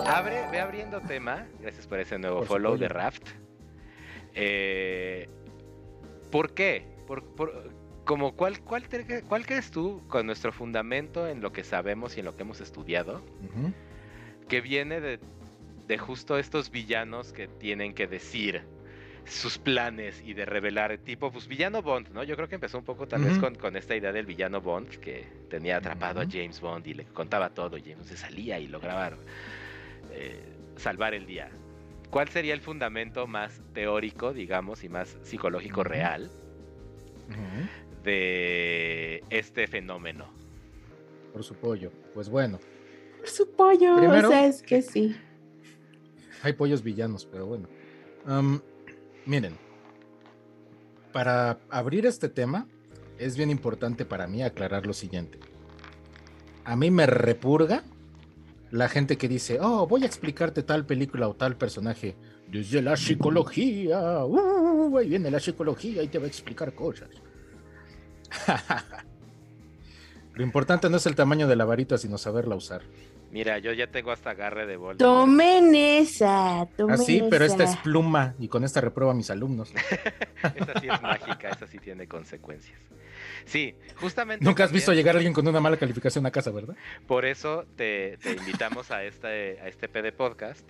Abre, ve abriendo tema. Gracias por ese nuevo Por follow supuesto. de Raft. Eh, ¿Por qué? Por, por- como cuál, cuál, te- ¿Cuál crees tú con nuestro fundamento en lo que sabemos y en lo que hemos estudiado? Que viene de, de justo estos villanos que tienen que decir sus planes y de revelar, tipo, pues villano Bond, ¿no? Yo creo que empezó un poco tal vez con, con esta idea del villano Bond, que tenía atrapado a James Bond y le contaba todo, y James se salía y lograba eh, salvar el día. ¿Cuál sería el fundamento más teórico, digamos, y más psicológico real Ujú. De este fenómeno? Por su pollo. Pues bueno, su pollo, Primero- o sea, es que sí. hay pollos villanos, pero bueno. Miren, para abrir este tema, es bien importante para mí aclarar lo siguiente. A mí me repurga la gente que dice, oh, voy a explicarte tal película o tal personaje desde la psicología. Uh, ahí viene la psicología y te va a explicar cosas. Lo importante no es el tamaño de la varita, sino saberla usar. Mira, yo ya tengo hasta agarre de Voldemort. Tomen esa, tomen Así, Ah, pero esta es pluma y con esta reprueba a mis alumnos. Esa sí es mágica, esa sí tiene consecuencias. Sí, justamente. Nunca has también visto llegar alguien con una mala calificación a casa, ¿verdad? Por eso te, te invitamos a este, a este PD Podcast,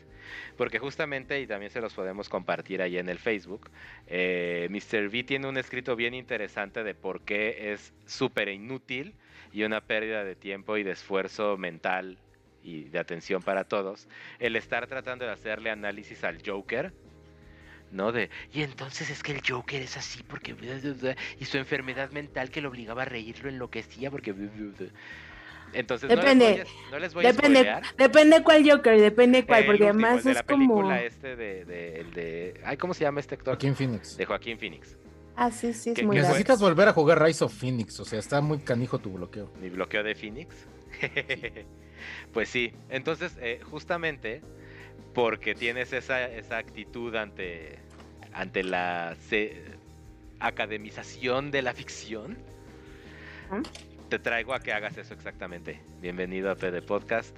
porque justamente, y también se los podemos compartir ahí en el Facebook, eh, Mr. V tiene un escrito bien interesante de por qué es súper inútil y una pérdida de tiempo y de esfuerzo mental y de atención para todos el estar tratando de hacerle análisis al Joker. ¿No? De, y entonces es que el Joker es así porque... Y su enfermedad mental que lo obligaba a reír lo enloquecía porque... Entonces Depende. no les voy a, no les voy a Depende, depende cuál Joker, depende cuál, El porque último, además de es la como... este de, de, el de... Ay, ¿cómo se llama este actor? Joaquín Phoenix. De Joaquín Phoenix. Ah, sí, sí, es Que- muy. Necesitas volver a jugar Rise of Phoenix, o sea, está muy canijo tu bloqueo. Mi bloqueo de Phoenix. pues sí, entonces eh, justamente porque tienes esa, esa actitud ante, ante la se- academización de la ficción, te traigo a que hagas eso exactamente. Bienvenido a PD Podcast.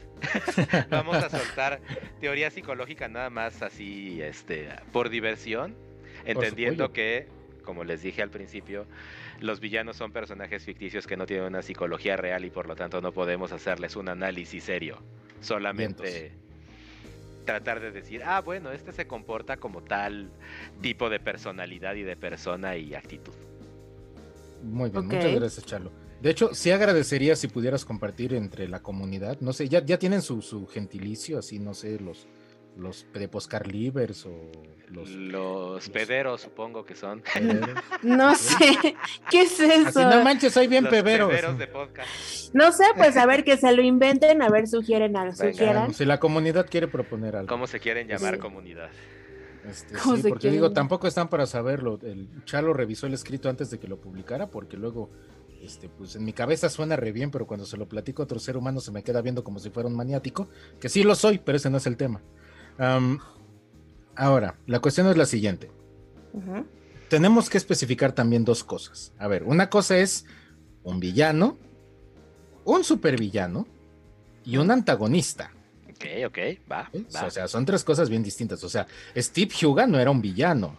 Vamos a soltar teoría psicológica nada más así, este, por diversión, entendiendo que, como les dije al principio, los villanos son personajes ficticios que no tienen una psicología real y por lo tanto no podemos hacerles un análisis serio. Solamente tratar de decir, ah, bueno, este se comporta como tal tipo de personalidad y de persona y actitud. Muy bien, muchas gracias, Charlo. De hecho, sí agradecería si pudieras compartir entre la comunidad. No sé, ya, ya tienen su, su gentilicio, así, no sé, los, los de Poscar Livers o los. Los pederos supongo que son. pederos. No sé, ¿qué es Así, eso? no manches, soy bien Los pevero. pederos de podcast. No sé, pues a ver que se lo inventen, a ver sugieren, a, sugieran. Si la comunidad quiere proponer algo. ¿Cómo se quieren llamar Sí. comunidad? Este, ¿Cómo sí, se porque digo, tampoco están para saberlo. El Chalo revisó el escrito antes de que lo publicara, porque luego, este, pues en mi cabeza suena re bien, pero cuando se lo platico a otro ser humano se me queda viendo como si fuera un maniático, que sí lo soy, pero ese no es el tema. Ahora, la cuestión es la siguiente. Tenemos que especificar también dos cosas. A ver, una cosa es un villano, un supervillano y un antagonista. Ok, ok, va, va. O sea, son tres cosas bien distintas. O sea, Steve Huga no era un villano,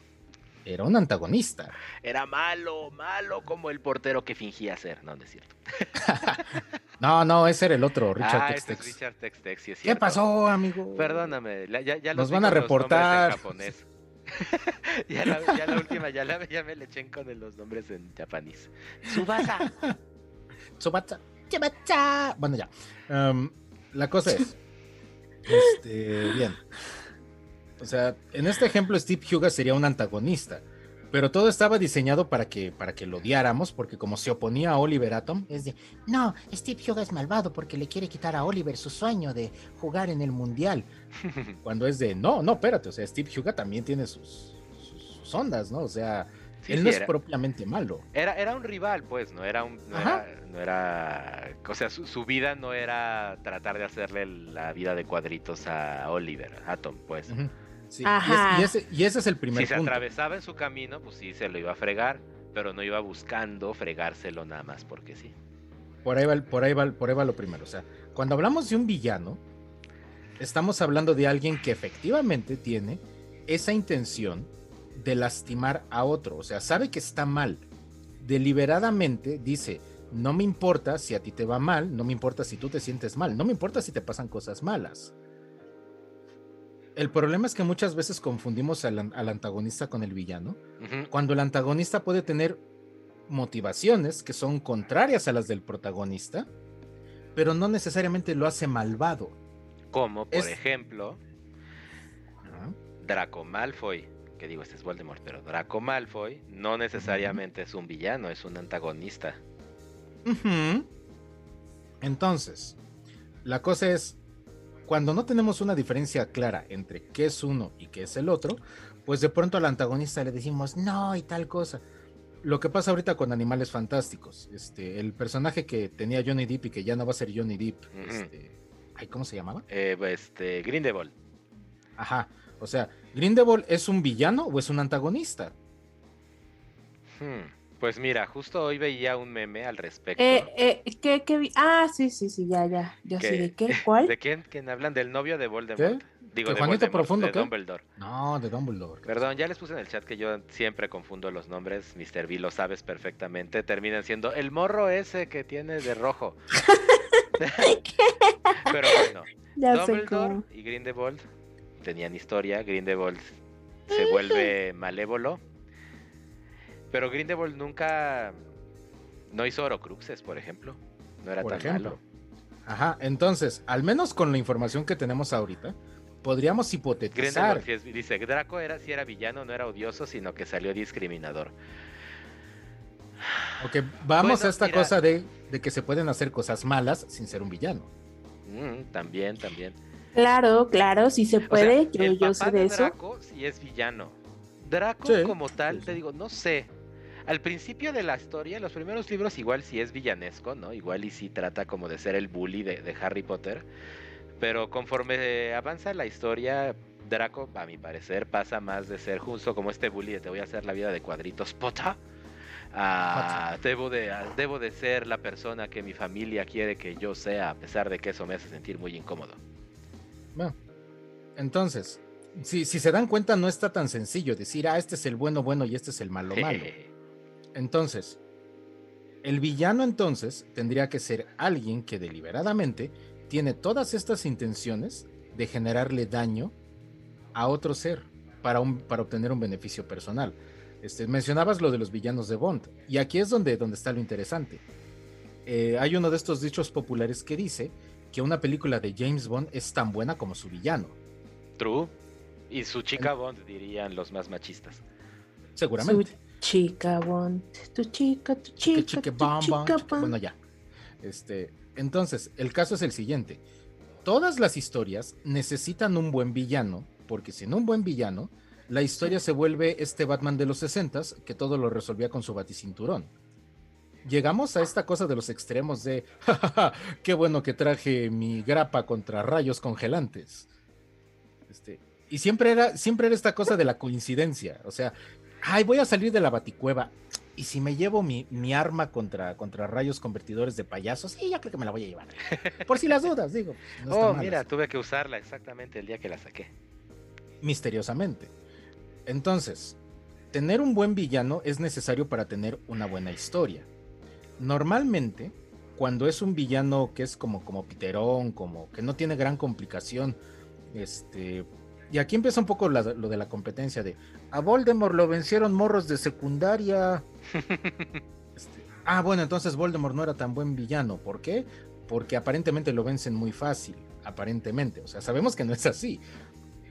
era un antagonista. Era malo, malo como el portero que fingía ser. No, no es cierto. No, no, ese era el otro, Richard ah, ese es Textex. Richard Textex, sí es ¿Qué pasó, amigo? Perdóname, ya, ya Nos van a reportar. en japonés. ya, la, ya la última, ya, la, ya me le eché con los nombres en japonés. Subasa. Tsubatsa. Bueno, ya. Am, la cosa es. este, bien. O sea, en este ejemplo, Steve Huga sería un antagonista. Pero todo estaba diseñado para que, para que lo odiáramos, porque como se oponía a Oliver Atom, es de, no, Steve Huga es malvado porque le quiere quitar a Oliver su sueño de jugar en el Mundial. Cuando es de, no, no, espérate, o sea, Steve Huga también tiene sus, sus, ondas, ¿no? O sea, él no es propiamente malo. Era, era un rival, pues, no era un... No era, o sea, su, vida no era tratar de hacerle la vida de cuadritos a Oliver Atom, pues. Y, ese, es el primer Si se atravesaba en su camino, pues sí, se lo iba a fregar, pero no iba buscando fregárselo nada más porque sí. Por ahí va, por ahí va, por ahí va lo primero. O sea, cuando hablamos de un villano, estamos hablando de alguien que efectivamente tiene esa intención de lastimar a otro. O sea, sabe que está mal. Deliberadamente dice, no me importa si a ti te va mal, no me importa si tú te sientes mal, no me importa si te pasan cosas malas. El problema es que muchas veces confundimos al, antagonista con el villano, cuando el antagonista puede tener motivaciones que son contrarias a las del protagonista, pero no necesariamente lo hace malvado. Como, por ejemplo, Draco Malfoy, que digo, este es Voldemort, pero Draco Malfoy no necesariamente es un villano, es un antagonista. Entonces, la cosa es, cuando no tenemos una diferencia clara entre qué es uno y qué es el otro, pues de pronto al antagonista le decimos no y tal cosa. Lo que pasa ahorita con Animales Fantásticos, este, el personaje que tenía Johnny Depp y que ya no va a ser Johnny Depp, este, ¿cómo se llamaba? Eh, este, Grindelwald. Ajá, o sea, ¿Grindelwald es un villano o es un antagonista? Hmm. Pues mira, justo hoy veía un meme al respecto. Eh, eh, ¿qué, qué Ah, sí, sí, sí, ya, ya. Ya sé de qué. ¿Cuál? ¿De quién, quién hablan? Del novio de Voldemort. ¿Qué? Digo, de, Juanito Profundo, de Dumbledore. No, de Dumbledore. Perdón, ya les puse en el chat que yo siempre confundo los nombres. Mr. B, lo sabes perfectamente. Terminan siendo el morro ese que tiene de rojo. Pero bueno, Dumbledore y Grindelwald tenían historia. Grindelwald se vuelve malévolo pero Grindelwald nunca no hizo Orocruxes, por ejemplo. No era tan malo. Ajá, entonces, al menos con la información que tenemos ahorita, podríamos hipotetizar. Grindelwald dice, Draco era, si era villano, no era odioso, sino que salió discriminador. Ok, vamos a esta cosa de, que se pueden hacer cosas malas sin ser un villano. Mm, también, también. Claro, claro, sí se puede, yo sé de, eso. Draco sí es villano. Draco como tal, te digo, no sé al principio de la historia, los primeros libros igual sí es villanesco, ¿no? Igual y sí trata como de ser el bully de, Harry Potter. Pero conforme avanza la historia, Draco, a mi parecer, pasa más de ser justo como este bully de te voy a hacer la vida de cuadritos pota. debo, de, debo de ser la persona que mi familia quiere que yo sea, a pesar de que eso me hace sentir muy incómodo. Bueno, entonces, si, si se dan cuenta, no está tan sencillo decir, ah, este es el bueno bueno y este es el malo malo. Entonces, el villano entonces tendría que ser alguien que deliberadamente tiene todas estas intenciones de generarle daño a otro ser para, para obtener un beneficio personal. Este, mencionabas lo de los villanos de Bond, y aquí es donde, donde está lo interesante. Eh, hay uno de estos dichos populares que dice que una película de James Bond es tan buena como su villano. True. Y su chica Bond, dirían los más machistas. Seguramente. Chica Bond, tu chica, tu chica, tu chica, Bueno, ya. Este, entonces, el caso es el siguiente. Todas las historias necesitan un buen villano, porque sin un buen villano, la historia se vuelve este Batman de los 60 que todo lo resolvía con su baticinturón. Llegamos a esta cosa de los extremos de, jajaja, qué bueno que traje mi grapa contra rayos congelantes. Este, y siempre era, siempre era esta cosa de la coincidencia. O sea, ay, voy a salir de la baticueva. Y si me llevo mi, arma contra, contra rayos convertidores de payasos, sí, ya creo que me la voy a llevar. Por si las dudas, digo. oh, mira, tuve que usarla exactamente el día que la saqué. Misteriosamente. Entonces, tener un buen villano es necesario para tener una buena historia. Normalmente, cuando es un villano que es como, como piterón, como que no tiene gran complicación, este, y aquí empieza un poco lo de la competencia de a Voldemort lo vencieron morros de secundaria. Este, ah, bueno, entonces Voldemort no era tan buen villano. ¿Por qué? Porque aparentemente lo vencen muy fácil. Aparentemente. O sea, sabemos que no es así.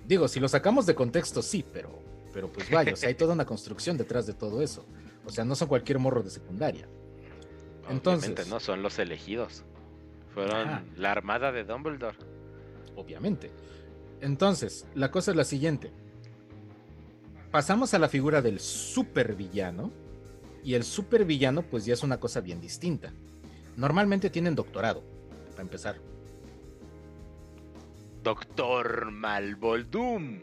Digo, si lo sacamos de contexto, sí, pero pero pues vaya, o sea, hay toda una construcción detrás de todo eso. O sea, no son cualquier morro de secundaria. Entonces, Obviamente no, son los elegidos. Fueron la armada de Dumbledore. Obviamente. Entonces, la cosa es la siguiente. Pasamos a la figura del supervillano. Y el supervillano, pues ya es una cosa bien distinta. Normalmente tienen doctorado, para empezar. Doctor Malvoldum.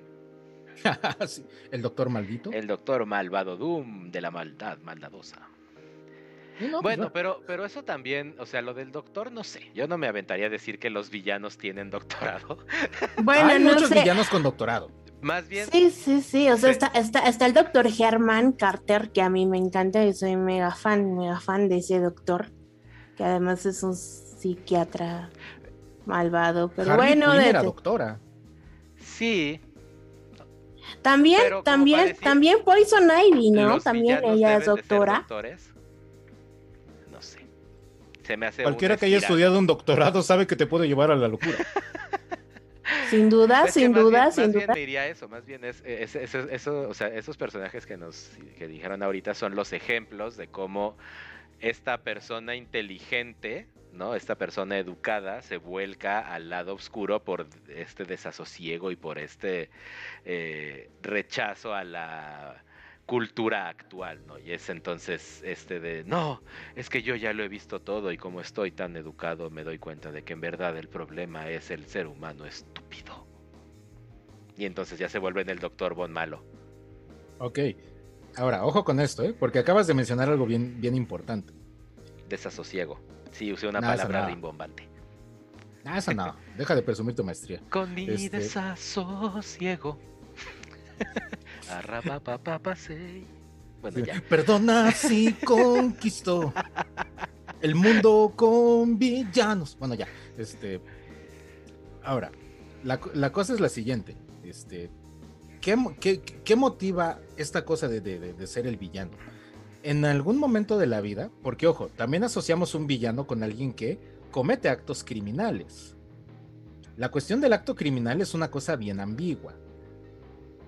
el doctor maldito. El doctor malvado Doom de la maldad maldadosa. Pues bueno, pero, pero eso también, o sea, lo del doctor, no sé. Yo no me aventaría a decir que los villanos tienen doctorado. Bueno, Hay muchos villanos con doctorado. Más bien. Sí, sí, sí. O sea, está, está, el doctor Herman Carter, que a mí me encanta y soy mega fan, mega fan de ese doctor, que además es un psiquiatra malvado. Pero bueno. de, era doctora. Sí. También, también, también Poison Ivy, ¿no? También ella es doctora. No sé. Se me hace Cualquiera que haya estudiado un doctorado sabe que te puede llevar a la locura. Sin duda, sin duda, sin duda. diría eso, más bien es, eso, o sea, esos personajes que nos que dijeron ahorita son los ejemplos de cómo esta persona inteligente, ¿no? Esta persona educada se vuelca al lado oscuro por este desasosiego y por este eh, rechazo a la cultura actual, ¿no? Y es entonces este de, no, es que yo ya lo he visto todo y como estoy tan educado me doy cuenta de que en verdad el problema es el ser humano estúpido. Y entonces ya se vuelve en el doctor Bon Malo. Ok. Ahora, ojo con esto, ¿eh? Porque acabas de mencionar algo bien, bien importante. Desasosiego. Sí, usé una palabra rimbombante. Ah, eso no. Deja de presumir tu maestría. Con mi este desasosiego. Perdona si conquistó el mundo con villanos. Bueno, ya. Este. Ahora, la, cosa es la siguiente. Este. ¿Qué, motiva esta cosa de, ser el villano? En algún momento de la vida, porque ojo, también asociamos un villano con alguien que comete actos criminales. La cuestión del acto criminal es una cosa bien ambigua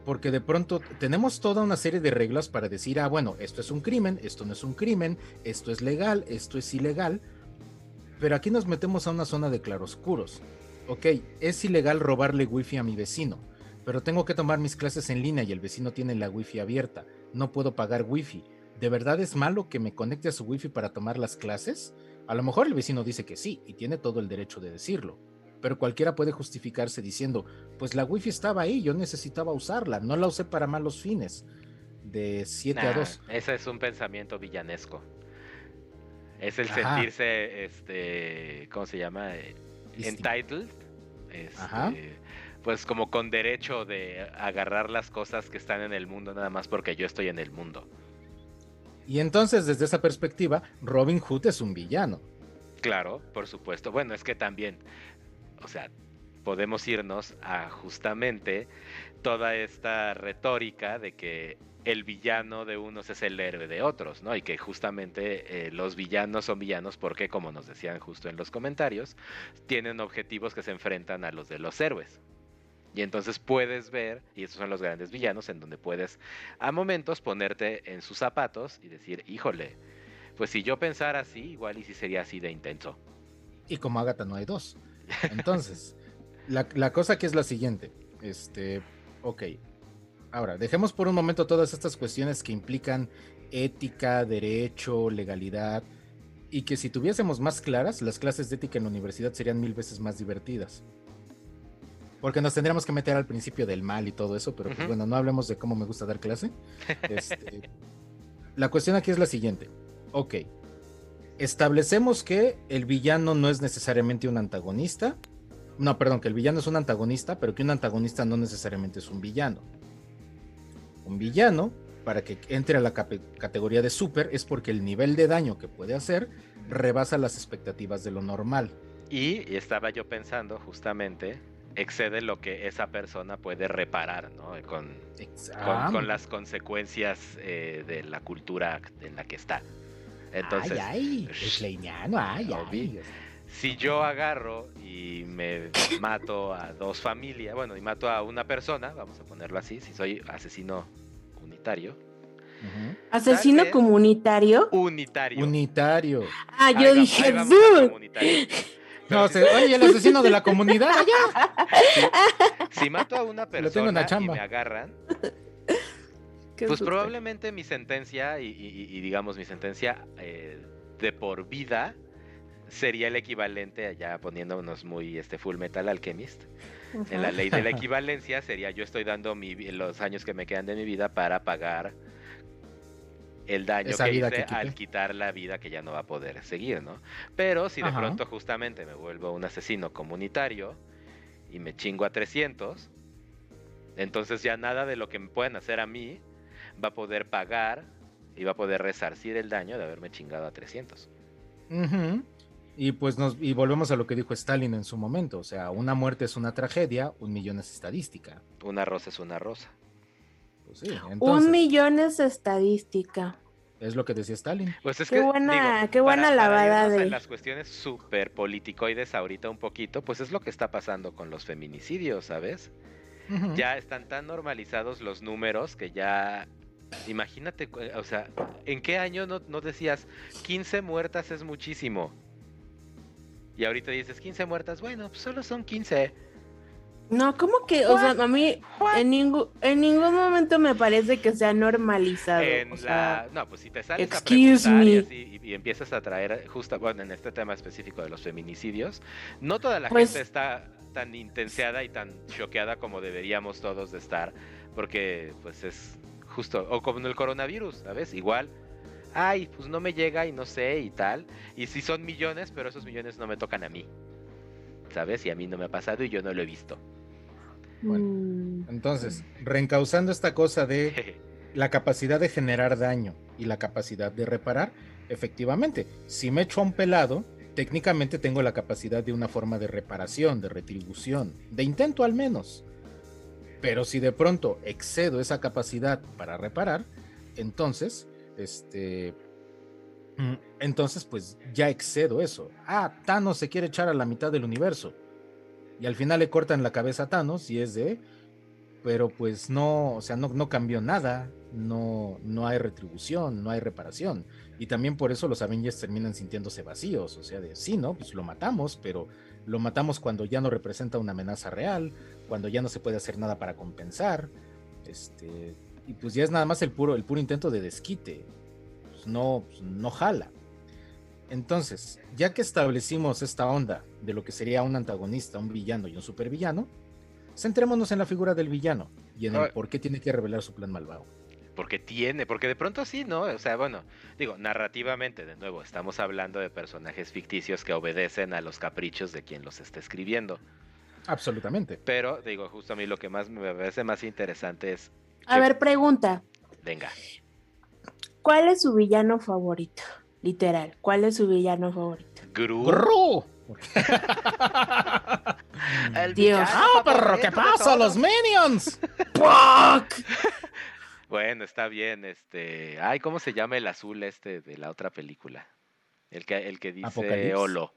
porque de pronto tenemos toda una serie de reglas para decir, ah, bueno, esto es un crimen, esto no es un crimen, esto es legal, esto es ilegal, pero aquí nos metemos a una zona de claroscuros. Ok, es ilegal robarle wifi a mi vecino, pero tengo que tomar mis clases en línea y el vecino tiene la wifi abierta, no puedo pagar wifi. ¿De verdad es malo que me conecte a su wifi para tomar las clases? A lo mejor el vecino dice que sí y tiene todo el derecho de decirlo pero cualquiera puede justificarse diciendo, pues la wifi estaba ahí, yo necesitaba usarla, no la usé para malos fines. De 7 a 2. Ese es un pensamiento villanesco. Es el sentirse, este, ¿cómo se llama? Entitled. Este, pues como con derecho de agarrar las cosas que están en el mundo nada más porque yo estoy en el mundo. Y entonces, desde esa perspectiva, Robin Hood es un villano. Claro, por supuesto. Bueno, es que también o sea, podemos irnos a justamente toda esta retórica de que el villano de unos es el héroe de otros, ¿no? Y que justamente eh, los villanos son villanos porque, como nos decían justo en los comentarios, tienen objetivos que se enfrentan a los de los héroes. Y entonces puedes ver, y estos son los grandes villanos, en donde puedes a momentos ponerte en sus zapatos y decir, híjole, pues si yo pensara así, igual y si sería así de intenso. Y como Agatha no hay dos. Entonces, la, cosa que es la siguiente. Este, ok. Ahora, dejemos por un momento todas estas cuestiones que implican ética, derecho, legalidad, y que si tuviésemos más claras, las clases de ética en la universidad serían mil veces más divertidas. Porque nos tendríamos que meter al principio del mal y todo eso, pero pues bueno, no hablemos de cómo me gusta dar clase. Este, la cuestión aquí es la siguiente. Ok, establecemos que el villano no es necesariamente un antagonista. No, perdón, que el villano es un antagonista, pero que un antagonista no necesariamente es un villano. Un villano, para que entre a la categoría de super, es porque el nivel de daño que puede hacer rebasa las expectativas de lo normal. Y, estaba yo pensando justamente, excede lo que esa persona puede reparar, ¿no? Con, con, las consecuencias eh, de la cultura en la que está. Entonces, ay, ay, ay, Si yo agarro y me mato a dos familias, bueno, y mato a una persona, vamos a ponerlo así, si soy asesino comunitario. Ujú. Asesino vez- comunitario. Unitario. Unitario. Ah, yo dije, No, si- se- oye, el asesino de la comunidad, ya. Si mato a una Lo tengo en persona y chamba. me agarran, Qué pues probablemente mi sentencia y, y- y digamos mi sentencia eh, de por vida sería el equivalente, allá poniéndonos muy este Full Metal Alchemist, en la ley de la equivalencia sería yo estoy dando mi, los años que me quedan de mi vida para pagar el daño Esa que hice que al quitar la vida que ya no va a poder seguir, ¿no? Pero si de Ajá. pronto justamente me vuelvo un asesino comunitario y me chingo a 300, entonces ya nada de lo que me puedan hacer a mí va a poder pagar y va a poder resarcir el daño de haberme chingado a 300. Ujú. Y pues nos y volvemos a lo que dijo Stalin en su momento, o sea, una muerte es una tragedia, un millón es estadística. Una rosa es una rosa. Pues sí, Un entonces, millón es estadística. es lo que decía Stalin. Pues es Qué que, buena- digo, qué buena para- lavada de- en las cuestiones súper politicoides ahorita un poquito, pues es lo que está pasando con los feminicidios, ¿sabes? Ya están tan normalizados los números que ya... Imagínate, cu- o sea, ¿en qué año no, no decías 15 muertas es muchísimo? Y ahorita dices 15 muertas, bueno, pues solo son 15. No, ¿cómo que? O sea, a mí en, ningún en ningún momento me parece que sea normalizado. En o sea, la... No, pues si te sales a excuse y, así, y- y empiezas a traer, justo, bueno, en este tema específico de los feminicidios, no toda la Pues- gente está tan intenseada y tan choqueada como deberíamos todos de estar, porque pues es justo, o como en el coronavirus, ¿sabes? Igual, ay, pues no me llega y no sé y tal, y si son millones, pero esos millones no me tocan a mí, ¿sabes? Y a mí no me ha pasado y yo no lo he visto. Bueno. mm, Entonces, reencauzando esta cosa de la capacidad de generar daño y la capacidad de reparar, efectivamente, si me echo a un pelado, técnicamente tengo la capacidad de una forma de reparación, de retribución, de intento al menos. Pero si de pronto excedo esa capacidad para reparar, entonces, este, mm, entonces pues ya excedo eso. Ah, Thanos se quiere echar a la mitad del universo. Y al final le cortan la cabeza a Thanos y es de, pero pues no, o sea, no, no cambió nada, no, no hay retribución, no hay reparación. Y también por eso los Avengers terminan sintiéndose vacíos, o sea, de sí, ¿no? Pues lo matamos, pero lo matamos cuando ya no representa una amenaza real, cuando ya no se puede hacer nada para compensar, este, y pues ya es nada más el puro, el puro intento de desquite, pues no, pues no jala. Entonces, ya que establecimos esta onda de lo que sería un antagonista, un villano y un supervillano, centrémonos en la figura del villano y en el Ah. por qué tiene que revelar su plan malvado. Porque tiene, porque de pronto sí, ¿no? O sea, bueno, digo, narrativamente, de nuevo, estamos hablando de personajes ficticios que obedecen a los caprichos de quien los está escribiendo. Absolutamente. Pero, digo, justo a mí lo que más me parece más interesante es, A ver, pregunta. venga, ¿Cuál es su villano favorito? Literal, ¿cuál es su villano favorito? Gru. ¡Gru! el Dios. ¡Ah, perro! ¿Qué pasa, los. Minions? Bueno, está bien, este, ay, ¿cómo se llama el azul este de la otra película? El que, el que dice. Olo.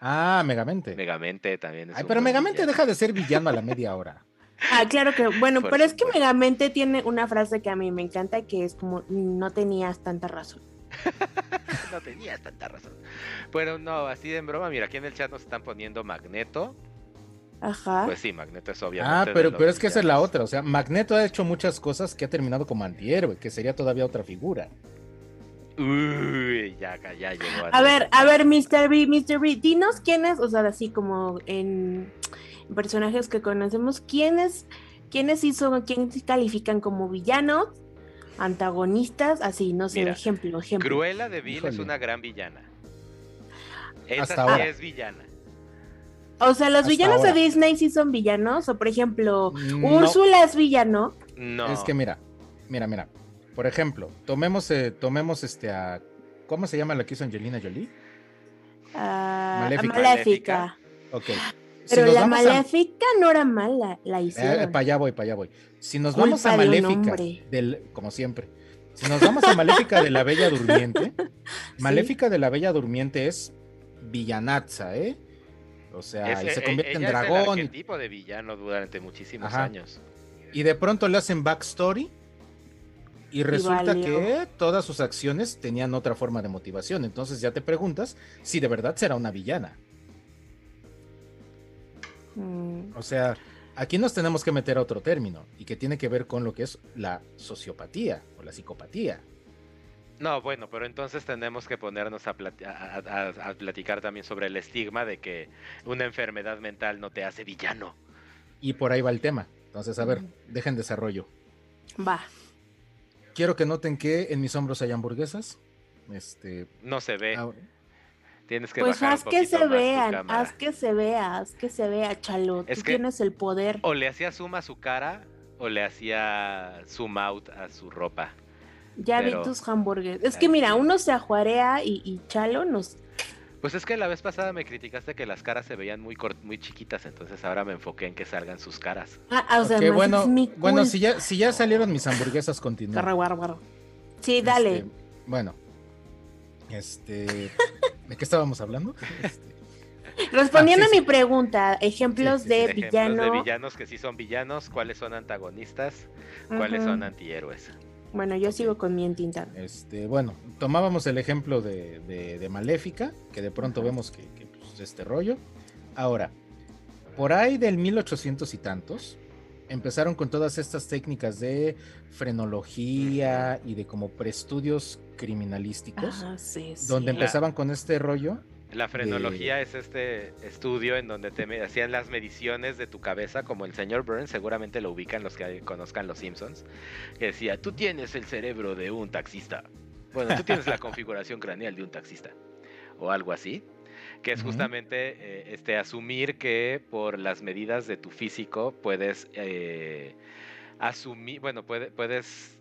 Ah, Megamente. Megamente también es Ay, un pero Megamente villano. deja de ser villano a la media hora. Ah, claro que, bueno, Por pero es que. Megamente tiene una frase que a mí me encanta que es como, no tenías tanta razón. no tenías tanta razón. Bueno, no, así de en broma, mira, aquí en el chat nos están poniendo Magneto. Ajá. Pues sí, Magneto es obviamente. Ah, pero, pero es que esa es la otra. O sea, Magneto ha hecho muchas cosas que ha terminado como antihéroe, que sería todavía otra figura. Uy, ya, ya llegó. A ver, a ver, Mr. B, Mr. B, dinos quiénes, o sea, así como en personajes que conocemos, quiénes, quiénes hizo, quiénes califican como villanos, antagonistas, así, no sé, Mira, ejemplo, ejemplo. Cruella de Vil es una gran villana. Esa Hasta sí ahora. es villana. O sea, los villanos ahora. de Disney sí son villanos, o por ejemplo, No, Úrsula es villano. No. es que mira, mira, mira. Por ejemplo, tomemos, eh, tomemos este a. ¿Cómo se llama la que hizo Angelina Jolie? ah, Maléfica. Maléfica. Ok. Pero la a- Maléfica no era mala, la Eh, hicieron. para allá voy, para allá voy. Si nos Culpa vamos a Maléfica, del, como siempre, si nos vamos a Maléfica de la Bella Durmiente, Maléfica de la Bella Durmiente es villanazza, ¿eh? O sea, Es- y se e- convierte en es dragón. el arquetipo de villano durante muchísimos Ajá. años. Y, y de pronto le hacen backstory Y resulta que todas sus acciones tenían otra forma de motivación. Entonces ya te preguntas si de verdad será una villana. Mm. O sea, aquí nos tenemos que meter a otro término y que tiene que ver con lo que es la sociopatía o la psicopatía. No, bueno, pero entonces tenemos que ponernos a, platicar también sobre el estigma de que una enfermedad mental no te hace villano. Y por ahí va el tema. Entonces, a ver, dejen desarrollo. Va. Quiero que noten que en mis hombros hay hamburguesas. Este. No se ve. Tienes que pues haz que se vean, haz que se vea, haz que se vea, Chalo. Tú tienes el poder. O le hacía zoom a su cara o le hacía zoom out a su ropa. Ya vi tus hamburguesas. Es que mira, uno se ajuarea y, Chalo nos pues es que la vez pasada me criticaste que las caras se veían muy muy chiquitas, entonces ahora me enfoqué en que salgan sus caras. Ah, ah o sea, bueno, bueno, si ya, si ya salieron mis hamburguesas, continúa. Sí, dale. Este, bueno, este, ¿de qué estábamos hablando? Este, Respondiendo ah, a mi pregunta, ejemplos de villanos. de villanos que sí son villanos, cuáles son antagonistas, cuáles son antihéroes. Bueno, yo sigo con mi entintado. Este, bueno, tomábamos el ejemplo de, de, Maléfica, que de pronto vemos que, que pues, este rollo. Ahora, por ahí del 1800 y tantos, empezaron con todas estas técnicas de frenología y de como preestudios criminalísticos, donde empezaban con este rollo la frenología es este estudio en donde te hacían las mediciones de tu cabeza, como el señor Burns, seguramente lo ubican los que conozcan los Simpsons, que decía, tú tienes el cerebro de un taxista. Bueno, tú tienes la configuración craneal de un taxista. O algo así. Que es justamente eh, este, asumir que por las medidas de tu físico puedes eh, asumir, bueno, puedes...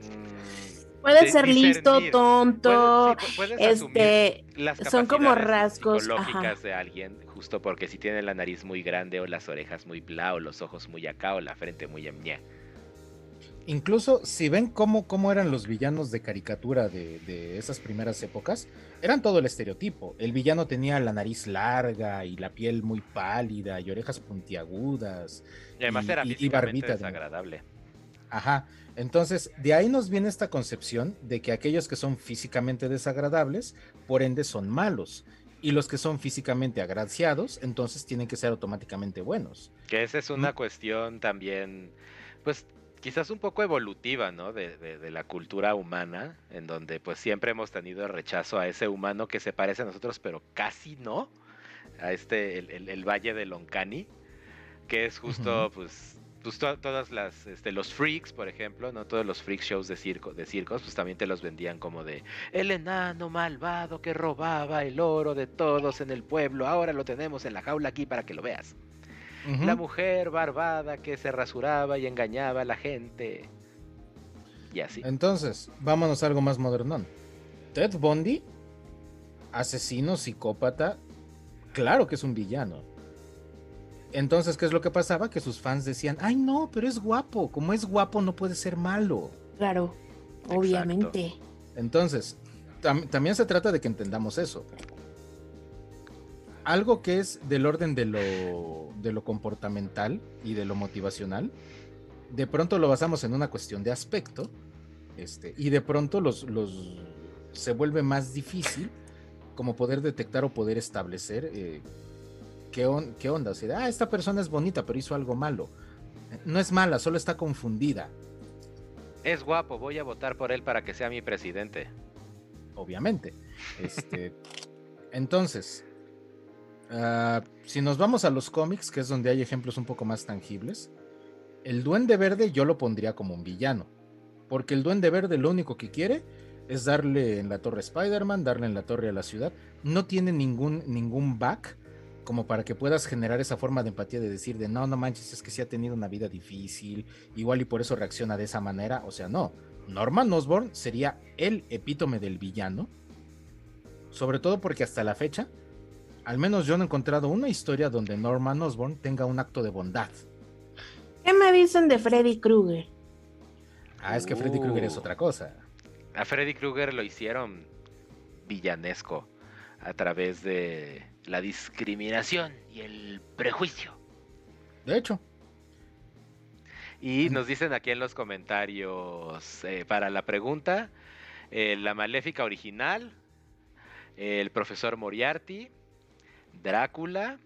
Mm, Puede ser listo, tonto, este, son como rasgos psicológicas de alguien, justo porque si tiene la nariz muy grande o las orejas muy bla o los ojos muy acá o la frente muy emña. Incluso si ven cómo, cómo eran los villanos de caricatura de, esas primeras épocas, eran todo el estereotipo. El villano tenía la nariz larga y la piel muy pálida y orejas puntiagudas. Y además era y, barbita desagradable. Ajá. Entonces, de ahí nos viene esta concepción de que aquellos que son físicamente desagradables, por ende, son malos. Y los que son físicamente agraciados, entonces tienen que ser automáticamente buenos. Que esa es una cuestión también, pues quizás un poco evolutiva, ¿no? De, la cultura humana, en donde pues siempre hemos tenido rechazo a ese humano que se parece a nosotros, pero casi no. A este, el, Valle de Loncani, que es justo, pues, pues todas las este, los freaks, por ejemplo, no todos los freak shows de circo de circos, pues también te los vendían como de el enano malvado que robaba el oro de todos en el pueblo, ahora lo tenemos en la jaula aquí para que lo veas. La mujer barbada que se rasuraba y engañaba a la gente. Y así. Entonces, vámonos a algo más modernón. Ted Bundy, asesino, psicópata, claro que es un villano entonces, ¿qué es lo que pasaba? Que sus fans decían, ay no, pero es guapo, como es guapo no puede ser malo. Claro, obviamente. Entonces, también se trata de que entendamos eso. Algo que es del orden de lo, de lo comportamental y de lo motivacional, de pronto lo basamos en una cuestión de aspecto, este, y de pronto los, los se vuelve más difícil como poder detectar o poder establecer eh, ¿qué, onda? O sea, ah, esta persona es bonita, pero hizo algo malo. No es mala, solo está confundida. Es guapo, voy a votar por él para que sea mi presidente. Obviamente. Este, entonces, ah, si nos vamos a los cómics, que es donde hay ejemplos un poco más tangibles, el Duende Verde yo lo pondría como un villano. Porque el Duende Verde lo único que quiere es darle en la torre a Spider-Man, darle en la torre a la ciudad. No tiene ningún, ningún back como para que puedas generar esa forma de empatía de decir de no, no manches, es que sí ha tenido una vida difícil, igual y por eso reacciona de esa manera, o sea, no. Norman Osborn sería el epítome del villano, sobre todo porque hasta la fecha, al menos yo no he encontrado una historia donde Norman Osborn tenga un acto de bondad. ¿Qué me dicen de Freddy Krueger? Ah, es que Freddy Krueger es uh. otra cosa. A Freddy Krueger lo hicieron villanesco a través de la discriminación y el prejuicio. De hecho. Y nos dicen aquí en los comentarios eh, para la pregunta, eh, la maléfica original, el profesor Moriarty, Drácula,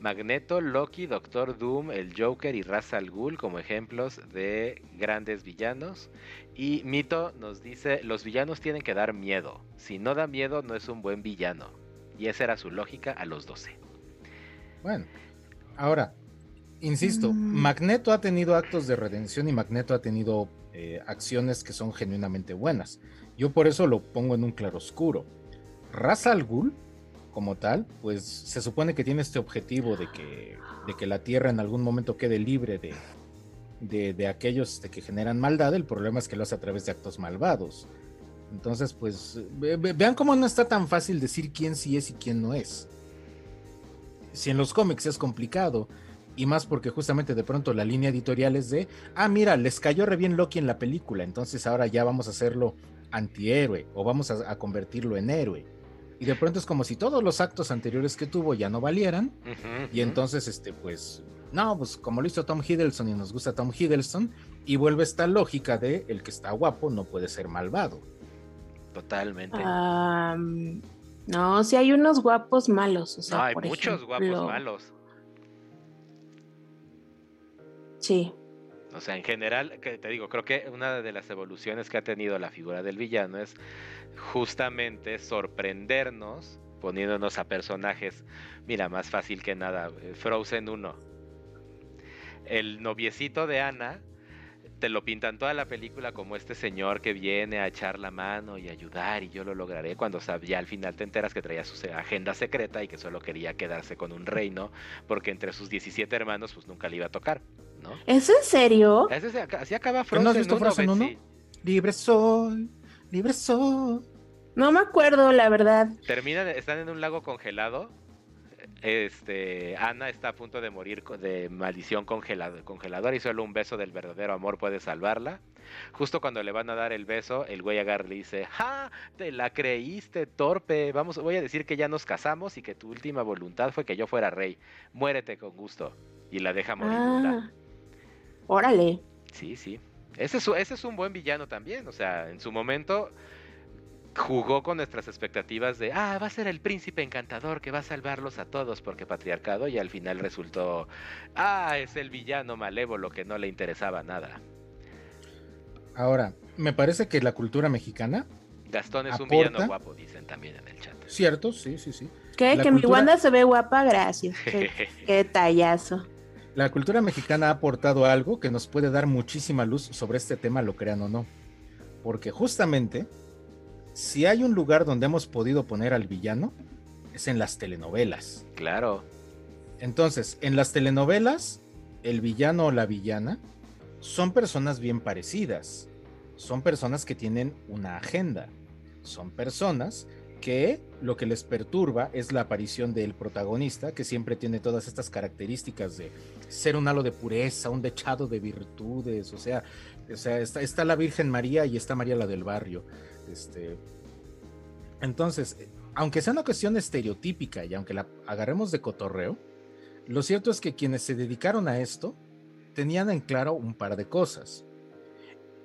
Magneto, Loki, Doctor Doom, el Joker y Ra's al Ghul como ejemplos de grandes villanos. Y Mito nos dice, los villanos tienen que dar miedo. Si no da miedo, no es un buen villano. Y esa era su lógica a los 12. Bueno, ahora, insisto, Mm. Magneto ha tenido actos de redención y Magneto ha tenido eh, acciones que son genuinamente buenas. Yo por eso lo pongo en un claroscuro. Ra's al Ghul, como tal, pues se supone que tiene este objetivo de que, de que la Tierra en algún momento quede libre de, de, de aquellos este, que generan maldad. El problema es que lo hace a través de actos malvados. Entonces, pues, ve- ve- vean cómo no está tan fácil decir quién sí es y quién no es si en los cómics es complicado, y más porque justamente de pronto la línea editorial es de, ah, mira, les cayó re bien Loki en la película, entonces ahora ya vamos a hacerlo antihéroe o vamos a convertirlo en héroe. Y de pronto es como si todos los actos anteriores que tuvo ya no valieran, y entonces, este, pues, no, pues como lo hizo Tom Hiddleston y nos gusta Tom Hiddleston, y vuelve esta lógica de el que está guapo no puede ser malvado. Totalmente. No, si hay unos guapos malos. O sea, no, hay por muchos guapos malos. Sí. O sea, en general, que te digo, creo que una de las evoluciones que ha tenido la figura del villano es justamente sorprendernos poniéndonos a personajes, mira, más fácil que nada, eh, Frozen 1. El noviecito de Ana te lo pintan toda la película como este señor que viene a echar la mano y ayudar y yo lo lograré cuando ya al final te enteras que traía su agenda secreta y que solo quería quedarse con un reino porque entre sus 17 hermanos pues nunca le iba a tocar, ¿no? ¿Es en serio? Así acaba ¿No Frozen has visto 1, Frozen Betsy. 1? Libre soy, libre soy. No me acuerdo, la verdad. Terminan, están en un lago congelado. Este, Ana está a punto de morir de maldición congelado, congeladora y solo un beso del verdadero amor puede salvarla. Justo cuando le van a dar el beso, el güey agarra y le dice, ¡Ja! Te la creíste, torpe. Vamos, voy a decir que ya nos casamos y que tu última voluntad fue que yo fuera rey. Muérete con gusto. Y la deja moribunda. Ah, órale. Sí, sí. Ese es, ese es un buen villano también. O sea, en su momento jugó con nuestras expectativas de, ah, va a ser el príncipe encantador que va a salvarlos a todos porque patriarcado y al final resultó, ah, es el villano malévolo que no le interesaba nada. Ahora, me parece que la cultura mexicana, Gastón es un villano guapo, dicen también en el chat. cierto, sí, sí, sí. ¿Qué? La que mi Wanda se ve guapa, gracias. Qué, qué tallazo. La cultura mexicana ha aportado algo que nos puede dar muchísima luz sobre este tema, lo crean o no. Porque justamente, si hay un lugar donde hemos podido poner al villano, es en las telenovelas. claro. Entonces, en las telenovelas, el villano o la villana son personas bien parecidas. Son personas que tienen una agenda. Son personas que lo que les perturba es la aparición del protagonista, que siempre tiene todas estas características de ser un halo de pureza, un dechado de virtudes, o sea, o sea está, está la Virgen María y está María la del barrio. Este, entonces, aunque sea una cuestión estereotípica y aunque la agarremos de cotorreo, lo cierto es que quienes se dedicaron a esto tenían en claro un par de cosas.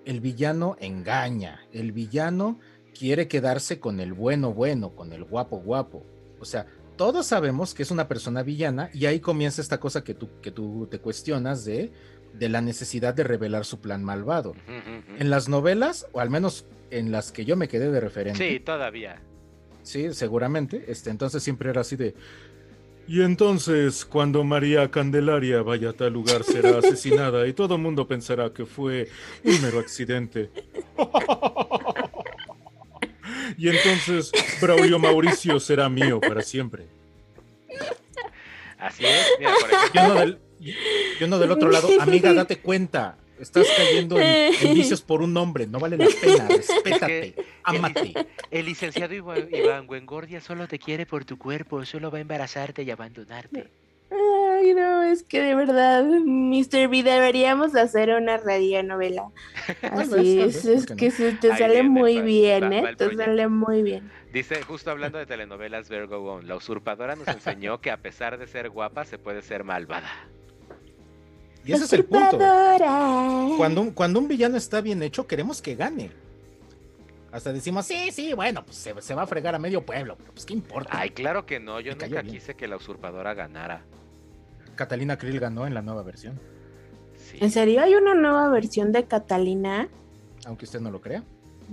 El villano engaña, el villano quiere quedarse con el bueno bueno, con el guapo guapo. O sea, todos sabemos que es una persona villana y ahí comienza esta cosa que tú, que tú te cuestionas de, de la necesidad de revelar su plan malvado. En las novelas, o al menos en las que yo me quedé de referente, Sí, todavía. Sí, seguramente. Este, entonces siempre era así de. Y entonces, cuando María Candelaria vaya a tal lugar, será asesinada y todo el mundo pensará que fue un mero accidente. y entonces, Braulio Mauricio será mío para siempre. Así es. Mira, por ejemplo, Y uno del, y uno del otro lado, amiga, date cuenta. Estás cayendo en, en vicios por un hombre. No vale la pena. Respétate. Ámate. el licenciado Iván Güengordia solo te quiere por tu cuerpo, solo va a embarazarte y abandonarte. Ay, no, es que de verdad, Mr. B, deberíamos hacer una radionovela. Así es, es ¿por qué que se te Ahí sale viene, muy va- bien, va- ¿eh? Te sale muy bien. Dice, justo hablando de telenovelas, Virgo Go On, la usurpadora nos enseñó que a pesar de ser guapa se puede ser malvada. Y ese es el punto. Cuando un, cuando un villano está bien hecho, queremos que gane. Hasta decimos, sí, sí, bueno, pues se, va a fregar a medio pueblo, pero pues qué importa. Ay, claro que no, yo nunca quise que la usurpadora ganara. Catalina Krill ganó en la nueva versión. ¿En serio hay una nueva versión de Catalina? Aunque usted no lo crea.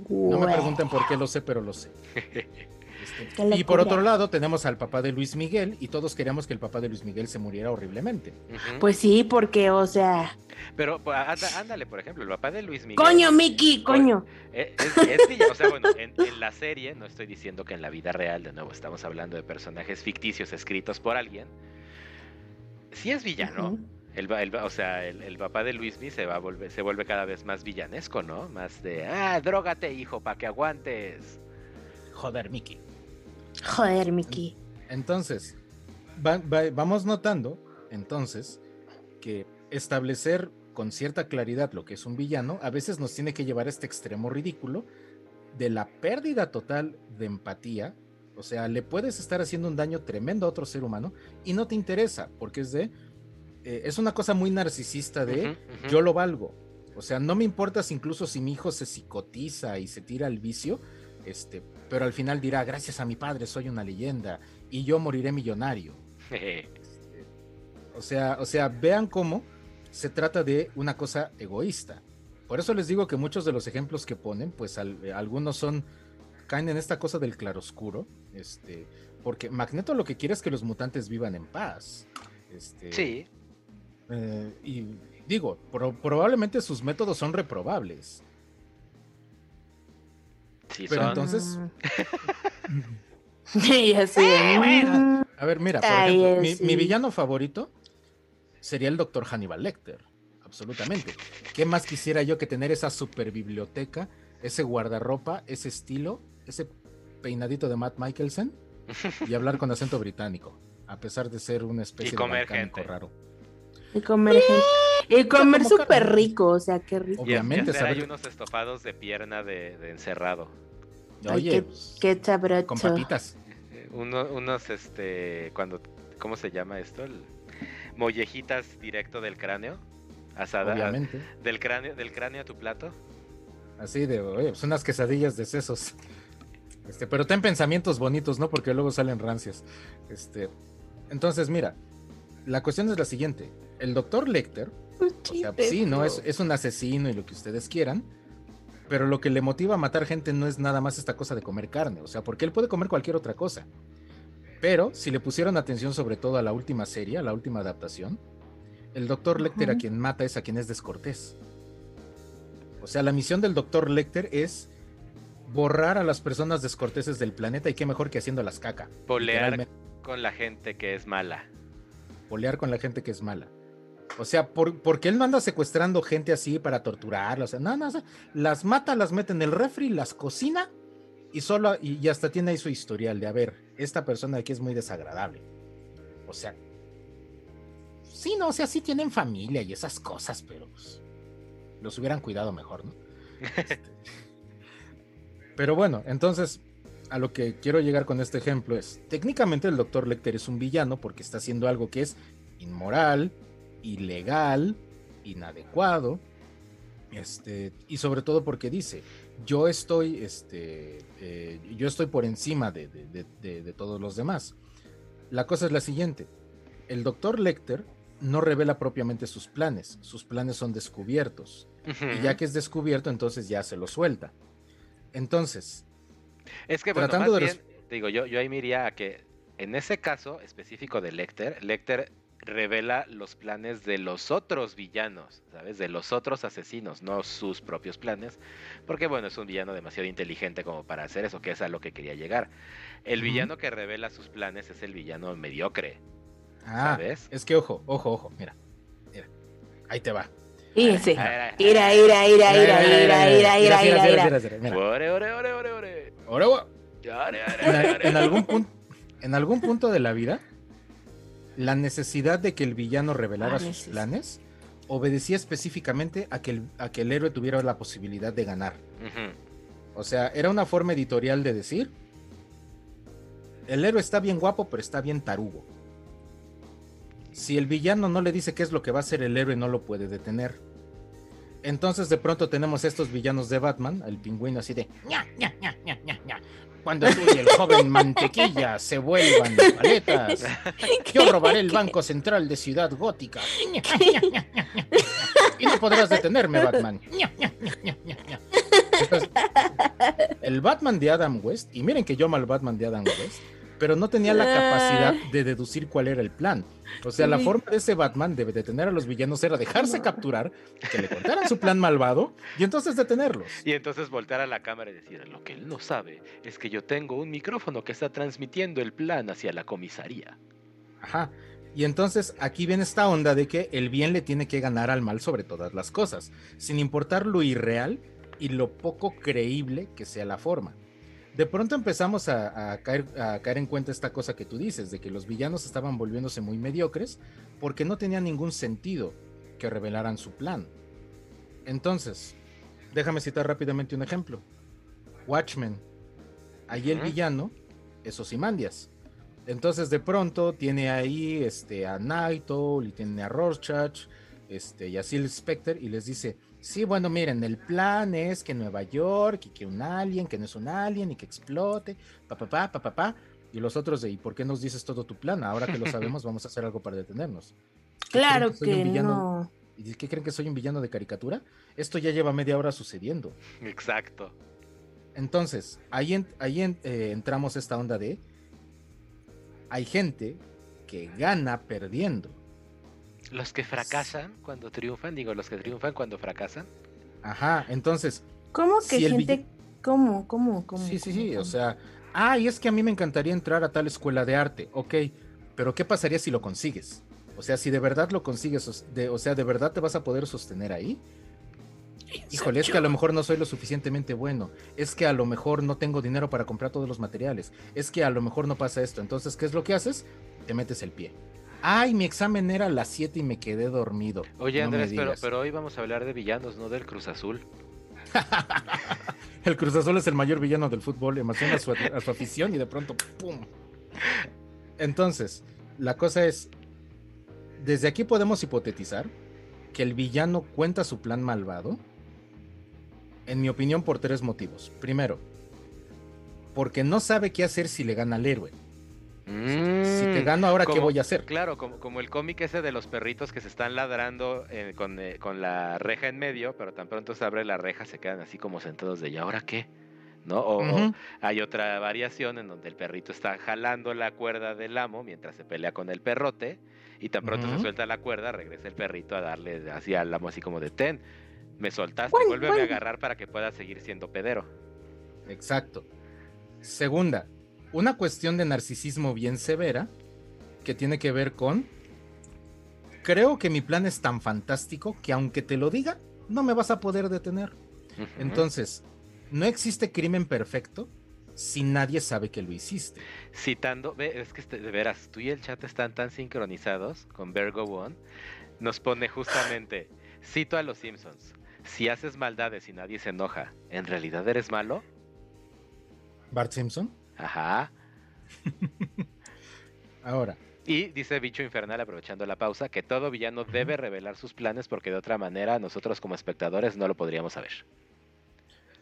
No me pregunten por qué lo sé, pero lo sé. Este, y por otro lado tenemos al papá de Luis Miguel y todos queríamos que el papá de Luis Miguel se muriera horriblemente. Pues sí, porque, o sea... Pero pues, ándale, por ejemplo, el papá de Luis Miguel... Coño, Mickey, coño. Eh, o sea, bueno, en, la serie, no estoy diciendo que en la vida real, de nuevo, estamos hablando de personajes ficticios escritos por alguien. Sí es villano. El, o sea, el, papá de Luismi se va a volver, se vuelve cada vez más villanesco, ¿no? Más de ah, drógate, hijo, para que aguantes. Joder, Mickey. Joder, Mickey. Entonces, vamos notando, entonces, que establecer con cierta claridad lo que es un villano, a veces nos tiene que llevar a este extremo ridículo de la pérdida total de empatía. O sea, le puedes estar haciendo un daño tremendo a otro ser humano y no te interesa, porque es de eh, es una cosa muy narcisista de yo lo valgo. O sea, no me importa si incluso si mi hijo se psicotiza y se tira al vicio, este, pero al final dirá, gracias a mi padre soy una leyenda y yo moriré millonario. Este, o sea, o sea, vean cómo se trata de una cosa egoísta. Por eso les digo que muchos de los ejemplos que ponen, pues algunos son caen en esta cosa del claroscuro, este, porque Magneto lo que quiere es que los mutantes vivan en paz. Este, sí. Eh, y digo, probablemente sus métodos son reprobables. Pero entonces. A ver, mira, por ejemplo, mi, villano favorito sería el doctor Hannibal Lecter. Absolutamente. ¿Qué más quisiera yo que tener esa super biblioteca, ese guardarropa, ese estilo, ese peinadito de Matt Michelson y hablar con acento británico? A pesar de ser una especie de gente. raro. Y comer, y comer súper rico, o sea, qué rico. Obviamente, hay unos estofados de pierna de, encerrado. Oye, qué, qué Con patitas. unos, este, cuando, ¿cómo se llama esto? mollejitas directo del cráneo, asada. Obviamente. Del cráneo, del cráneo a tu plato. Así de, oye, pues unas quesadillas de sesos. Este, pero ten pensamientos bonitos, ¿no? Porque luego salen rancias. Este, entonces, mira, la cuestión es la siguiente el doctor Lecter, o sea, sí, ¿no? Es, un asesino y lo que ustedes quieran, pero lo que le motiva a matar gente no es nada más esta cosa de comer carne, o sea, porque él puede comer cualquier otra cosa. Pero si le pusieron atención sobre todo a la última serie, a la última adaptación, el doctor Lecter a quien mata es a quien es descortés. O sea, la misión del doctor Lecter es borrar a las personas descorteses del planeta y qué mejor que haciéndolas caca. Polear con la gente que es mala. Polear con la gente que es mala. O sea, ¿por, porque él no anda secuestrando gente así para torturarla? O sea, no, no, las mata, las mete en el refri, las cocina y solo, y, hasta tiene ahí su historial de, a ver, esta persona aquí es muy desagradable. O sea, sí, no, o sea, sí tienen familia y esas cosas, pero pues, los hubieran cuidado mejor, ¿no? Este, pero bueno, entonces, a lo que quiero llegar con este ejemplo es, técnicamente el doctor Lecter es un villano porque está haciendo algo que es inmoral, ilegal, inadecuado, este, y sobre todo porque dice, yo estoy, este, eh, yo estoy por encima de, todos los demás. La cosa es la siguiente, el doctor Lecter no revela propiamente sus planes, sus planes son descubiertos, y ya que es descubierto, entonces ya se lo suelta. Entonces, es que bueno, tratando de digo, yo, yo ahí me iría a que en ese caso específico de Lecter, Lecter revela los planes de los otros villanos, ¿sabes? De los otros asesinos, no sus propios planes, porque bueno, es un villano demasiado inteligente como para hacer eso, que es a lo que quería llegar. El villano que revela sus planes es el villano mediocre. Ah, ¿sabes? Es que ojo, ojo, ojo, mira. Mira. Ahí te va. Y sí. Ira, ira, ira, ira, ira, ira, ira, ira, ira. Ore, ore, ore, ore, ore. Ore, En algún punto en algún punto de la vida la necesidad de que el villano revelara sus planes obedecía específicamente a que, el, a que el héroe tuviera la posibilidad de ganar. O sea, era una forma editorial de decir, el héroe está bien guapo, pero está bien tarugo. si el villano no le dice qué es lo que va a hacer el héroe, no lo puede detener. Entonces de pronto tenemos estos villanos de Batman, el pingüino así de ña, ña, ña, ña, ña, ña. Cuando tú y el joven mantequilla se vuelvan paletas, yo robaré el Banco Central de Ciudad Gótica. Y no podrás detenerme, Batman. Entonces, el Batman de Adam West, y miren que yo amo al Batman de Adam West, pero no tenía la capacidad de deducir cuál era el plan. O sea, la forma de ese Batman de detener a los villanos era dejarse capturar, que le contaran su plan malvado y entonces detenerlos. Y entonces voltear a la cámara y decir, lo que él no sabe es que yo tengo un micrófono que está transmitiendo el plan hacia la comisaría. Ajá. Y entonces aquí viene esta onda de que el bien le tiene que ganar al mal sobre todas las cosas, sin importar lo irreal y lo poco creíble que sea la forma. De pronto empezamos a, a caer, a caer en cuenta esta cosa que tú dices, de que los villanos estaban volviéndose muy mediocres porque no tenía ningún sentido que revelaran su plan. Entonces, déjame citar rápidamente un ejemplo. Watchmen. Allí el villano es Ozymandias. Entonces de pronto tiene ahí este, a Naito, y tiene a Rorschach, este, y a Sil Specter, y les dice, sí, bueno, miren, el plan es que Nueva York, y que un alien, que no es un alien, y que explote, pa, pa, pa, pa, pa, pa. Y los otros de, ¿y por qué nos dices todo tu plan? Ahora que lo sabemos, vamos a hacer algo para detenernos. ¿Qué creen Claro soy un que villano? no. ¿Y qué creen que soy un villano de caricatura? Esto ya lleva media hora sucediendo. Exacto. Entonces, ahí, en- ahí en- eh, entramos esta onda de. Hay gente que gana perdiendo. Los que fracasan cuando triunfan, digo, los que triunfan cuando fracasan. Ajá, entonces, ¿Cómo que Si gente? ¿Cómo? ¿Cómo? ¿Cómo? sí, sí, cómo, sí, o sea, ah, y es que a mí me encantaría entrar a tal escuela de arte, ok, pero ¿qué pasaría si lo consigues? O sea, si de verdad lo consigues, de- o sea, ¿de verdad te vas a poder sostener ahí? Híjole, es que a lo mejor no soy lo suficientemente bueno. Es que a lo mejor no tengo dinero para comprar todos los materiales. Es que a lo mejor no pasa esto. Entonces, ¿qué es lo que haces? Te metes el pie. Ay, mi examen era a las 7 y me quedé dormido. Oye, No Andrés, pero, hoy vamos a hablar de villanos, no del Cruz Azul. El Cruz Azul es el mayor villano del fútbol. Emociona a su, a su afición y de pronto, ¡pum! Entonces, la cosa es, desde aquí podemos hipotetizar que el villano cuenta su plan malvado, en mi opinión, por tres motivos. Primero, porque no sabe qué hacer si le gana al héroe. Si te Mm, gano ahora, ¿qué como- voy a hacer? Claro, como, como el cómic ese de los perritos que se están ladrando eh, con, eh, con la reja en medio, pero tan pronto se abre la reja se quedan así como sentados de ¿y ahora qué? ¿No? O, hay otra variación en donde el perrito está jalando la cuerda del amo mientras se pelea con el perrote y tan pronto se suelta la cuerda, regresa el perrito a darle así al amo así como de ten, me soltaste, vuélveme a agarrar para que pueda seguir siendo pedero. Exacto. Segunda, una cuestión de narcisismo bien severa que tiene que ver con, creo que mi plan es tan fantástico que aunque te lo diga, no me vas a poder detener. Entonces, no existe crimen perfecto si nadie sabe que lo hiciste. citando, ve, es que este- de veras, tú y el chat están tan sincronizados con Vergo One, nos pone justamente, cito a los Simpsons, si haces maldades y nadie se enoja, ¿en realidad eres malo? Bart Simpson. Ajá. Ahora, Y dice Bicho Infernal, aprovechando la pausa, que todo villano debe revelar sus planes porque de otra manera nosotros como espectadores no lo podríamos saber.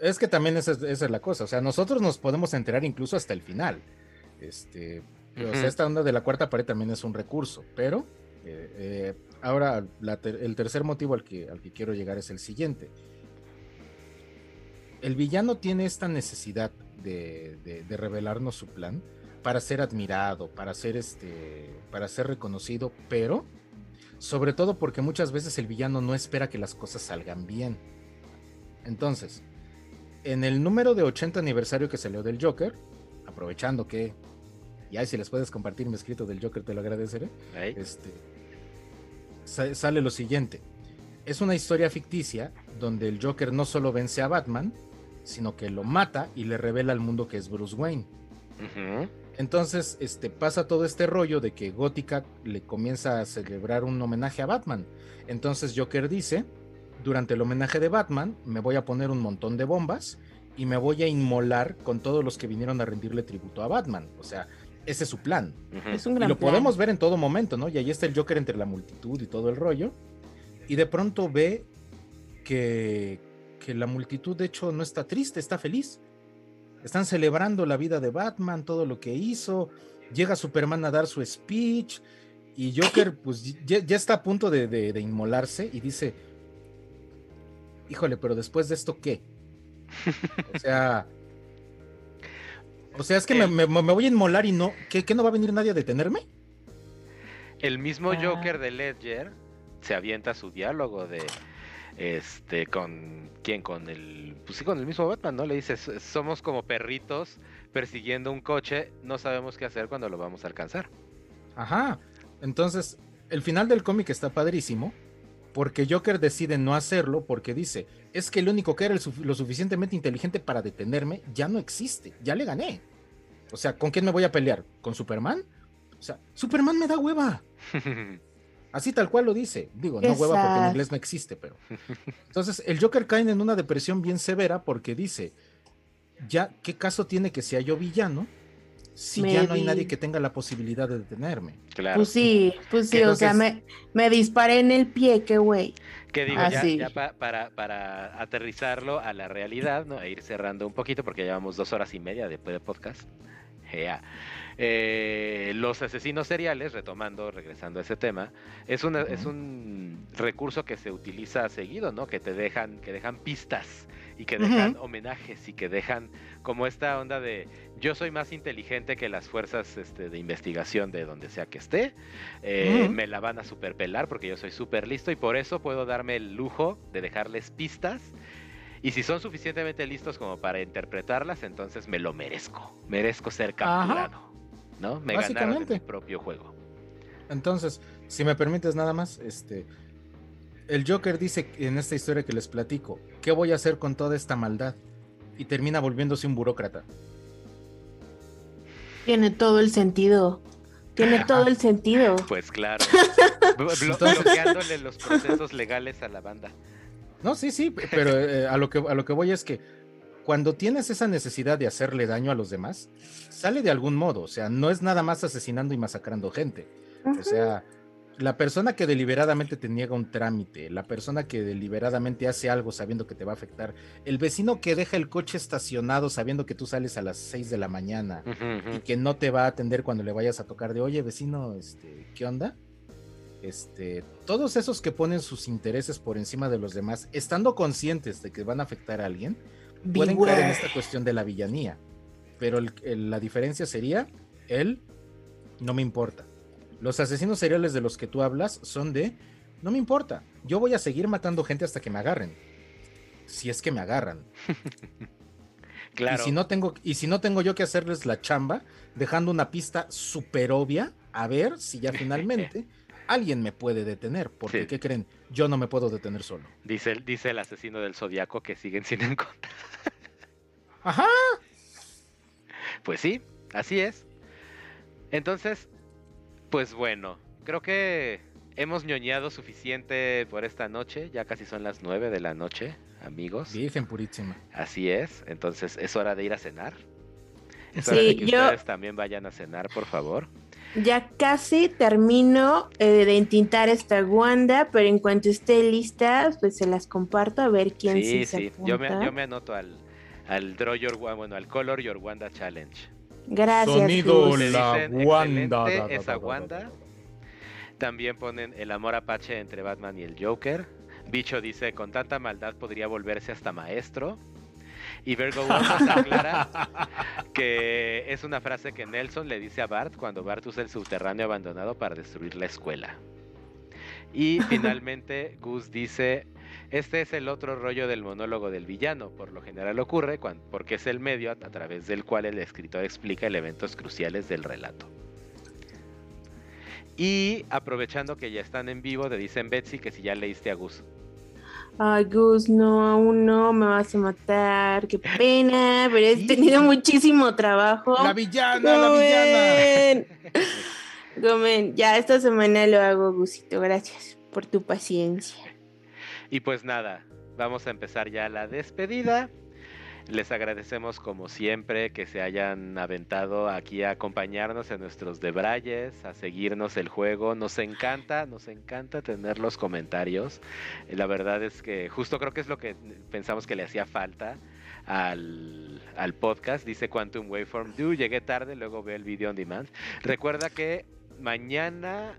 es que también esa es, esa es la cosa. O sea, nosotros nos podemos enterar incluso hasta el final. Este, o Ujú. sea, esta onda de la cuarta pared también es un recurso, pero eh, eh, ahora la ter- el tercer motivo al que, al que quiero llegar es el siguiente. El villano tiene esta necesidad de, de- de revelarnos su plan para ser admirado, para ser este, para ser reconocido, pero sobre todo porque muchas veces el villano no espera que las cosas salgan bien. Entonces, en el número de 80 aniversario que salió del Joker, aprovechando que ya si les puedes compartir mi escrito del Joker te lo agradeceré. ¿eh? Este sa- sale lo siguiente. Es una historia ficticia donde el Joker no solo vence a Batman, sino que lo mata y le revela al mundo que es Bruce Wayne. Entonces, este pasa todo este rollo de que Gótica le comienza a celebrar un homenaje a Batman. Entonces Joker dice, durante el homenaje de Batman, me voy a poner un montón de bombas y me voy a inmolar con todos los que vinieron a rendirle tributo a Batman. O sea, ese es su plan. Es un Y gran lo plan. podemos ver en todo momento, ¿no? Y ahí está el Joker entre la multitud y todo el rollo. Y de pronto ve que, que la multitud, de hecho, no está triste, está feliz. Están celebrando la vida de Batman, todo lo que hizo. Llega Superman a dar su speech. Y Joker, pues ya, ya está a punto de, de- de inmolarse y dice: Híjole, pero después de esto, ¿qué? O sea. O sea, es que me, me- me voy a inmolar y no. ¿Qué, qué no va a venir nadie a detenerme? El mismo Ah. Joker de Ledger se avienta su diálogo de este con quién con el pues sí con el mismo Batman, ¿no? Le dice, "S- "Somos como perritos persiguiendo un coche, no sabemos qué hacer cuando lo vamos a alcanzar." Ajá. Entonces, el final del cómic está padrísimo. Porque Joker decide no hacerlo porque dice, es que el único que era el lo suficientemente inteligente para detenerme ya no existe, ya le gané. O sea, ¿con quién me voy a pelear? ¿Con Superman? O sea, Superman me da hueva. Así tal cual lo dice. Digo, no hueva porque en inglés no existe, pero. Entonces, el Joker cae en una depresión bien severa porque dice: Ya, ¿qué caso tiene que sea yo villano si ya no hay nadie que tenga la posibilidad de detenerme? claro. Pues sí, pues sí, o sea, me, me disparé en el pie, qué güey. Que digo, Ah, ya, sí. ya pa- para, para aterrizarlo a la realidad, ¿no? E ir cerrando un poquito porque llevamos dos horas y media de, de podcast. Ea. Eh, los asesinos seriales, retomando, regresando a ese tema, es, una, es un recurso que se utiliza seguido, ¿no? Que te dejan, que dejan pistas y que dejan homenajes y que dejan como esta onda de yo soy más inteligente que las fuerzas este, de investigación de donde sea que esté, eh, me la van a superpelar porque yo soy súper listo y por eso puedo darme el lujo de dejarles pistas. Y si son suficientemente listos como para interpretarlas, entonces me lo merezco. Merezco ser capturado. ¿No? Me ganaron en Básicamente. mi propio juego. Entonces, si me permites nada más, este. El Joker dice en esta historia que les platico: ¿Qué voy a hacer con toda esta maldad? Y termina volviéndose un burócrata. Tiene todo el sentido. Tiene todo el sentido. Pues claro. Blo- blo- Entonces- bloqueándole los procesos legales a la banda. No, sí, sí, pe- pero eh, a, lo que, a lo que voy es que cuando tienes esa necesidad de hacerle daño a los demás, sale de algún modo. O sea, no es nada más asesinando y masacrando gente. O sea, la persona que deliberadamente te niega un trámite, la persona que deliberadamente hace algo sabiendo que te va a afectar, el vecino que deja el coche estacionado sabiendo que tú sales a las 6 de la mañana y que no te va a atender cuando le vayas a tocar de, oye, vecino, este, ¿qué onda? Este, todos esos que ponen sus intereses por encima de los demás, estando conscientes de que van a afectar a alguien, pueden caer en esta cuestión de la villanía. Pero el- el- la diferencia sería, él no me importa. Los asesinos seriales de los que tú hablas son de, no me importa, yo voy a seguir matando gente hasta que me agarren. Si es que me agarran. Claro. Y si no tengo, y si no tengo yo que hacerles la chamba, dejando una pista súper obvia, a ver si ya finalmente alguien me puede detener. Porque, Sí. ¿qué creen? Yo no me puedo detener solo. Dice, el- dice el asesino del zodiaco que siguen sin encontrar. Ajá. Pues sí, así es. Entonces, pues bueno, creo que hemos ñoñado suficiente por esta noche. Ya casi son las nueve de la noche, amigos. Virgen purísima. Así es. Entonces es hora de ir a cenar. Es hora de que yo ustedes también vayan a cenar, por favor. Ya casi termino eh, de entintar esta Wanda, pero en cuanto esté lista, pues se las comparto a ver quién sí, Sí, se sí. Yo me, apunta. yo me anoto al, al Draw Your bueno, al Color Your Wanda Challenge. Gracias. Sonido la Wanda. excelente da, da, esa da, da, Wanda. da, da. También ponen el amor apache entre Batman y el Joker. Bicho dice, con tanta maldad podría volverse hasta maestro. Y Virgo One nos aclara que es una frase que Nelson le dice a Bart cuando Bart usa el subterráneo abandonado para destruir la escuela. Y finalmente Gus dice, este es el otro rollo del monólogo del villano, por lo general ocurre cuan- porque es el medio a, a través del cual el escritor explica elementos cruciales del relato. Y aprovechando que ya están en vivo, te dicen Betsy que si ya leíste a Gus. Ay, Gus, no, aún no, me vas a matar, qué pena, pero he tenido muchísimo trabajo. La villana, la villana. Gomen. Gomen, ya esta semana lo hago, Gusito, gracias por tu paciencia. Y pues nada, vamos a empezar ya la despedida. Les agradecemos como siempre que se hayan aventado aquí a acompañarnos en nuestros debrayes, a seguirnos el juego. Nos encanta, nos encanta tener los comentarios. La verdad es que justo creo que es lo que pensamos que le hacía falta al, al podcast. Dice Quantum Waveform Do, llegué tarde, luego ve el video on demand. Recuerda que mañana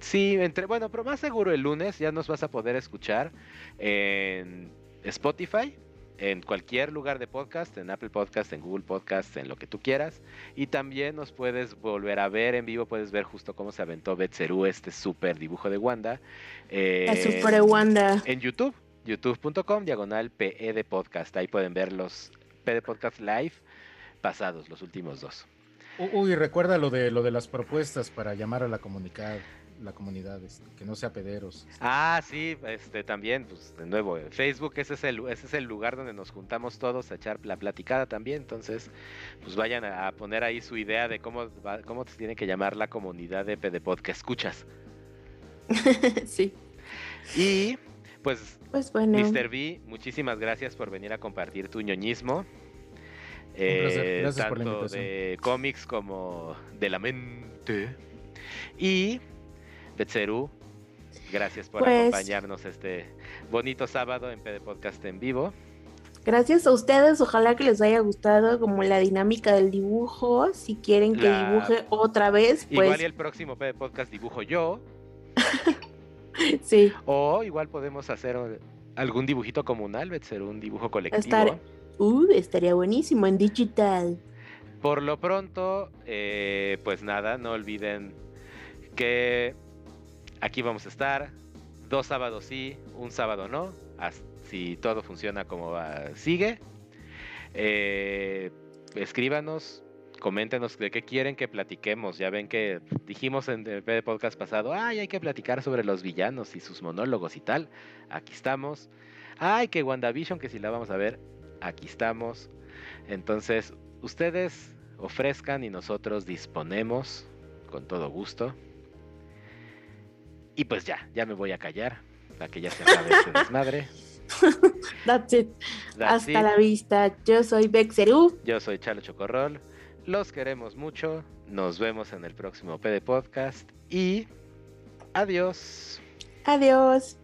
Sí, entre, bueno, pero más seguro el lunes ya nos vas a poder escuchar en Spotify, en cualquier lugar de podcast, en Apple Podcast, en Google Podcast, en lo que tú quieras. Y también nos puedes volver a ver en vivo, puedes ver justo cómo se aventó Betseru, este súper dibujo de Wanda. Eh, super Wanda. En YouTube, youtube.com, diagonal PE de podcast. Ahí pueden ver los P de Podcast Live pasados, los últimos dos. Uy, recuerda lo de lo de las propuestas para llamar a la comunidad la comunidad, este, que no sea pederos. Este. Ah, sí, este también, pues de nuevo, Facebook ese es el ese es el lugar donde nos juntamos todos a echar la platicada también, entonces pues vayan a, poner ahí su idea de cómo cómo se tiene que llamar la comunidad de PD que escuchas. sí. Y pues, pues bueno. Mr. B, muchísimas gracias por venir a compartir tu ñoñismo. Eh, gracias, tanto por la invitación. de cómics como de la mente. Y Betseru, gracias por Pues- acompañarnos este bonito sábado en PD Podcast en vivo. Gracias a ustedes, ojalá que les haya gustado como la dinámica del dibujo. Si quieren que La- dibuje otra vez, igual pues y el próximo PD Podcast dibujo yo, sí, o igual podemos hacer algún dibujito comunal, Betseru, un dibujo colectivo. Estar- uh, estaría buenísimo en digital. Por lo pronto, eh, pues nada, no olviden que aquí vamos a estar. Dos sábados sí, un sábado no. Si todo funciona como va, sigue. Eh, escríbanos, coméntenos de qué quieren que platiquemos. Ya ven que dijimos en el podcast pasado, ay, hay que platicar sobre los villanos y sus monólogos y tal. Aquí estamos. Ay, que WandaVision, que si la vamos a ver, aquí estamos. Entonces, ustedes ofrezcan y nosotros disponemos con todo gusto. Y pues ya, ya me voy a callar para que ya se acabe este desmadre. That's it. That's Hasta it. la vista. Yo soy Bexeru. Yo soy Chalo Chocorrol. Los queremos mucho. Nos vemos en el próximo PD Podcast. Y adiós. Adiós.